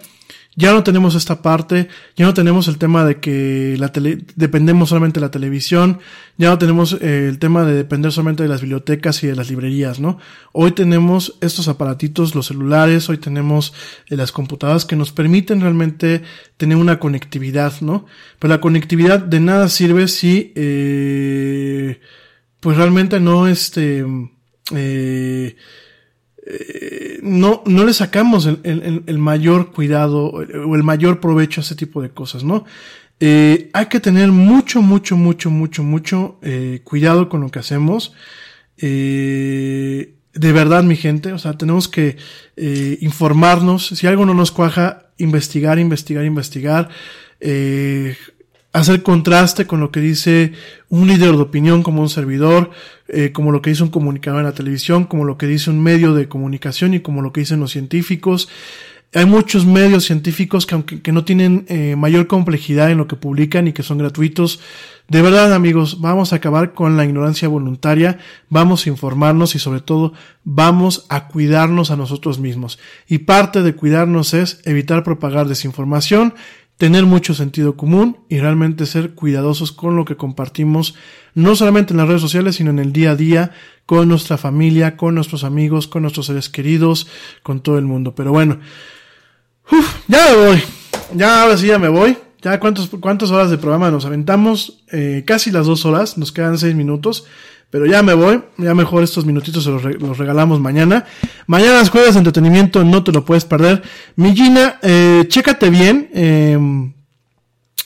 Speaker 1: Ya no tenemos esta parte, ya no tenemos el tema de que la tele, dependemos solamente de la televisión, ya no tenemos eh, el tema de depender solamente de las bibliotecas y de las librerías, ¿no? Hoy tenemos estos aparatitos, los celulares, hoy tenemos eh, las computadoras que nos permiten realmente tener una conectividad, ¿no? Pero la conectividad de nada sirve si, eh, pues realmente no, este, eh, eh, no, no le sacamos el, el, el, mayor cuidado o el mayor provecho a ese tipo de cosas, ¿no? Eh, hay que tener mucho, mucho, mucho, mucho, mucho eh, cuidado con lo que hacemos. Eh, de verdad, mi gente, o sea, tenemos que eh, informarnos. Si algo no nos cuaja, investigar, investigar, investigar. Eh, hacer contraste con lo que dice un líder de opinión como un servidor, eh, como lo que dice un comunicador en la televisión, como lo que dice un medio de comunicación y como lo que dicen los científicos. Hay muchos medios científicos que aunque que no tienen eh, mayor complejidad en lo que publican y que son gratuitos, de verdad amigos, vamos a acabar con la ignorancia voluntaria, vamos a informarnos y sobre todo vamos a cuidarnos a nosotros mismos. Y parte de cuidarnos es evitar propagar desinformación, tener mucho sentido común y realmente ser cuidadosos con lo que compartimos, no solamente en las redes sociales, sino en el día a día, con nuestra familia, con nuestros amigos, con nuestros seres queridos, con todo el mundo. Pero bueno, uf, ya me voy, ya ahora sí ya me voy. Ya cuántos, cuántas horas de programa nos aventamos, eh, casi las dos horas, nos quedan seis minutos. Pero ya me voy, ya mejor estos minutitos se los, re los regalamos mañana. Mañana las jueves de entretenimiento no te lo puedes perder. Mi eh, chécate bien eh,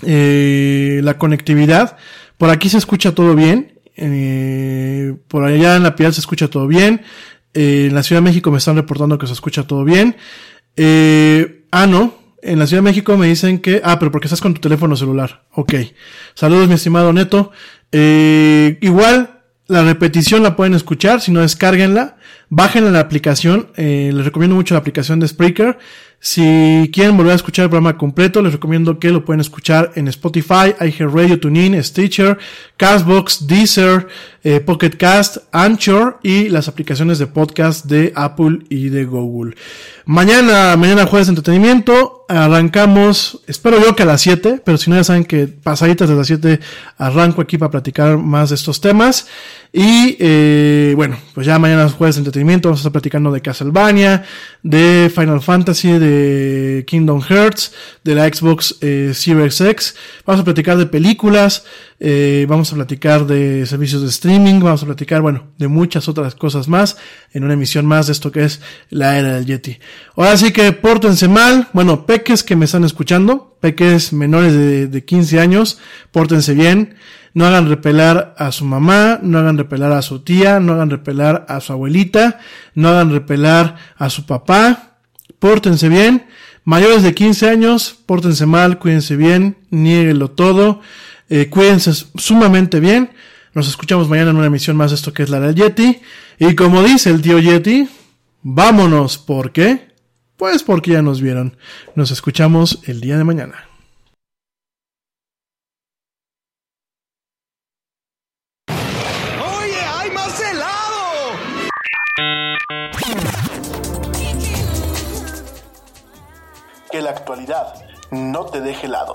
Speaker 1: eh, la conectividad. Por aquí se escucha todo bien. Eh, por allá en la piedad se escucha todo bien. Eh, en la Ciudad de México me están reportando que se escucha todo bien. Eh, ah, no. En la Ciudad de México me dicen que, ah, pero porque estás con tu teléfono celular. Ok. Saludos, mi estimado Neto. Eh, igual, la repetición la pueden escuchar, si no descárguenla, bájenla la aplicación, eh, les recomiendo mucho la aplicación de Spreaker. Si quieren volver a escuchar el programa completo, les recomiendo que lo pueden escuchar en Spotify, iHeartRadio, TuneIn, Stitcher, Castbox, Deezer, eh, Pocket Cast, Anchor y las aplicaciones de podcast de Apple y de Google. Mañana, mañana jueves de entretenimiento, arrancamos, espero yo que a las 7, pero si no ya saben que pasaditas de las 7 arranco aquí para platicar más de estos temas. Y eh, bueno, pues ya mañana jueves de entretenimiento vamos a estar platicando de Castlevania, de Final Fantasy, de Kingdom Hearts, de la Xbox eh, Series X. Vamos a platicar de películas, eh, vamos a platicar de servicios de streaming, vamos a platicar, bueno, de muchas otras cosas más en una emisión más de esto que es la era del Yeti. Ahora sí que pórtense mal, bueno, peques que me están escuchando, peques menores de, de 15 años, pórtense bien. No hagan repelar a su mamá, no hagan repelar a su tía, no hagan repelar a su abuelita, no hagan repelar a su papá, pórtense bien, mayores de 15 años, pórtense mal, cuídense bien, nieguenlo todo, eh, cuídense sumamente bien, nos escuchamos mañana en una emisión más de esto que es la del Yeti, y como dice el tío Yeti, vámonos, ¿por qué? Pues porque ya nos vieron, nos escuchamos el día de mañana.
Speaker 3: ¡Oye, hay más helado!
Speaker 1: Que la actualidad no te deje helado.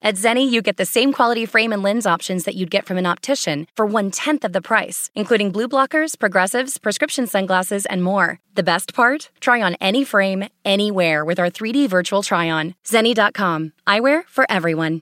Speaker 4: At Zenni, you get the same quality frame and lens options that you'd get from an optician for one tenth of the price, including blue blockers, progressives, prescription sunglasses, and more. The best part? Try on any frame, anywhere with our 3D virtual try on. Zenni.com. Eyewear for everyone.